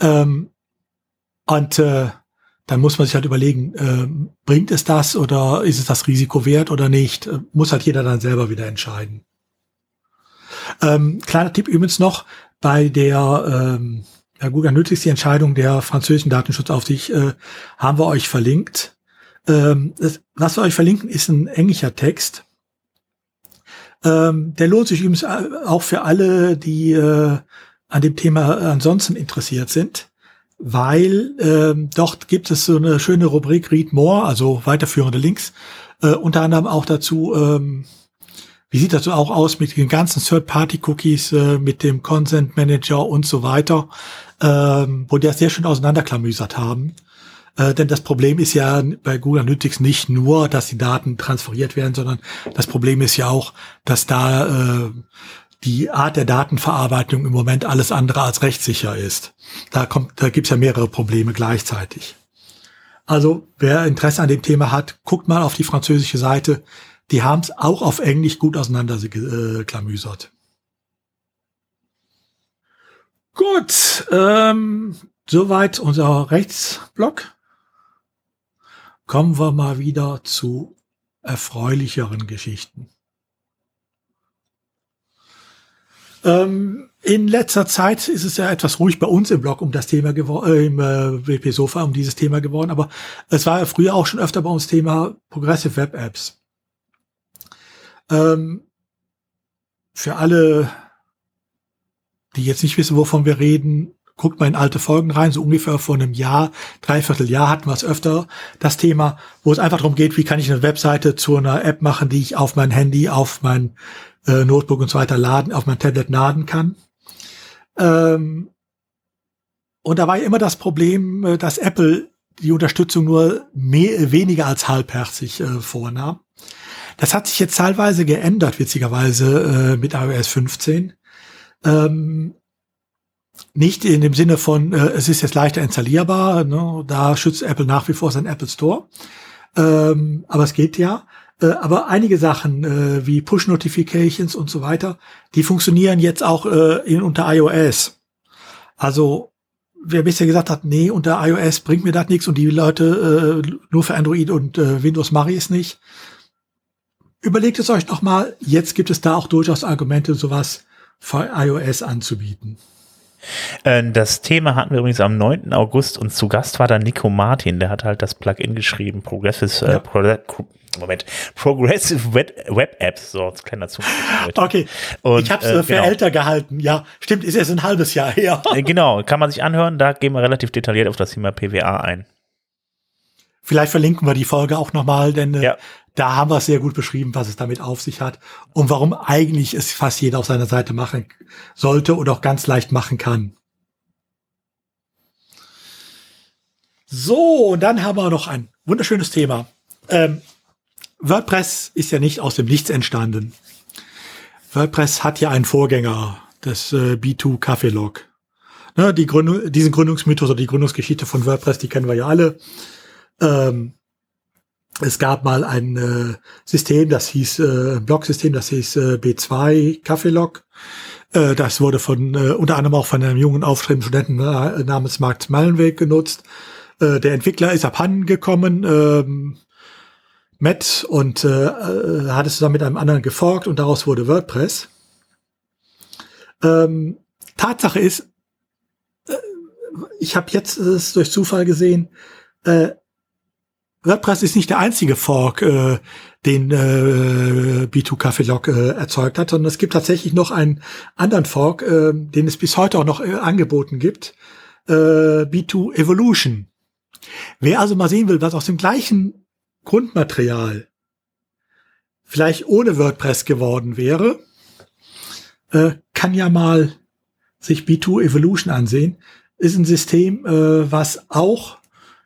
Ähm, und äh, dann muss man sich halt überlegen, äh, bringt es das oder ist es das Risiko wert oder nicht? Äh, muss halt jeder dann selber wieder entscheiden. Ähm, kleiner Tipp übrigens noch, bei der ähm, ja, Google Analytics, die Entscheidung der französischen Datenschutzaufsicht, äh, haben wir euch verlinkt. Ähm, das, was wir euch verlinken, ist ein englischer Text. Ähm, der lohnt sich übrigens auch für alle, die äh, an dem Thema ansonsten interessiert sind weil ähm, dort gibt es so eine schöne Rubrik Read More, also weiterführende Links, äh, unter anderem auch dazu, ähm, wie sieht das so auch aus mit den ganzen Third-Party-Cookies, äh, mit dem Consent Manager und so weiter, ähm, wo die das sehr schön auseinanderklamüsert haben. Äh, denn das Problem ist ja bei Google Analytics nicht nur, dass die Daten transferiert werden, sondern das Problem ist ja auch, dass da äh, die Art der Datenverarbeitung im Moment alles andere als rechtssicher ist. Da kommt, da gibt's ja mehrere Probleme gleichzeitig. Also wer Interesse an dem Thema hat, guckt mal auf die französische Seite. Die haben es auch auf Englisch gut auseinanderklamüsert. Gut, ähm, soweit unser Rechtsblock. Kommen wir mal wieder zu erfreulicheren Geschichten. Ähm, in letzter Zeit ist es ja etwas ruhig bei uns im Blog um das Thema geworden, äh, im äh, WP Sofa um dieses Thema geworden, aber es war ja früher auch schon öfter bei uns Thema Progressive Web Apps. Ähm, für alle, die jetzt nicht wissen, wovon wir reden, guckt mal in alte Folgen rein, so ungefähr vor einem Jahr, dreiviertel Jahr hatten wir es öfter, das Thema, wo es einfach darum geht, wie kann ich eine Webseite zu einer App machen, die ich auf mein Handy, auf mein äh, Notebook und so weiter laden, auf mein Tablet laden kann. Ähm, und da war ja immer das Problem, äh, dass Apple die Unterstützung nur mehr, weniger als halbherzig äh, vornahm. Das hat sich jetzt teilweise geändert, witzigerweise, äh, mit iOS 15. Ähm, nicht in dem Sinne von, äh, es ist jetzt leichter installierbar, ne? da schützt Apple nach wie vor sein Apple Store. Ähm, aber es geht ja. Äh, aber einige Sachen äh, wie Push-Notifications und so weiter, die funktionieren jetzt auch äh, in, unter iOS. Also wer bisher gesagt hat, nee, unter iOS bringt mir das nichts und die Leute äh, nur für Android und äh, Windows mache ich es nicht. Überlegt es euch noch mal. Jetzt gibt es da auch durchaus Argumente, sowas für iOS anzubieten. Äh, das Thema hatten wir übrigens am 9. August und zu Gast war da Nico Martin, der hat halt das Plugin geschrieben, Progressive, äh, ja. Pro Moment, Progressive Web, Web Apps, so als kleiner Zug. Okay, und, ich habe es äh, für genau. älter gehalten, ja, stimmt, ist erst ein halbes Jahr her. Äh, genau, kann man sich anhören, da gehen wir relativ detailliert auf das Thema PWA ein. Vielleicht verlinken wir die Folge auch nochmal, denn äh, ja. da haben wir es sehr gut beschrieben, was es damit auf sich hat und warum eigentlich es fast jeder auf seiner Seite machen sollte und auch ganz leicht machen kann. So, und dann haben wir noch ein wunderschönes Thema. Ähm, WordPress ist ja nicht aus dem Nichts entstanden. WordPress hat ja einen Vorgänger, das äh, B2 Kaffeelog. Ne, die Gründung, diesen Gründungsmythos oder die Gründungsgeschichte von WordPress, die kennen wir ja alle. Ähm, es gab mal ein äh, System, das hieß äh, Blog-System, das hieß äh, B2 Kaffeelog. Äh, das wurde von äh, unter anderem auch von einem jungen aufstrebenden Studenten namens Mark Mallenweg genutzt. Äh, der Entwickler ist abhanden gekommen. Ähm, Matt und äh, äh, hat es zusammen mit einem anderen geforkt und daraus wurde WordPress. Ähm, Tatsache ist, äh, ich habe jetzt es durch Zufall gesehen, äh, WordPress ist nicht der einzige Fork, äh, den äh, B2 Kaffeelog äh, erzeugt hat, sondern es gibt tatsächlich noch einen anderen Fork, äh, den es bis heute auch noch äh, angeboten gibt, äh, B2 Evolution. Wer also mal sehen will, was aus dem gleichen Grundmaterial vielleicht ohne WordPress geworden wäre, äh, kann ja mal sich B2 Evolution ansehen. Ist ein System, äh, was auch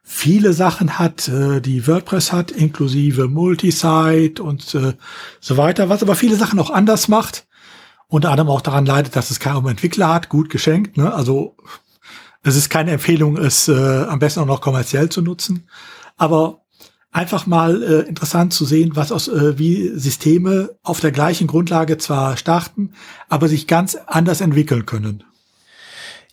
viele Sachen hat, äh, die WordPress hat, inklusive Multisite und äh, so weiter, was aber viele Sachen auch anders macht. Unter anderem auch daran leidet, dass es kaum Entwickler hat, gut geschenkt. Ne? Also es ist keine Empfehlung, es äh, am besten auch noch kommerziell zu nutzen. Aber einfach mal äh, interessant zu sehen, was aus äh, wie Systeme auf der gleichen Grundlage zwar starten, aber sich ganz anders entwickeln können.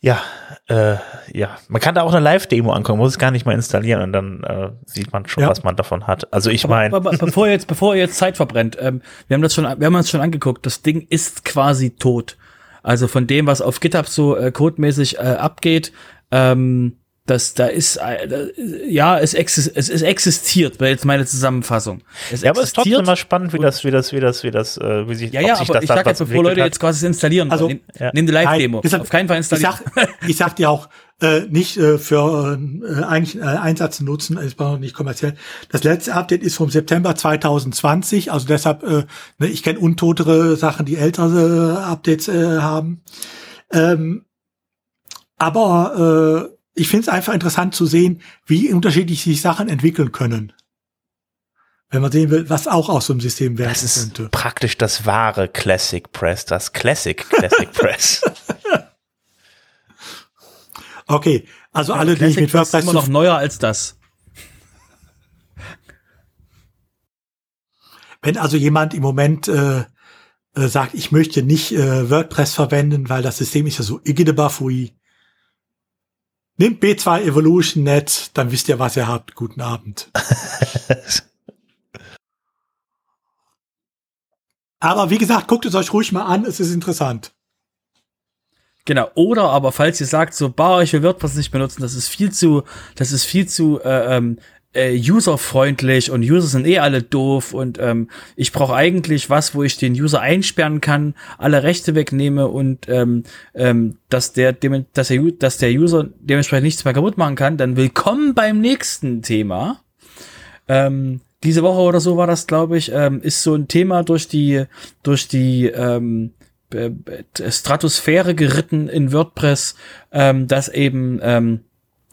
Ja, äh, ja, man kann da auch eine Live-Demo angucken, muss es gar nicht mal installieren und dann äh, sieht man schon, ja. was man davon hat. Also ich meine, bevor jetzt, bevor ihr jetzt Zeit verbrennt, ähm, wir haben das schon, wir haben uns schon angeguckt. Das Ding ist quasi tot. Also von dem, was auf GitHub so äh, codemäßig äh, abgeht, ähm, das, da ist, äh, ja, es, exist, es, es existiert, wäre jetzt meine Zusammenfassung. Es ja, aber es ist trotzdem mal spannend, wie das, wie das, wie das, wie das, äh, wie sich, ja, ja, sich aber ich sag jetzt, bevor Leute hat. jetzt quasi installieren, also, nimm, ja. die Live-Demo. Auf keinen Fall installieren. Ich sag, ich sag dir auch, äh, nicht äh, für äh, eigentlich äh, Einsatz nutzen, ist noch nicht kommerziell. Das letzte Update ist vom September 2020, also deshalb, äh, ne, ich kenne untotere Sachen, die ältere äh, Updates äh, haben. Ähm, aber äh, ich finde es einfach interessant zu sehen, wie unterschiedlich sich Sachen entwickeln können. Wenn man sehen will, was auch aus so einem System werden das ist könnte. Praktisch das wahre Classic Press, das Classic Classic Press. okay, also alle, die ich mit WordPress ist immer noch neuer als das. Wenn also jemand im Moment äh, äh, sagt, ich möchte nicht äh, WordPress verwenden, weil das System ist ja so igidebafui, Nehmt B2 Evolution Net, dann wisst ihr, was ihr habt. Guten Abend. aber wie gesagt, guckt es euch ruhig mal an, es ist interessant. Genau, oder aber falls ihr sagt, so, bah, ich will WordPress nicht benutzen, das ist viel zu, das ist viel zu äh, ähm, äh, userfreundlich und User sind eh alle doof und ähm, ich brauche eigentlich was, wo ich den User einsperren kann, alle Rechte wegnehme und ähm, ähm, dass der, dem, dass der dass der User dementsprechend nichts mehr kaputt machen kann, dann willkommen beim nächsten Thema. Ähm, diese Woche oder so war das, glaube ich, ähm, ist so ein Thema durch die durch die ähm, Stratosphäre geritten in WordPress, ähm, dass eben ähm,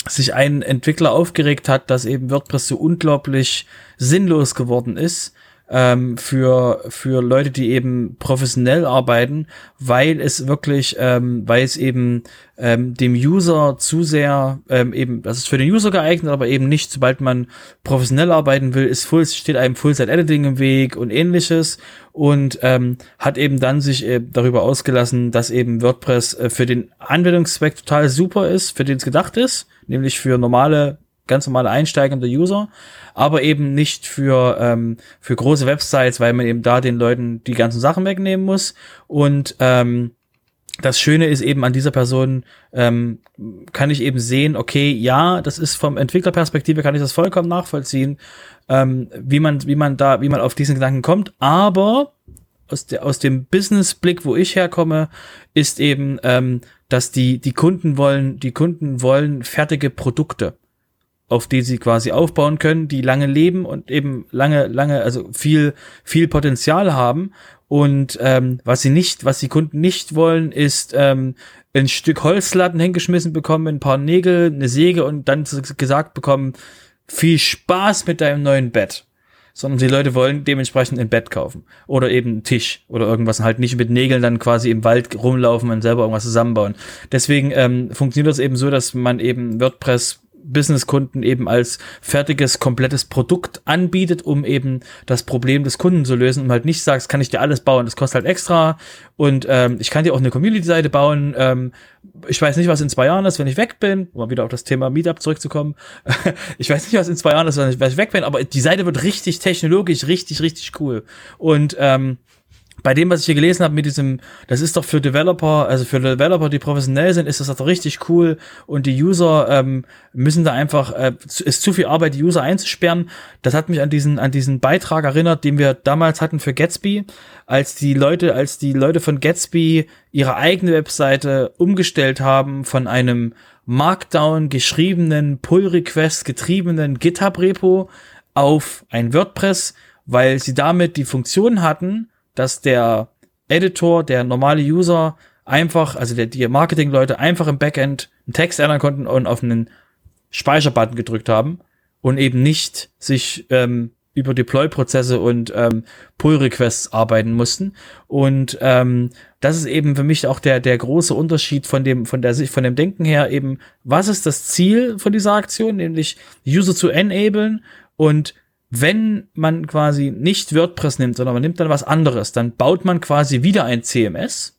sich ein Entwickler aufgeregt hat, dass eben WordPress so unglaublich sinnlos geworden ist ähm, für für Leute, die eben professionell arbeiten, weil es wirklich, ähm, weil es eben ähm, dem User zu sehr ähm, eben, das ist für den User geeignet, aber eben nicht, sobald man professionell arbeiten will, ist full, steht einem Full-Site-Editing im Weg und ähnliches und ähm, hat eben dann sich äh, darüber ausgelassen, dass eben WordPress äh, für den Anwendungszweck total super ist, für den es gedacht ist nämlich für normale, ganz normale einsteigende User, aber eben nicht für, ähm, für große Websites, weil man eben da den Leuten die ganzen Sachen wegnehmen muss. Und ähm, das Schöne ist eben an dieser Person, ähm, kann ich eben sehen, okay, ja, das ist vom Entwicklerperspektive, kann ich das vollkommen nachvollziehen, ähm, wie man, wie man da, wie man auf diesen Gedanken kommt, aber aus, der, aus dem Business-Blick, wo ich herkomme, ist eben, ähm, dass die, die Kunden wollen, die Kunden wollen fertige Produkte. auf die sie quasi aufbauen können, die lange leben und eben lange, lange, also viel, viel Potenzial haben. Und ähm, was sie nicht, was die Kunden nicht wollen, ist ähm, ein Stück Holzlatten hingeschmissen bekommen, ein paar Nägel, eine Säge und dann gesagt bekommen, viel Spaß mit deinem neuen Bett. Sondern die Leute wollen dementsprechend ein Bett kaufen. Oder eben einen Tisch oder irgendwas und halt nicht mit Nägeln dann quasi im Wald rumlaufen und selber irgendwas zusammenbauen. Deswegen ähm, funktioniert das eben so, dass man eben WordPress Businesskunden eben als fertiges, komplettes Produkt anbietet, um eben das Problem des Kunden zu lösen und halt nicht sagst, kann ich dir alles bauen, das kostet halt extra und ähm, ich kann dir auch eine Community-Seite bauen. Ähm, ich weiß nicht, was in zwei Jahren ist, wenn ich weg bin, um mal wieder auf das Thema Meetup zurückzukommen. ich weiß nicht, was in zwei Jahren ist, wenn ich, weg bin, aber die Seite wird richtig technologisch, richtig, richtig cool. Und ähm, bei dem, was ich hier gelesen habe mit diesem, das ist doch für Developer, also für Developer, die professionell sind, ist das doch richtig cool und die User ähm, müssen da einfach, äh, ist zu viel Arbeit, die User einzusperren. Das hat mich an diesen, an diesen Beitrag erinnert, den wir damals hatten für Gatsby, als die Leute, als die Leute von Gatsby ihre eigene Webseite umgestellt haben von einem Markdown geschriebenen, Pull-Request getriebenen GitHub-Repo auf ein WordPress, weil sie damit die Funktion hatten, dass der Editor, der normale User einfach, also der, die Marketing-Leute einfach im Backend einen Text ändern konnten und auf einen Speicherbutton gedrückt haben und eben nicht sich ähm, über Deploy-Prozesse und ähm, Pull-Requests arbeiten mussten. Und ähm, das ist eben für mich auch der, der große Unterschied von dem, von der Sicht, von dem Denken her eben, was ist das Ziel von dieser Aktion, nämlich User zu enablen und wenn man quasi nicht WordPress nimmt, sondern man nimmt dann was anderes, dann baut man quasi wieder ein CMS,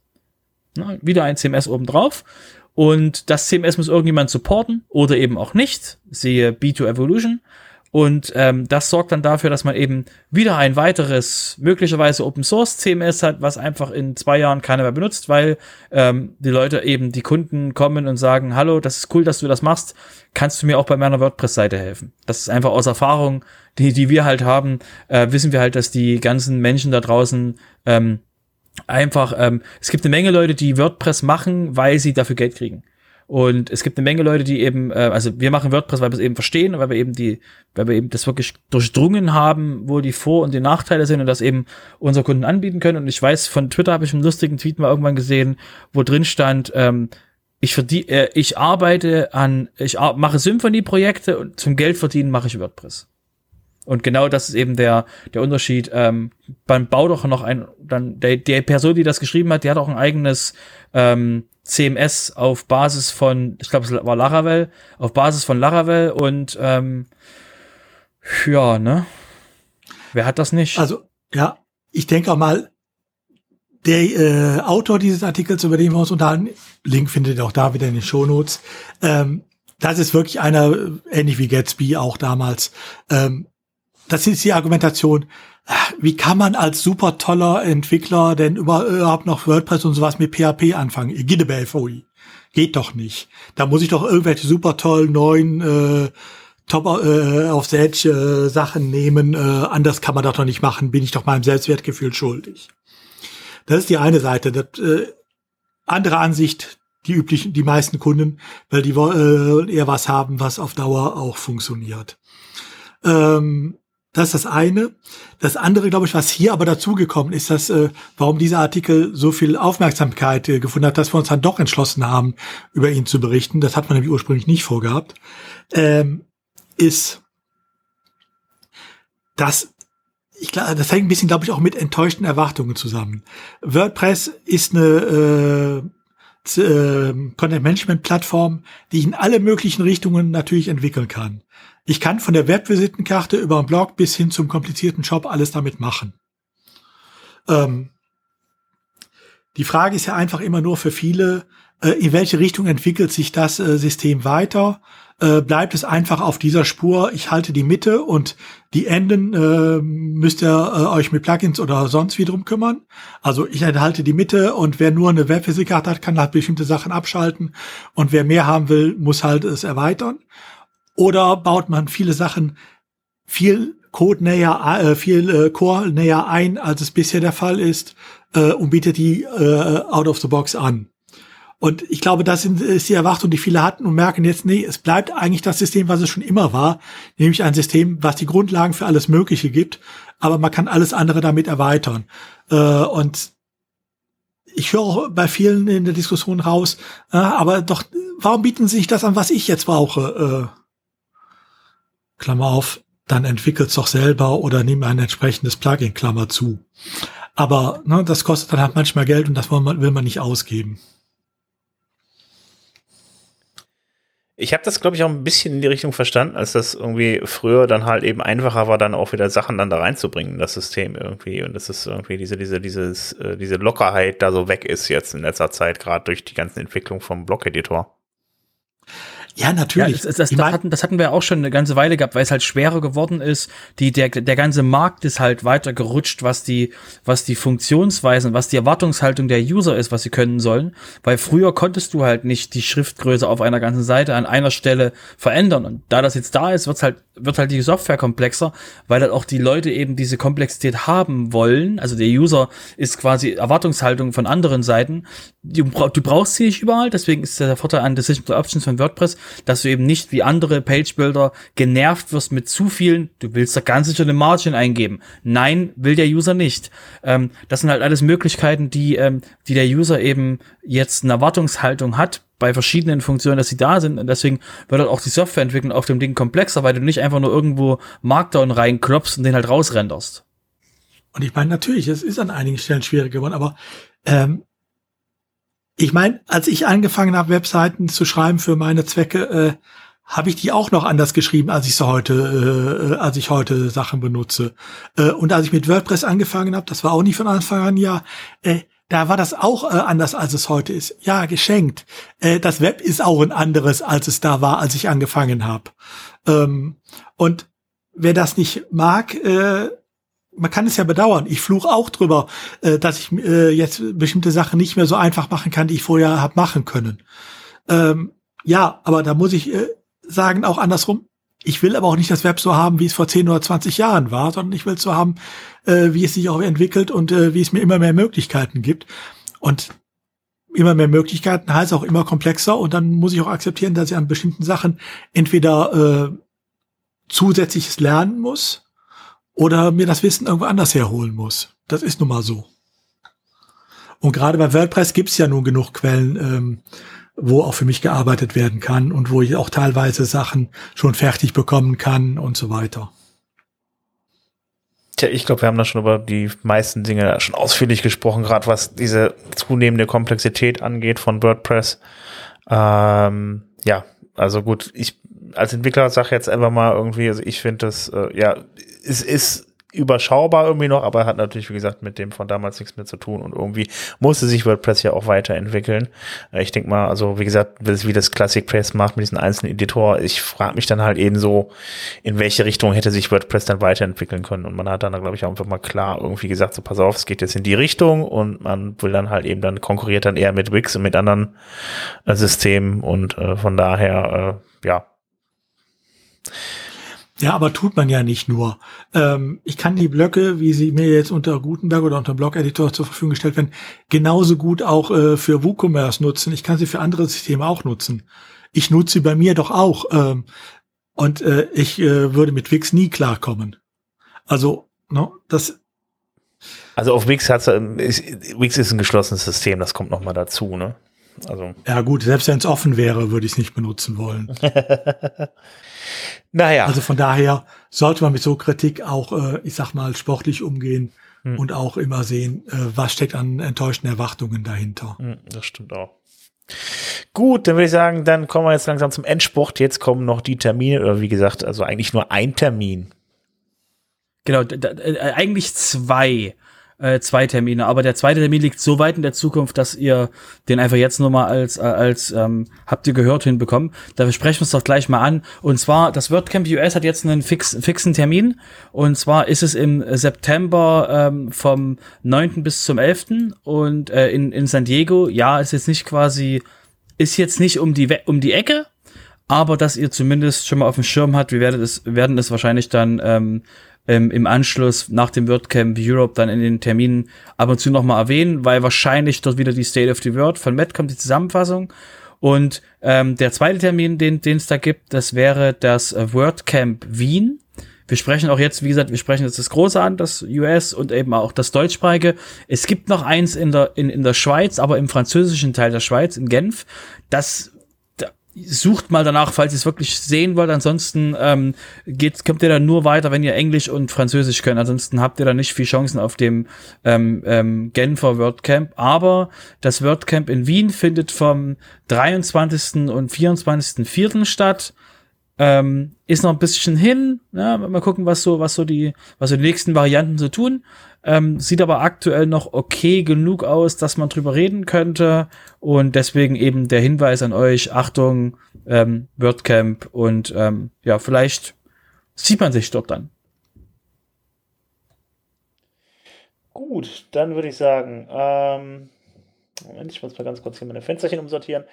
ne, wieder ein CMS obendrauf und das CMS muss irgendjemand supporten oder eben auch nicht, siehe B2 Evolution und ähm, das sorgt dann dafür, dass man eben wieder ein weiteres, möglicherweise Open Source CMS hat, was einfach in zwei Jahren keiner mehr benutzt, weil ähm, die Leute eben, die Kunden kommen und sagen, hallo, das ist cool, dass du das machst, kannst du mir auch bei meiner WordPress-Seite helfen? Das ist einfach aus Erfahrung, die, die wir halt haben, äh, wissen wir halt, dass die ganzen Menschen da draußen ähm, einfach, ähm, es gibt eine Menge Leute, die WordPress machen, weil sie dafür Geld kriegen. Und es gibt eine Menge Leute, die eben, äh, also wir machen WordPress, weil wir es eben verstehen, weil wir eben die, weil wir eben das wirklich durchdrungen haben, wo die Vor- und die Nachteile sind und das eben unsere Kunden anbieten können. Und ich weiß, von Twitter habe ich einen lustigen Tweet mal irgendwann gesehen, wo drin stand, ähm, ich verdiene, äh, ich arbeite an, ich mache Symphony-Projekte und zum Geld verdienen mache ich WordPress. Und genau das ist eben der, der Unterschied. Ähm, man baut doch noch ein, dann, der, der Person, die das geschrieben hat, die hat auch ein eigenes ähm, CMS auf Basis von, ich glaube, es war Laravel, auf Basis von Laravel und ähm, ja, ne? Wer hat das nicht? Also, ja, ich denke auch mal, der äh, Autor dieses Artikels, über den wir uns unterhalten, Link findet ihr auch da wieder in den Shownotes, ähm, das ist wirklich einer, ähnlich wie Gatsby auch damals, ähm, das ist die Argumentation, wie kann man als super toller Entwickler denn überhaupt noch WordPress und sowas mit PHP anfangen? Gidebelfoi. Geht doch nicht. Da muss ich doch irgendwelche super tollen neuen äh, Top äh, auf Edge äh, Sachen nehmen. Äh, anders kann man das doch nicht machen. Bin ich doch meinem Selbstwertgefühl schuldig. Das ist die eine Seite. Das, äh, andere Ansicht, die üblichen, die meisten Kunden, weil die äh, eher was haben, was auf Dauer auch funktioniert. Ähm, das ist das eine. Das andere, glaube ich, was hier aber dazugekommen ist, dass, äh, warum dieser Artikel so viel Aufmerksamkeit äh, gefunden hat, dass wir uns dann doch entschlossen haben, über ihn zu berichten. Das hat man nämlich ursprünglich nicht vorgehabt. Ähm, ist, dass ich glaube, das hängt ein bisschen, glaube ich, auch mit enttäuschten Erwartungen zusammen. WordPress ist eine äh, äh, Content-Management-Plattform, die ich in alle möglichen Richtungen natürlich entwickeln kann. Ich kann von der Webvisitenkarte über einen Blog bis hin zum komplizierten Shop alles damit machen. Ähm, die Frage ist ja einfach immer nur für viele, äh, in welche Richtung entwickelt sich das äh, System weiter? Äh, bleibt es einfach auf dieser Spur, ich halte die Mitte und die Enden äh, müsst ihr äh, euch mit Plugins oder sonst wie drum kümmern. Also ich enthalte die Mitte und wer nur eine Webphysikkarte hat, kann halt bestimmte Sachen abschalten und wer mehr haben will, muss halt es erweitern. Oder baut man viele Sachen viel Code näher, äh, viel äh, Core näher ein, als es bisher der Fall ist, äh, und bietet die äh, out of the box an. Und ich glaube, das ist die Erwartung, die viele hatten und merken jetzt, nee, es bleibt eigentlich das System, was es schon immer war, nämlich ein System, was die Grundlagen für alles Mögliche gibt, aber man kann alles andere damit erweitern. Äh, und ich höre auch bei vielen in der Diskussion raus, äh, aber doch, warum bieten sie sich das an, was ich jetzt brauche? Äh, Klammer auf, dann entwickelt's doch selber oder nimm ein entsprechendes Plugin, Klammer zu. Aber ne, das kostet dann halt manchmal Geld und das will man, will man nicht ausgeben. Ich habe das, glaube ich, auch ein bisschen in die Richtung verstanden, als das irgendwie früher dann halt eben einfacher war, dann auch wieder Sachen dann da reinzubringen, das System irgendwie. Und das ist irgendwie diese, diese, dieses, äh, diese Lockerheit da so weg ist jetzt in letzter Zeit, gerade durch die ganzen Entwicklung vom Block-Editor. Ja, natürlich. Ja, das, das, das, hatten, das hatten wir auch schon eine ganze Weile gehabt, weil es halt schwerer geworden ist. Die, der, der ganze Markt ist halt weiter gerutscht, was die, was die Funktionsweisen, was die Erwartungshaltung der User ist, was sie können sollen. Weil früher konntest du halt nicht die Schriftgröße auf einer ganzen Seite an einer Stelle verändern. Und da das jetzt da ist, wird's halt, wird halt die Software komplexer, weil halt auch die Leute eben diese Komplexität haben wollen. Also der User ist quasi Erwartungshaltung von anderen Seiten. Du, du brauchst sie nicht überall, deswegen ist der Vorteil an Decision Options von WordPress, dass du eben nicht wie andere Page-Builder genervt wirst mit zu vielen, du willst da ganz sicher eine Margin eingeben. Nein, will der User nicht. Ähm, das sind halt alles Möglichkeiten, die, ähm, die der User eben jetzt eine Erwartungshaltung hat bei verschiedenen Funktionen, dass sie da sind. Und deswegen wird halt auch die Softwareentwicklung auf dem Ding komplexer, weil du nicht einfach nur irgendwo Markdown reinklopfst und den halt rausrenderst. Und ich meine, natürlich, es ist an einigen Stellen schwieriger geworden, aber ähm, ich meine, als ich angefangen habe, Webseiten zu schreiben für meine Zwecke, äh, habe ich die auch noch anders geschrieben, als ich sie heute, äh, als ich heute Sachen benutze. Äh, und als ich mit WordPress angefangen habe, das war auch nicht von Anfang an ja, äh, da war das auch äh, anders, als es heute ist. Ja, geschenkt. Äh, das Web ist auch ein anderes, als es da war, als ich angefangen habe. Ähm, und wer das nicht mag, äh, man kann es ja bedauern. Ich fluche auch drüber, äh, dass ich äh, jetzt bestimmte Sachen nicht mehr so einfach machen kann, die ich vorher habe machen können. Ähm, ja, aber da muss ich äh, sagen, auch andersrum. Ich will aber auch nicht das Web so haben, wie es vor 10 oder 20 Jahren war, sondern ich will es so haben, äh, wie es sich auch entwickelt und äh, wie es mir immer mehr Möglichkeiten gibt. Und immer mehr Möglichkeiten heißt auch immer komplexer und dann muss ich auch akzeptieren, dass ich an bestimmten Sachen entweder äh, zusätzliches lernen muss oder mir das Wissen irgendwo anders herholen muss. Das ist nun mal so. Und gerade bei WordPress gibt's ja nun genug Quellen, ähm, wo auch für mich gearbeitet werden kann und wo ich auch teilweise Sachen schon fertig bekommen kann und so weiter. Tja, ich glaube, wir haben da schon über die meisten Dinge schon ausführlich gesprochen, gerade was diese zunehmende Komplexität angeht von WordPress. Ähm, ja, also gut, ich als Entwickler sage jetzt einfach mal irgendwie, also ich finde das, äh, ja, es ist überschaubar irgendwie noch, aber hat natürlich, wie gesagt, mit dem von damals nichts mehr zu tun. Und irgendwie musste sich WordPress ja auch weiterentwickeln. Äh, ich denke mal, also wie gesagt, wie das Classic Press macht mit diesen einzelnen Editor, ich frage mich dann halt eben so, in welche Richtung hätte sich WordPress dann weiterentwickeln können? Und man hat dann, glaube ich, auch einfach mal klar irgendwie gesagt, so pass auf, es geht jetzt in die Richtung. Und man will dann halt eben dann konkurriert dann eher mit Wix und mit anderen äh, Systemen. Und äh, von daher, äh, ja, ja, aber tut man ja nicht nur. Ähm, ich kann die Blöcke, wie sie mir jetzt unter Gutenberg oder unter Blog-Editor zur Verfügung gestellt werden, genauso gut auch äh, für WooCommerce nutzen. Ich kann sie für andere Systeme auch nutzen. Ich nutze sie bei mir doch auch. Ähm, und äh, ich äh, würde mit Wix nie klarkommen. Also, no, das. Also auf Wix hat Wix ist ein geschlossenes System, das kommt noch mal dazu, ne? Also. Ja gut, selbst wenn es offen wäre, würde ich es nicht benutzen wollen. Naja. Also von daher sollte man mit so Kritik auch, äh, ich sag mal, sportlich umgehen hm. und auch immer sehen, äh, was steckt an enttäuschten Erwartungen dahinter. Hm, das stimmt auch. Gut, dann würde ich sagen, dann kommen wir jetzt langsam zum Endsport. Jetzt kommen noch die Termine, oder wie gesagt, also eigentlich nur ein Termin. Genau, äh, eigentlich zwei äh, zwei Termine. Aber der zweite Termin liegt so weit in der Zukunft, dass ihr den einfach jetzt nur mal als, äh, als ähm, habt ihr gehört hinbekommen. Da sprechen wir uns doch gleich mal an. Und zwar, das WordCamp US hat jetzt einen fix, fixen Termin. Und zwar ist es im September ähm, vom 9. bis zum 11. Und äh, in, in San Diego. Ja, ist jetzt nicht quasi, ist jetzt nicht um die, um die Ecke, aber dass ihr zumindest schon mal auf dem Schirm habt, wir werden es, werden es wahrscheinlich dann ähm, ähm, im Anschluss nach dem WordCamp Europe dann in den Terminen ab und zu nochmal erwähnen, weil wahrscheinlich dort wieder die State of the Word von Matt kommt, die Zusammenfassung. Und ähm, der zweite Termin, den es da gibt, das wäre das WordCamp Wien. Wir sprechen auch jetzt, wie gesagt, wir sprechen jetzt das Große an, das US und eben auch das Deutschsprachige. Es gibt noch eins in der, in, in der Schweiz, aber im französischen Teil der Schweiz, in Genf. Das sucht mal danach, falls ihr es wirklich sehen wollt. Ansonsten ähm, geht, kommt ihr dann nur weiter, wenn ihr Englisch und Französisch könnt. Ansonsten habt ihr da nicht viel Chancen auf dem ähm, ähm, Genfer WordCamp. Aber das WordCamp in Wien findet vom 23. und 24.04. statt. Ähm, ist noch ein bisschen hin. Ja, mal gucken, was so, was so die, was so die nächsten Varianten so tun. Ähm, sieht aber aktuell noch okay genug aus, dass man drüber reden könnte. Und deswegen eben der Hinweis an euch, Achtung, ähm, WordCamp und ähm, ja, vielleicht sieht man sich dort dann. Gut, dann würde ich sagen, ähm, Moment, ich muss mal ganz kurz hier meine Fensterchen umsortieren.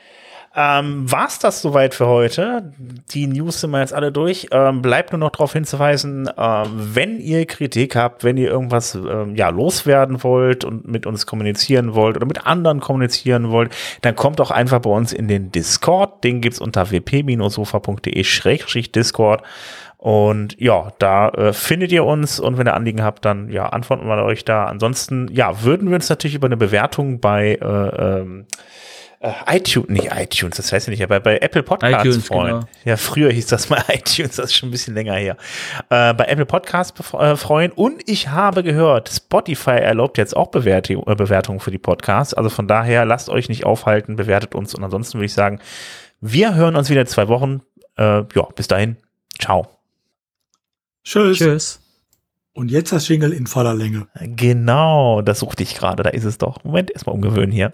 Ähm, War es das soweit für heute? Die News sind wir jetzt alle durch. Ähm, bleibt nur noch darauf hinzuweisen, ähm, wenn ihr Kritik habt, wenn ihr irgendwas ähm, ja, loswerden wollt und mit uns kommunizieren wollt oder mit anderen kommunizieren wollt, dann kommt doch einfach bei uns in den Discord. Den gibt's unter wp-sofa.de-discord. Und ja, da äh, findet ihr uns und wenn ihr Anliegen habt, dann ja, antworten wir euch da. Ansonsten, ja, würden wir uns natürlich über eine Bewertung bei äh, ähm, äh, iTunes, nicht iTunes, das heißt ja nicht, aber bei Apple Podcasts iTunes, freuen. genau. Ja, früher hieß das mal iTunes, das ist schon ein bisschen länger her. Äh, bei Apple Podcasts äh, freuen und ich habe gehört, Spotify erlaubt jetzt auch Bewertung, äh, Bewertungen für die Podcasts. Also von daher lasst euch nicht aufhalten, bewertet uns und ansonsten würde ich sagen, wir hören uns wieder in zwei Wochen. Äh, ja, bis dahin. Ciao. Tschüss. Tschüss. Und jetzt das Jingle in voller Länge. Genau, das suchte ich gerade, da ist es doch. Moment, erstmal umgewöhnen hier.